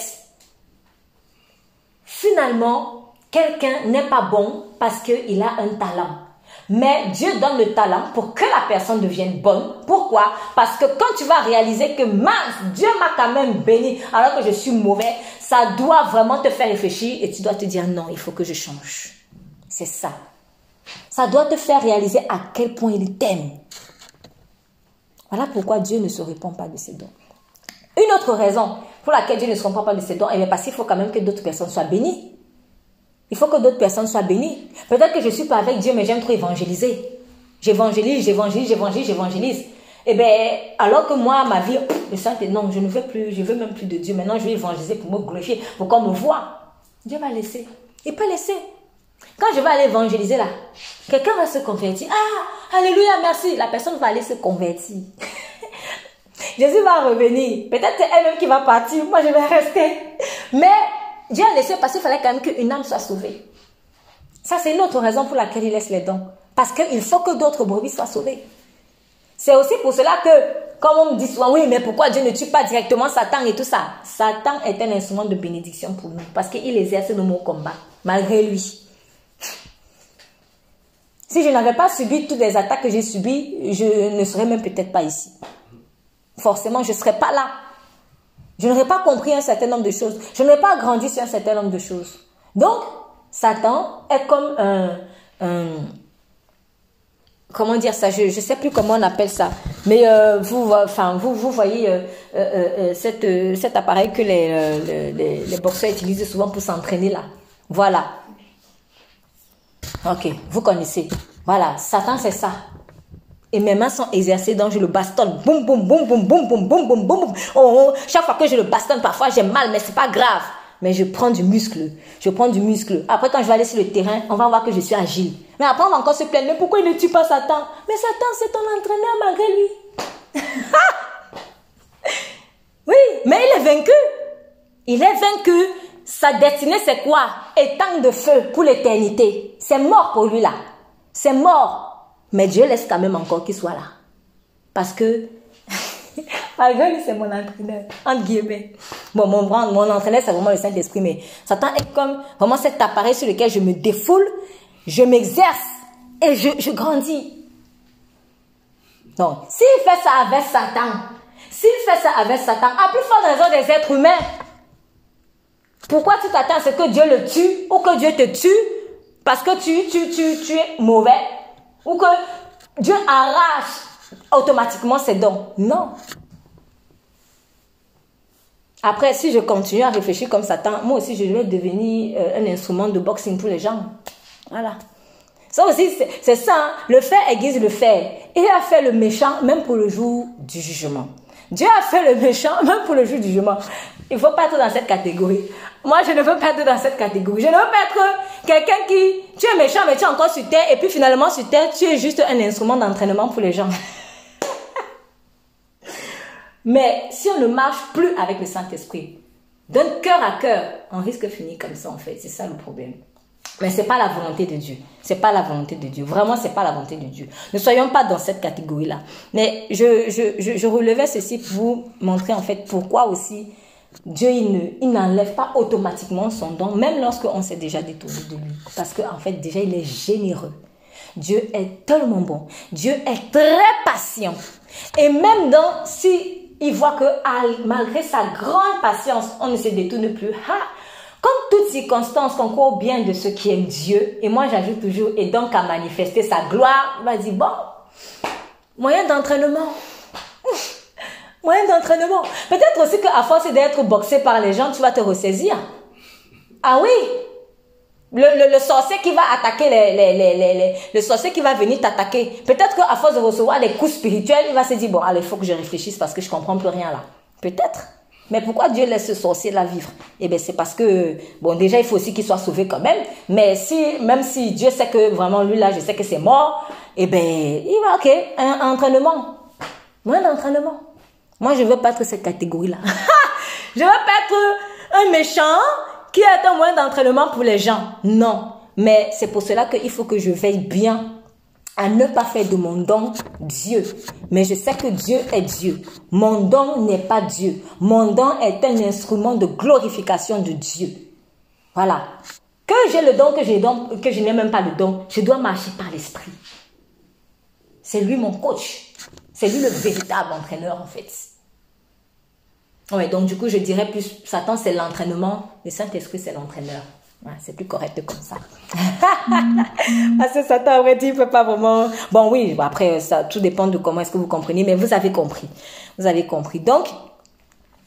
Finalement, quelqu'un n'est pas bon parce qu'il a un talent. Mais Dieu donne le talent pour que la personne devienne bonne. Pourquoi? Parce que quand tu vas réaliser que mince, Dieu m'a quand même béni alors que je suis mauvais, ça doit vraiment te faire réfléchir et tu dois te dire non, il faut que je change. C'est ça. Ça doit te faire réaliser à quel point il t'aime. Voilà pourquoi Dieu ne se répand pas de ses dons. Une autre raison pour laquelle Dieu ne se répand pas de ses dons, est parce qu'il faut quand même que d'autres personnes soient bénies. Il faut que d'autres personnes soient bénies. Peut-être que je ne suis pas avec Dieu, mais j'aime trop évangéliser. J'évangélise, j'évangélise, j'évangélise, j'évangélise. Eh bien, alors que moi, ma vie, le Saint non, je ne veux plus, je veux même plus de Dieu. Maintenant, je vais évangéliser pour me glorifier, pour qu'on me voit. Dieu va laisser. Il peut laisser. Quand je vais aller évangéliser là, quelqu'un va se convertir. Ah, alléluia, merci. La personne va aller se convertir. Jésus va revenir. Peut-être c'est elle-même qui va partir. Moi, je vais rester. Mais Dieu a laissé parce qu'il fallait quand même qu'une âme soit sauvée. Ça, c'est une autre raison pour laquelle il laisse les dons. Parce qu'il faut que d'autres brebis soient sauvées. C'est aussi pour cela que, comme on me dit souvent, oui, mais pourquoi Dieu ne tue pas directement Satan et tout ça? Satan est un instrument de bénédiction pour nous. Parce qu'il exerce nos combats, malgré lui. Si je n'avais pas subi toutes les attaques que j'ai subies, je ne serais même peut-être pas ici. Forcément, je ne serais pas là. Je n'aurais pas compris un certain nombre de choses. Je n'aurais pas grandi sur un certain nombre de choses. Donc, Satan est comme un, comment dire ça, je ne sais plus comment on appelle ça, mais euh, vous, enfin, vous, vous voyez euh, euh, cet appareil que les, les, les boxeurs utilisent souvent pour s'entraîner là. Voilà. Ok, vous connaissez. Voilà, Satan c'est ça. Et mes mains sont exercées, donc je le bastonne. Boum, boum, boum, boum, boum, boum, boum, boum, boum. Oh, Chaque fois que je le bastonne, parfois j'ai mal, mais c'est pas grave. Mais je prends du muscle. Je prends du muscle. Après, quand je vais aller sur le terrain, on va voir que je suis agile. Mais après, on va encore se plaindre. Mais pourquoi il ne tue pas Satan? Mais Satan, c'est ton entraîneur malgré lui. oui, mais il est vaincu. Il est vaincu. Sa destinée, c'est quoi? Étang de feu pour l'éternité. C'est mort pour lui là. C'est mort. Mais Dieu laisse quand même encore qu'il soit là. Parce que, malgré lui, c'est mon entraîneur. Bon, mon, mon entraîneur, c'est vraiment le Saint-Esprit, mais Satan est comme vraiment cet appareil sur lequel je me défoule, je m'exerce et je, je grandis. Donc, s'il fait ça avec Satan, s'il fait ça avec Satan, à plus forte raison des êtres humains, pourquoi tu t'attends à ce que Dieu le tue ou que Dieu te tue parce que tu, tu, tu, tu es mauvais? Ou que Dieu arrache automatiquement ses dons. Non. Après, si je continue à réfléchir comme Satan, moi aussi, je vais devenir euh, un instrument de boxing pour les gens. Voilà. Ça aussi, c'est ça. Hein. Le fait aiguise le fait. Il a fait le méchant même pour le jour du jugement. Dieu a fait le méchant même pour le jour du jugement. Il ne faut pas être dans cette catégorie. Moi, je ne veux pas être dans cette catégorie. Je ne veux pas être quelqu'un qui, tu es méchant, mais tu es encore sur terre, et puis finalement sur terre, tu es juste un instrument d'entraînement pour les gens. mais si on ne marche plus avec le Saint-Esprit, d'un cœur à cœur, on risque de finir comme ça en fait. C'est ça le problème. Mais c'est pas la volonté de Dieu. C'est pas la volonté de Dieu. Vraiment, c'est pas la volonté de Dieu. Ne soyons pas dans cette catégorie-là. Mais je, je, je, je relevais ceci pour vous montrer en fait pourquoi aussi Dieu, il n'enlève pas automatiquement son don, même lorsqu'on s'est déjà détourné de lui. Parce qu'en en fait, déjà, il est généreux. Dieu est tellement bon. Dieu est très patient. Et même dans, si il voit que malgré sa grande patience, on ne se détourne plus. Ha! Comme toute circonstance concourt bien de ceux qui aiment Dieu, et moi j'ajoute toujours, et donc à manifester sa gloire, il va dire, bon, moyen d'entraînement moyen d'entraînement. Peut-être aussi qu'à force d'être boxé par les gens, tu vas te ressaisir. Ah oui, le, le, sorcier qui va attaquer les, les, les, le sorcier qui va venir t'attaquer. Peut-être qu'à force de recevoir des coups spirituels, il va se dire, bon, allez, il faut que je réfléchisse parce que je comprends plus rien là. Peut-être. Mais pourquoi Dieu laisse ce sorcier là vivre? Eh bien, c'est parce que, bon, déjà, il faut aussi qu'il soit sauvé quand même. Mais si, même si Dieu sait que vraiment lui là, je sais que c'est mort, eh bien, il va, ok, un entraînement. Moins d'entraînement. Moi, je ne veux pas être cette catégorie-là. je ne veux pas être un méchant qui est un moyen d'entraînement pour les gens. Non. Mais c'est pour cela qu'il faut que je veille bien à ne pas faire de mon don Dieu. Mais je sais que Dieu est Dieu. Mon don n'est pas Dieu. Mon don est un instrument de glorification de Dieu. Voilà. Que j'ai le don, que, j'ai don, que je n'ai même pas le don, je dois marcher par l'esprit. C'est lui mon coach. C'est lui le véritable entraîneur en fait. Ouais, donc du coup, je dirais plus, Satan c'est l'entraînement, le Saint-Esprit c'est l'entraîneur. c'est plus correct comme ça. Parce que Satan aurait dit, il peut pas vraiment... Bon, oui, après, ça, tout dépend de comment est-ce que vous comprenez, mais vous avez compris. Vous avez compris. Donc,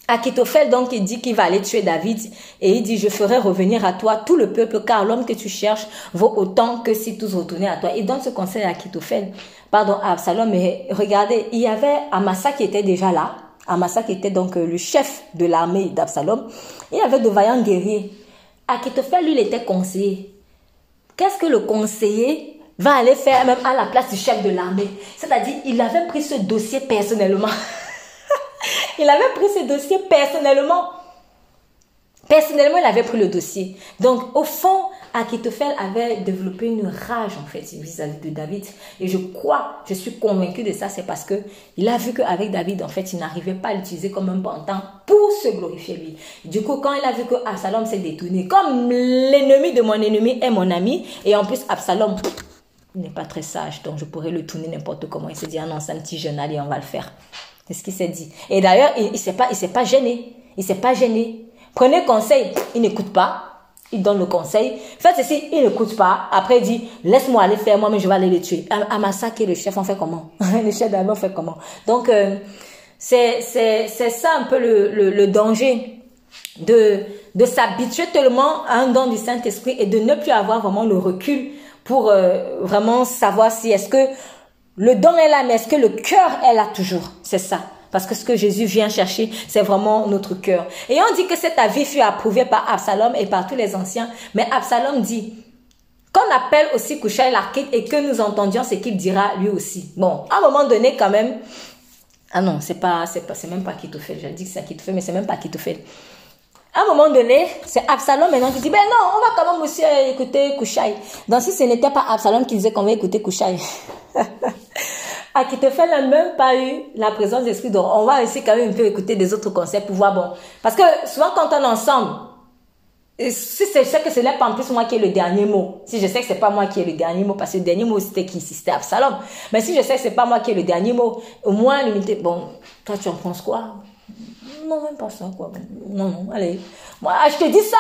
Akitophel, donc, il dit qu'il va aller tuer David et il dit, je ferai revenir à toi tout le peuple car l'homme que tu cherches vaut autant que si tous retournaient à toi. Il donne ce conseil à Akitophel, pardon, à Absalom, mais regardez, il y avait Amasa qui était déjà là. Amasa qui était donc euh, le chef de l'armée d'Absalom. Il y avait de vaillants guerriers. Akitophel, lui, il était conseiller. Qu'est-ce que le conseiller va aller faire même à la place du chef de l'armée? C'est-à-dire, il avait pris ce dossier personnellement. il avait pris ce dossier personnellement. Personnellement, il avait pris le dossier. Donc, au fond, Akitophel avait développé une rage, en fait, vis-à-vis de David. Et je crois, je suis convaincue de ça, c'est parce que il a vu qu'avec David, en fait, il n'arrivait pas à l'utiliser comme un pantin pour se glorifier lui. Du coup, quand il a vu que Absalom s'est détourné, comme l'ennemi de mon ennemi est mon ami, et en plus, Absalom n'est pas très sage, donc je pourrais le tourner n'importe comment. Il s'est dit, ah non, c'est un petit jeune, allez, on va le faire. C'est ce qu'il s'est dit. Et d'ailleurs, il ne s'est pas gêné. Il s'est pas gêné. Prenez conseil, il n'écoute pas. Il donne le conseil. Faites ceci, il n'écoute pas. Après, il dit, laisse-moi aller faire moi, mais je vais aller les tuer. Amasa, qui est le chef, on fait comment? Le chef d'armée, on fait comment? Donc, euh, c'est ça un peu le, le, le danger de, de s'habituer tellement à un don du Saint-Esprit et de ne plus avoir vraiment le recul pour euh, vraiment savoir si est-ce que le don est là, mais est-ce que le cœur est là toujours? C'est ça. Parce que ce que Jésus vient chercher, c'est vraiment notre cœur. Et on dit que cet avis fut approuvé par Absalom et par tous les anciens. Mais Absalom dit qu'on appelle aussi Kouchaï l'archite et que nous entendions ce qu'il dira lui aussi. Bon, à un moment donné, quand même. Ah non, c'est pas, c'est pas, c'est même pas fait. J'ai dit que c'est fait, mais c'est même pas fait. À un moment donné, c'est Absalom maintenant qui dit, ben non, on va quand même aussi écouter Kouchaï. Donc si ce n'était pas Absalom qui disait qu'on va écouter Kouchaï. Akitophel n'a même pas eu la présence d'esprit. Donc, on va essayer quand même un peu écouter des autres conseils pour voir, bon. Parce que souvent, quand on est ensemble, si je sais que ce n'est pas en plus moi qui ai le dernier mot, si je sais que c'est pas moi qui ai le dernier mot, parce que le dernier mot c'était qui C'était Absalom. Mais si je sais que c'est pas moi qui ai le dernier mot, au moins limiter, bon, toi tu en penses quoi? Non, même pas ça, quoi. Non, non, allez. Moi, je te dis ça,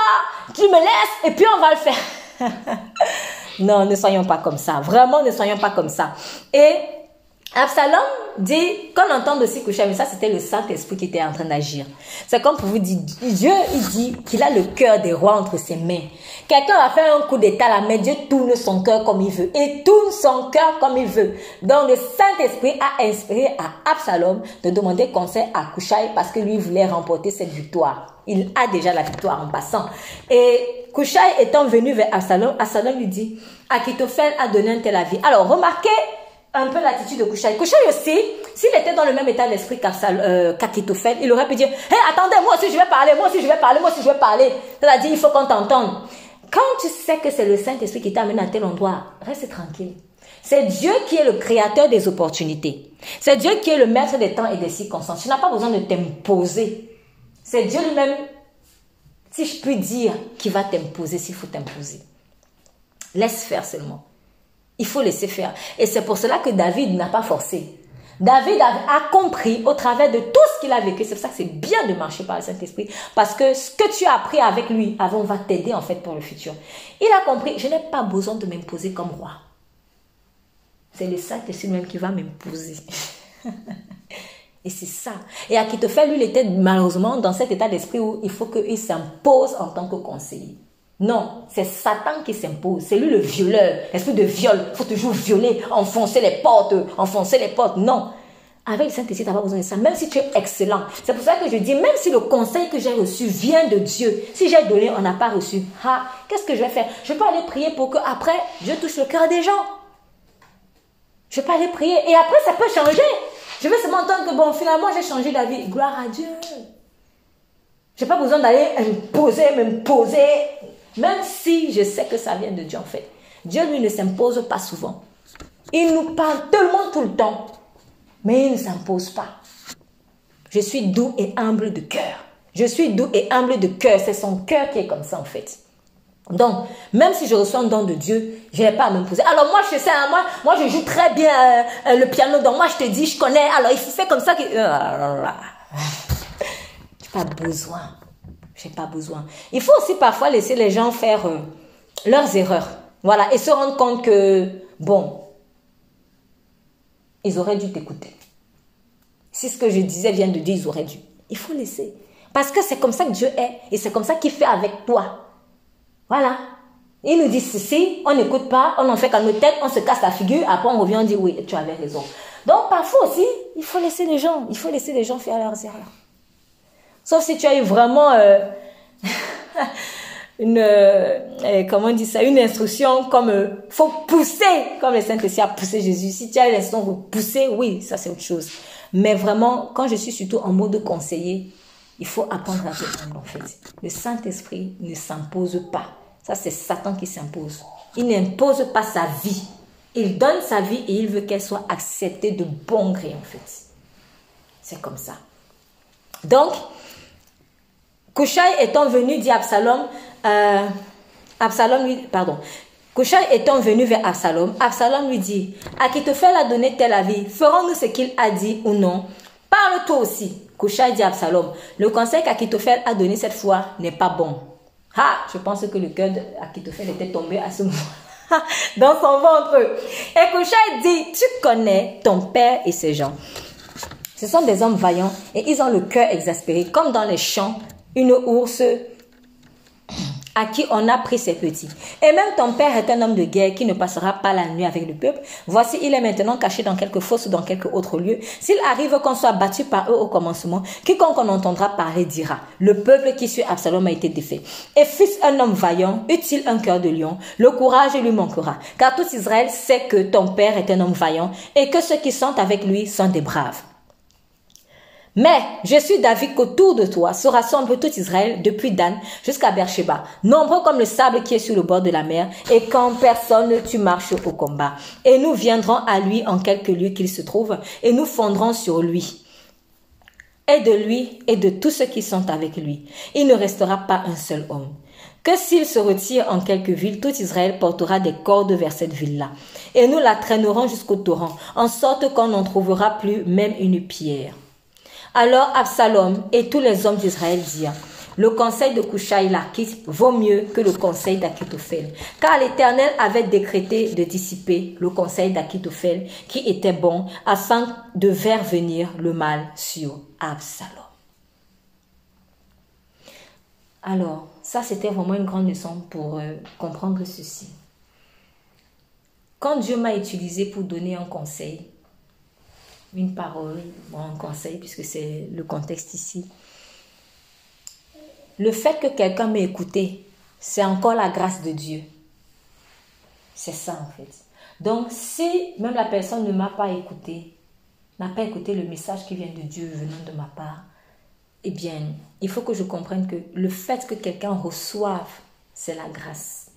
tu me laisses et puis on va le faire. non, ne soyons pas comme ça. Vraiment, ne soyons pas comme ça. Et Absalom dit qu'on entend aussi coucher, mais ça c'était le Saint-Esprit qui était en train d'agir. C'est comme pour vous dire, Dieu il dit qu'il a le cœur des rois entre ses mains. Quelqu'un a fait un coup d'état là, mais Dieu tourne son cœur comme il veut et tourne son cœur comme il veut. Donc le Saint-Esprit a inspiré à Absalom de demander conseil à Kouchaï parce que lui voulait remporter cette victoire. Il a déjà la victoire en passant. Et Kouchaï étant venu vers Absalom, Absalom lui dit, Akitophel a donné un tel avis. Alors remarquez un peu l'attitude de Kouchaï. Kouchaï aussi, s'il était dans le même état d'esprit euh, qu'Akitophel, il aurait pu dire, hé, attendez, moi aussi je vais parler, moi aussi je vais parler, moi aussi je vais parler. C'est-à-dire, il faut qu'on t'entende. Quand tu sais que c'est le Saint-Esprit qui t'amène à tel endroit, reste tranquille. C'est Dieu qui est le créateur des opportunités. C'est Dieu qui est le maître des temps et des circonstances. Tu n'as pas besoin de t'imposer. C'est Dieu lui-même, si je puis dire, qui va t'imposer s'il faut t'imposer. Laisse faire seulement. Il faut laisser faire. Et c'est pour cela que David n'a pas forcé. David a, compris au travers de tout ce qu'il a vécu. C'est pour ça que c'est bien de marcher par le Saint-Esprit. Parce que ce que tu as appris avec lui avant va t'aider en fait pour le futur. Il a compris, je n'ai pas besoin de m'imposer comme roi. C'est le Saint-Esprit même qui va m'imposer. Et c'est ça. Et à qui te fait, lui, il était malheureusement dans cet état d'esprit où il faut qu'il s'impose en tant que conseiller. Non, c'est Satan qui s'impose. C'est lui le violeur. L'esprit de viol. Il faut toujours violer, enfoncer les portes, enfoncer les portes. Non. Avec le Saint-Esprit, tu n'as pas besoin de ça. Même si tu es excellent. C'est pour ça que je dis, même si le conseil que j'ai reçu vient de Dieu, si j'ai donné, on n'a pas reçu, ah, qu'est-ce que je vais faire? Je peux aller prier pour que après Dieu touche le cœur des gens. Je peux aller prier. Et après, ça peut changer. Je vais seulement entendre que, bon, finalement, j'ai changé la vie. Gloire à Dieu. Je n'ai pas besoin d'aller me poser, me poser. Même si je sais que ça vient de Dieu en fait. Dieu lui ne s'impose pas souvent. Il nous parle tellement tout le temps. Mais il ne s'impose pas. Je suis doux et humble de cœur. Je suis doux et humble de cœur. C'est son cœur qui est comme ça en fait. Donc, même si je reçois un don de Dieu, je n'ai pas à m'imposer. Alors moi, je sais, hein, moi, moi, je joue très bien euh, euh, le piano. Donc moi, je te dis, je connais. Alors il fait comme ça. Que... n'ai pas besoin. Pas besoin. Il faut aussi parfois laisser les gens faire euh, leurs erreurs. Voilà, et se rendre compte que, bon, ils auraient dû t'écouter. Si ce que je disais vient de Dieu, ils auraient dû. Il faut laisser. Parce que c'est comme ça que Dieu est. Et c'est comme ça qu'il fait avec toi. Voilà. Il nous dit ceci, on n'écoute pas, on en fait qu'à nos têtes, on se casse la figure, après on revient, on dit oui, tu avais raison. Donc parfois aussi, il faut laisser les gens, il faut laisser les gens faire leurs erreurs. Sauf si tu as eu vraiment euh, une, euh, comment on dit ça, une instruction comme euh, faut pousser, comme le Saint-Esprit a poussé Jésus. Si tu as l'instruction pour pousser, oui, ça c'est autre chose. Mais vraiment, quand je suis surtout en mode conseiller, il faut apprendre à répondre en fait. Le Saint-Esprit ne s'impose pas. Ça, c'est Satan qui s'impose. Il n'impose pas sa vie. Il donne sa vie et il veut qu'elle soit acceptée de bon gré, en fait. C'est comme ça. Donc, Kouchai étant venu, dit Absalom, euh, Absalom lui, pardon, étant venu vers Absalom, Absalom lui dit, Akitophel a donné tel avis, ferons-nous ce qu'il a dit ou non? Parle-toi aussi. Kouchai dit Absalom, le conseil qu'Akitophel a donné cette fois n'est pas bon. Ah, je pense que le cœur d'Akitophel était tombé à ce moment dans son ventre. Et Kouchai dit, tu connais ton père et ses gens. Ce sont des hommes vaillants et ils ont le cœur exaspéré, comme dans les champs, une ours à qui on a pris ses petits. Et même ton père est un homme de guerre qui ne passera pas la nuit avec le peuple. Voici, il est maintenant caché dans quelque fosse ou dans quelque autre lieu. S'il arrive qu'on soit battu par eux au commencement, quiconque en entendra parler dira, le peuple qui suit Absalom a été défait. Et fils un homme vaillant, eut-il un cœur de lion, le courage lui manquera. Car tout Israël sait que ton père est un homme vaillant et que ceux qui sont avec lui sont des braves. Mais je suis David qu'autour de toi se rassemble tout Israël depuis Dan jusqu'à Beersheba, nombreux comme le sable qui est sur le bord de la mer, et quand personne tu marches au combat. Et nous viendrons à lui en quelque lieu qu'il se trouve, et nous fondrons sur lui et de lui et de tous ceux qui sont avec lui. Il ne restera pas un seul homme. Que s'il se retire en quelque ville, tout Israël portera des cordes vers cette ville-là. Et nous la traînerons jusqu'au torrent, en sorte qu'on n'en trouvera plus même une pierre. Alors Absalom et tous les hommes d'Israël dirent, le conseil de Kushaï l'Archite vaut mieux que le conseil d'Akitophel, car l'Éternel avait décrété de dissiper le conseil d'Akitophel qui était bon afin de faire venir le mal sur Absalom. Alors, ça c'était vraiment une grande leçon pour euh, comprendre ceci. Quand Dieu m'a utilisé pour donner un conseil, une parole, un conseil, puisque c'est le contexte ici. Le fait que quelqu'un m'ait écouté, c'est encore la grâce de Dieu. C'est ça en fait. Donc si même la personne ne m'a pas écouté, n'a pas écouté le message qui vient de Dieu venant de ma part, eh bien, il faut que je comprenne que le fait que quelqu'un reçoive, c'est la grâce.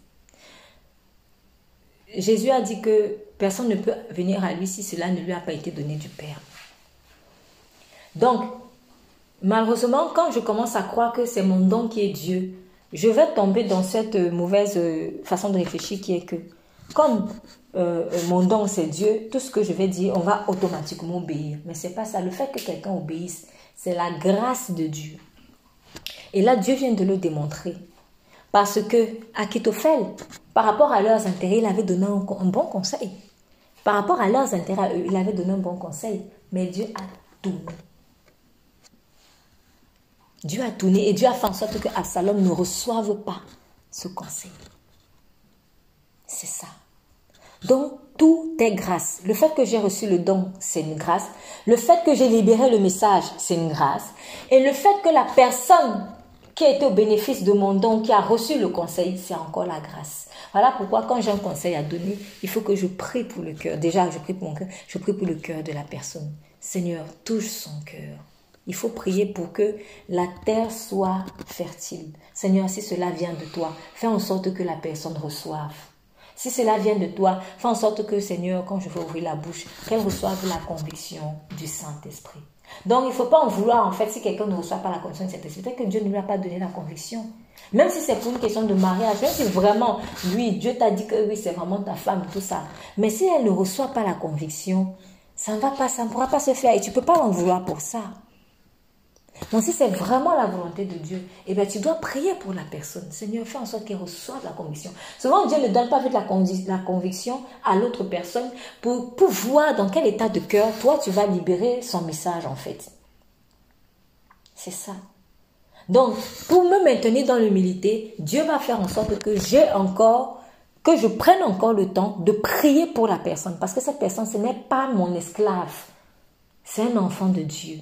Jésus a dit que personne ne peut venir à lui si cela ne lui a pas été donné du Père. Donc, malheureusement, quand je commence à croire que c'est mon don qui est Dieu, je vais tomber dans cette mauvaise euh, façon de réfléchir qui est que, comme euh, mon don c'est Dieu, tout ce que je vais dire, on va automatiquement obéir. Mais c'est pas ça. Le fait que quelqu'un obéisse, c'est la grâce de Dieu. Et là, Dieu vient de le démontrer. Parce que Akitophel, par rapport à leurs intérêts, il avait donné un, bon conseil. Par rapport à leurs intérêts il avait donné un bon conseil. Mais Dieu a tourné. Dieu a tourné et Dieu a fait en sorte que Absalom ne reçoive pas ce conseil. C'est ça. Donc, tout est grâce. Le fait que j'ai reçu le don, c'est une grâce. Le fait que j'ai libéré le message, c'est une grâce. Et le fait que la personne qui a été au bénéfice de mon don, qui a reçu le conseil, c'est encore la grâce. Voilà pourquoi quand j'ai un conseil à donner, il faut que je prie pour le cœur. Déjà, je prie pour mon cœur, je prie pour le cœur de la personne. Seigneur, touche son cœur. Il faut prier pour que la terre soit fertile. Seigneur, si cela vient de toi, fais en sorte que la personne reçoive. Si cela vient de toi, fais en sorte que, Seigneur, quand je vais ouvrir la bouche, qu'elle reçoive la conviction du Saint-Esprit. Donc, il ne faut pas en vouloir, en fait, si quelqu'un ne reçoit pas la conviction de Saint-Esprit, c'est que Dieu ne lui a pas donné la conviction. Même si c'est pour une question de mariage, même si vraiment, lui, Dieu t'a dit que oui, c'est vraiment ta femme, tout ça. Mais si elle ne reçoit pas la conviction, ça ne va pas, ça ne pourra pas se faire et tu ne peux pas en vouloir pour ça. Donc si c'est vraiment la volonté de Dieu, eh bien tu dois prier pour la personne. Seigneur, fais en sorte qu'elle reçoive la conviction. Souvent Dieu ne donne pas la, la conviction à l'autre personne pour, pour voir dans quel état de cœur toi tu vas libérer son message en fait. C'est ça. Donc, pour me maintenir dans l'humilité, Dieu va faire en sorte que j'ai encore, que je prenne encore le temps de prier pour la personne. Parce que cette personne, ce n'est pas mon esclave. C'est un enfant de Dieu.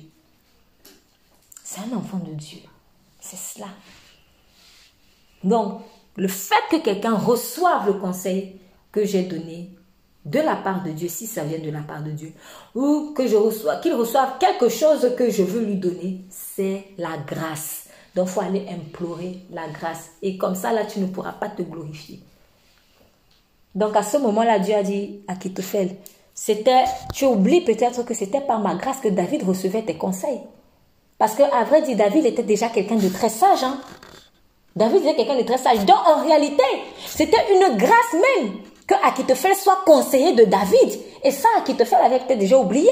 C'est un enfant de Dieu. C'est cela. Donc, le fait que quelqu'un reçoive le conseil que j'ai donné de la part de Dieu, si ça vient de la part de Dieu, ou que je reçois, qu'il reçoive quelque chose que je veux lui donner, c'est la grâce. Donc, il faut aller implorer la grâce. Et comme ça, là, tu ne pourras pas te glorifier. Donc, à ce moment-là, Dieu a dit à c'était, tu oublies peut-être que c'était par ma grâce que David recevait tes conseils. Parce qu'à vrai dire, David était déjà quelqu'un de très sage. Hein? David était quelqu'un de très sage. Donc, en réalité, c'était une grâce même que Akitophel soit conseiller de David. Et ça, Akitophel avait peut-être déjà oublié.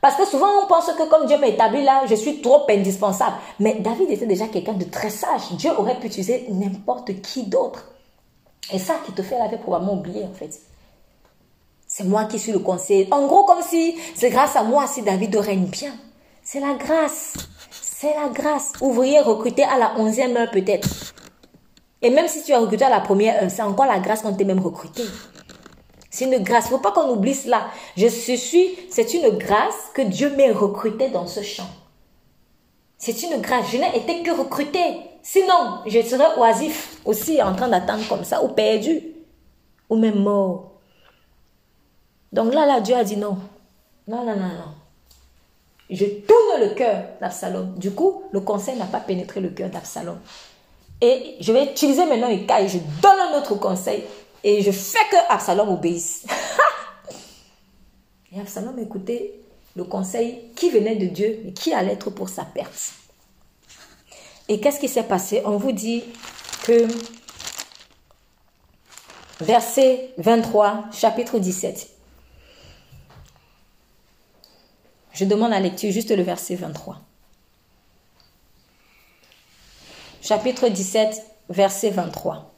Parce que souvent, on pense que comme Dieu m'a établi là, je suis trop indispensable. Mais David était déjà quelqu'un de très sage. Dieu aurait pu utiliser n'importe qui d'autre. Et ça, qui te fait avait probablement oublié, en fait. C'est moi qui suis le conseiller. En gros, comme si c'est grâce à moi si David règne bien. C'est la grâce. C'est la grâce. Ouvrier recruté à la onzième heure peut-être. Et même si tu as recruté à la première heure, c'est encore la grâce qu'on t'ait même recruté. C'est une grâce. Il ne faut pas qu'on oublie cela. Je suis, c'est une grâce que Dieu m'ait recruté dans ce champ. C'est une grâce. Je n'ai été que recruté. Sinon, je serais oisif aussi en train d'attendre comme ça, ou perdu, ou même mort. Donc là, là, Dieu a dit non. Non, non, non, non. Je tourne le cœur d'Absalom. Du coup, le conseil n'a pas pénétré le cœur d'Absalom. Et je vais utiliser maintenant une caille. Je donne un autre conseil et je fais que Absalom obéisse. et Absalom écoutait le conseil qui venait de Dieu, mais qui allait être pour sa perte. Et qu'est-ce qui s'est passé? On vous dit que verset 23, chapitre 17. Je demande la lecture juste le verset 23. Chapitre 17, verset 23.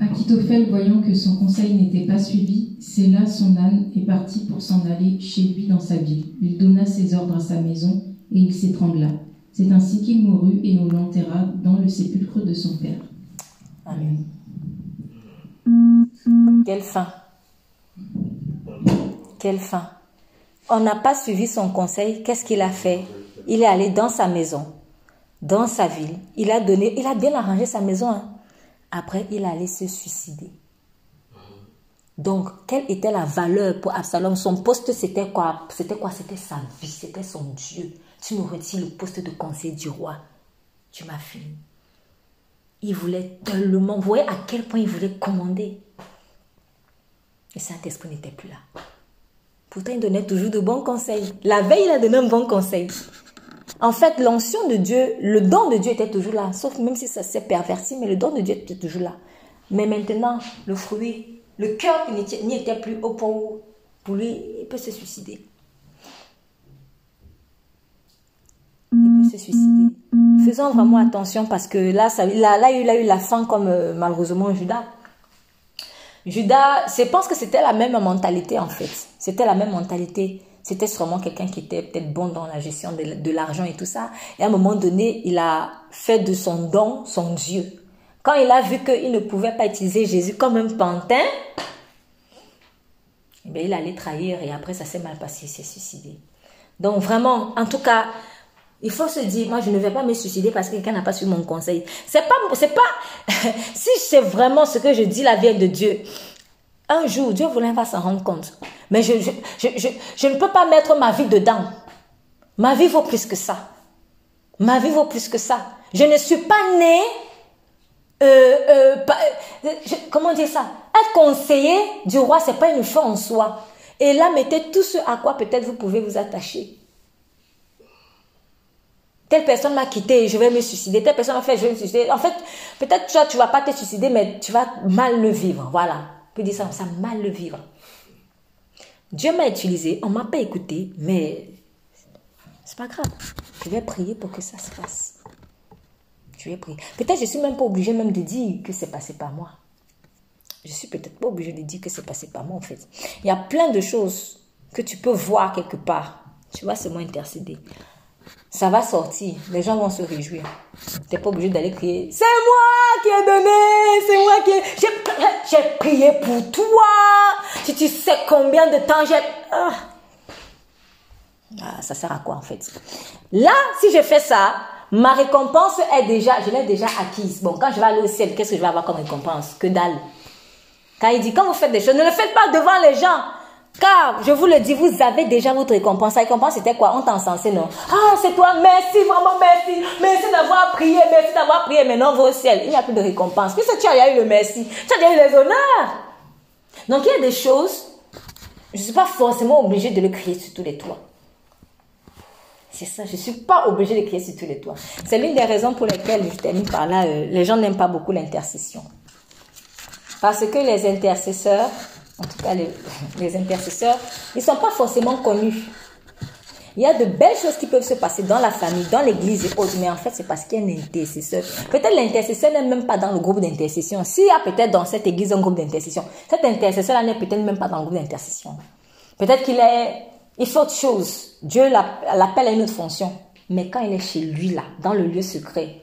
Akitophel, voyant que son conseil n'était pas suivi, là son âne et partit pour s'en aller chez lui dans sa ville. Il donna ses ordres à sa maison et il s'étrangla. C'est ainsi qu'il mourut et on l'enterra dans le sépulcre de son père. Amen. Quelle fin Quelle fin On n'a pas suivi son conseil. Qu'est-ce qu'il a fait? Il est allé dans sa maison dans sa ville. Il a donné, il a bien arrangé sa maison. Hein. Après, il allait se suicider. Donc, quelle était la valeur pour Absalom? Son poste, c'était quoi? C'était quoi? C'était sa vie, c'était son Dieu. Tu me retires le poste de conseiller du roi. Tu m'as fini. Il voulait tellement, vous voyez à quel point il voulait commander. Et Saint-Esprit n'était plus là. Pourtant, il donnait toujours de bons conseils. La veille, il a donné un bon conseil. En fait, l'ancien de Dieu, le don de Dieu était toujours là, sauf même si ça s'est perverti, mais le don de Dieu était toujours là. Mais maintenant, le fruit, le cœur n'y était plus au point pour lui, il peut se suicider. Il peut se suicider. Faisons vraiment attention parce que là, là, il a eu la fin comme euh, malheureusement Judas. Judas, je pense que c'était la même mentalité en fait. C'était la même mentalité. C'était sûrement quelqu'un qui était peut-être bon dans la gestion de, l'argent et tout ça. Et à un moment donné, il a fait de son don son Dieu. Quand il a vu qu'il ne pouvait pas utiliser Jésus comme un pantin, eh il allait trahir et après ça s'est mal passé, il s'est suicidé. Donc vraiment, en tout cas, il faut se dire, moi je ne vais pas me suicider parce que quelqu'un n'a pas suivi mon conseil. C'est pas, c'est pas, si c'est vraiment ce que je dis la vieille de Dieu, un jour, Dieu voulait va s'en rendre compte. Mais je, je, ne peux pas mettre ma vie dedans. Ma vie vaut plus que ça. Ma vie vaut plus que ça. Je ne suis pas née, euh, euh, euh comment dire ça? Être conseiller du roi, c'est pas une foi en soi. Et là, mettez tout ce à quoi peut-être vous pouvez vous attacher. Telle personne m'a quitté, je vais me suicider. Telle personne m'a fait, je vais me suicider. En fait, peut-être tu tu vas pas te suicider, mais tu vas mal le vivre. Voilà peut dire ça, ça mal le vivre. Dieu m'a utilisé, on m'a pas écouté, mais c'est pas grave. Je vais prier pour que ça se fasse. Je vais prier. Peut-être je suis même pas obligée même de dire que c'est passé par moi. Je suis peut-être pas obligée de dire que c'est passé par moi en fait. Il y a plein de choses que tu peux voir quelque part. Tu vois, c'est moi intercéder. Ça va sortir. Les gens vont se réjouir. Tu n'es pas obligé d'aller crier. C'est moi qui ai donné. C'est moi qui ai... J'ai prié pour toi. Si tu sais combien de temps j'ai... Ah. ah. ça sert à quoi en fait? Là, si je fais ça, ma récompense est déjà... Je l'ai déjà acquise. Bon, quand je vais aller au ciel, qu'est-ce que je vais avoir comme récompense? Que dalle. Quand il dit, quand vous faites des choses, ne le faites pas devant les gens. Car, je vous le dis, vous avez déjà votre récompense. La récompense, c'était quoi? On t'a encensé, non? Ah, c'est toi, merci, vraiment merci. Merci d'avoir prié, merci d'avoir prié. Maintenant, va au ciel. Il n'y a plus de récompense. Puisque tu as eu le merci, tu as déjà eu les honneurs. Donc, il y a des choses, je ne suis pas forcément obligée de le crier sur tous les toits. C'est ça, je ne suis pas obligée de crier sur tous les toits. C'est l'une des raisons pour lesquelles, je termine par là, euh, les gens n'aiment pas beaucoup l'intercession. Parce que les intercesseurs, en tout cas les, intercesseurs, ils ne sont pas forcément connus. Il y a de belles choses qui peuvent se passer dans la famille, dans l'église et autres, mais en fait, c'est parce qu'il y a un intercesseur. Peut-être l'intercesseur n'est même pas dans le groupe d'intercession. S'il y a peut-être dans cette église un groupe d'intercession, cet intercesseur-là n'est peut-être même pas dans le groupe d'intercession. Peut-être qu'il est, il fait autre chose. Dieu l'appelle à une autre fonction. Mais quand il est chez lui, là, dans le lieu secret,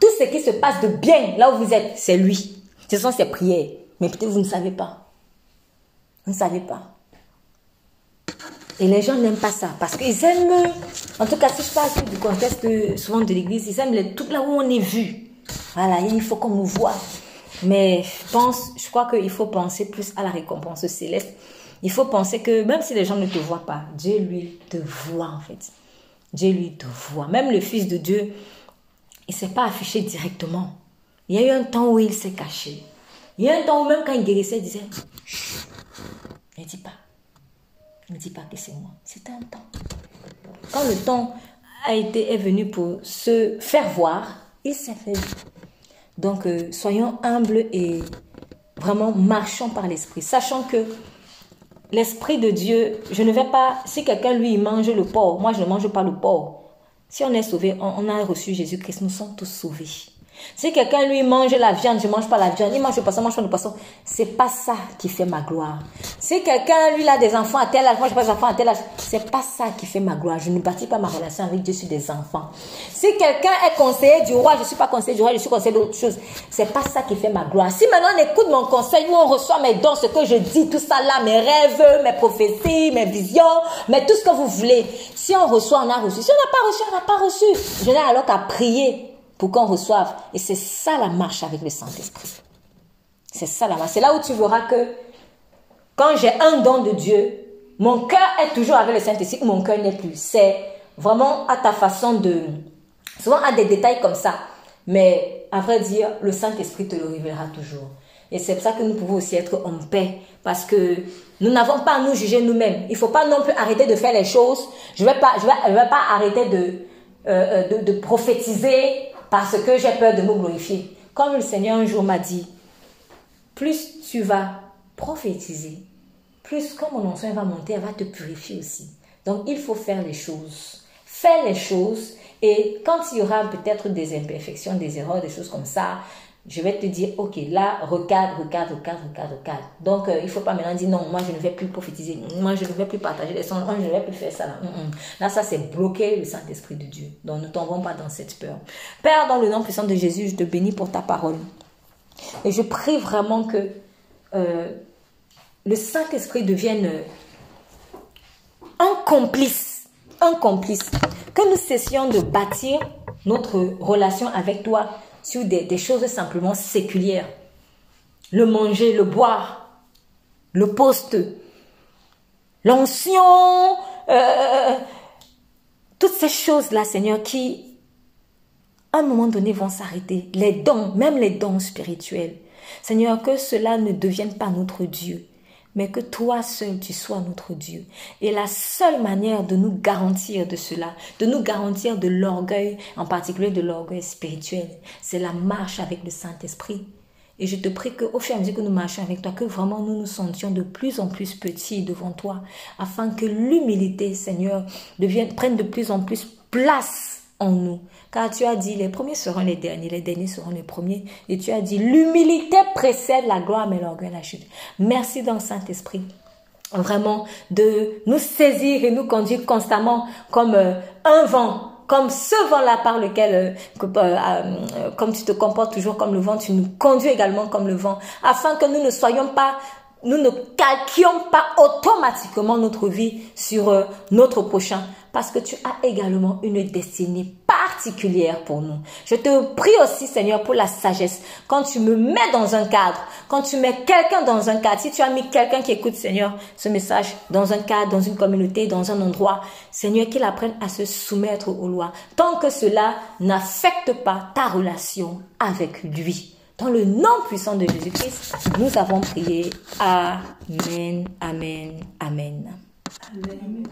tout ce qui se passe de bien là où vous êtes, c'est lui. Ce sont ses prières. Mais peut-être vous ne savez pas. Vous ne savez pas. Et les gens n'aiment pas ça parce qu'ils aiment, en tout cas si je parle du contexte souvent de l'église, ils aiment les, tout là où on est vu. Voilà, il faut qu'on nous voit. Mais je pense, je crois qu'il faut penser plus à la récompense céleste. Il faut penser que même si les gens ne te voient pas, Dieu lui te voit en fait. Dieu lui te voit. Même le Fils de Dieu, il ne s'est pas affiché directement. Il y a eu un temps où il s'est caché. Il y a un temps où même quand il guérissait, il disait, ne dis pas. Ne dis pas que c'est moi. C'est un temps. Quand le temps a été, est venu pour se faire voir, il s'est fait Donc, euh, soyons humbles et vraiment marchons par l'esprit, sachant que l'esprit de Dieu, je ne vais pas, si quelqu'un lui mange le porc, moi je ne mange pas le porc. Si on est sauvé, on a reçu Jésus-Christ, nous sommes tous sauvés. Si quelqu'un lui mange la viande, je mange pas la viande, il mange le poisson, mange pas le poisson, c'est pas ça qui fait ma gloire. Si quelqu'un lui a des enfants à tel âge, moi je pas des enfants à tel âge, c'est pas ça qui fait ma gloire. Je ne bâtis pas ma relation avec Dieu sur des enfants. Si quelqu'un est conseiller du roi, je suis pas conseiller du roi, je suis conseiller d'autre chose. C'est pas ça qui fait ma gloire. Si maintenant on écoute mon conseil où on reçoit mes dons, ce que je dis, tout ça là, mes rêves, mes prophéties, mes visions, mais tout ce que vous voulez. Si on reçoit, on a reçu. Si on n'a pas reçu, on n'a pas reçu. Je n'ai alors qu'à prier pour qu'on reçoive. Et c'est ça la marche avec le Saint-Esprit. C'est ça la marche. C'est là où tu verras que quand j'ai un don de Dieu, mon cœur est toujours avec le Saint-Esprit ou mon cœur n'est plus. C'est vraiment à ta façon de... Souvent à des détails comme ça. Mais à vrai dire, le Saint-Esprit te le révélera toujours. Et c'est pour ça que nous pouvons aussi être en paix. Parce que nous n'avons pas à nous juger nous-mêmes. Il ne faut pas non plus arrêter de faire les choses. Je ne vais, pas, je vais, vais pas arrêter de, euh, de, de prophétiser parce que j'ai peur de me glorifier. Comme le Seigneur un jour m'a dit, plus tu vas prophétiser, plus comme mon onction va monter, elle va te purifier aussi. Donc il faut faire les choses. Fais les choses et quand il y aura peut-être des imperfections, des erreurs, des choses comme ça, je vais te dire, ok, là, regarde, regarde, regarde, regarde, regarde. Donc, euh, il ne faut pas maintenant dire, non, moi, je ne vais plus prophétiser, moi, je ne vais plus partager les sons, moi, je ne vais plus faire ça. Là, mm, mm. là ça, c'est bloquer le Saint-Esprit de Dieu. Donc, ne tombons pas dans cette peur. Père, dans le nom puissant de Jésus, je te bénis pour ta parole. Et je prie vraiment que euh, le Saint-Esprit devienne euh, un complice, un complice. Que nous cessions de bâtir notre relation avec toi sur des, choses simplement séculières. Le manger, le boire, le poste, l'ancien, euh, toutes ces choses-là, Seigneur, qui, à un moment donné, vont s'arrêter. Les dons, même les dons spirituels. Seigneur, que cela ne devienne pas notre Dieu, mais que toi seul tu sois notre Dieu. Et la seule manière de nous garantir de cela, de nous garantir de l'orgueil, en particulier de l'orgueil spirituel, c'est la marche avec le Saint-Esprit. Et je te prie qu'au fur et à mesure que nous marchons avec toi, que vraiment nous nous sentions de plus en plus petits devant toi, afin que l'humilité, Seigneur, devienne, prenne de plus en plus place en nous. Car tu as dit, les premiers seront les derniers, les derniers seront les premiers. Et tu as dit, l'humilité précède la gloire, mais l'orgueil la chute. Merci le Saint-Esprit vraiment de nous saisir et nous conduire constamment comme euh, un vent comme ce vent-là par lequel, euh, euh, comme tu te comportes toujours comme le vent, tu nous conduis également comme le vent, afin que nous ne soyons pas nous ne calquions pas automatiquement notre vie sur notre prochain, parce que tu as également une destinée particulière pour nous. Je te prie aussi, Seigneur, pour la sagesse. Quand tu me mets dans un cadre, quand tu mets quelqu'un dans un cadre, si tu as mis quelqu'un qui écoute, Seigneur, ce message dans un cadre, dans une communauté, dans un endroit, Seigneur, qu'il apprenne à se soumettre aux lois, tant que cela n'affecte pas ta relation avec lui. Dans le nom puissant de Jésus-Christ, nous avons prié. Amen, Amen, Amen. Amen.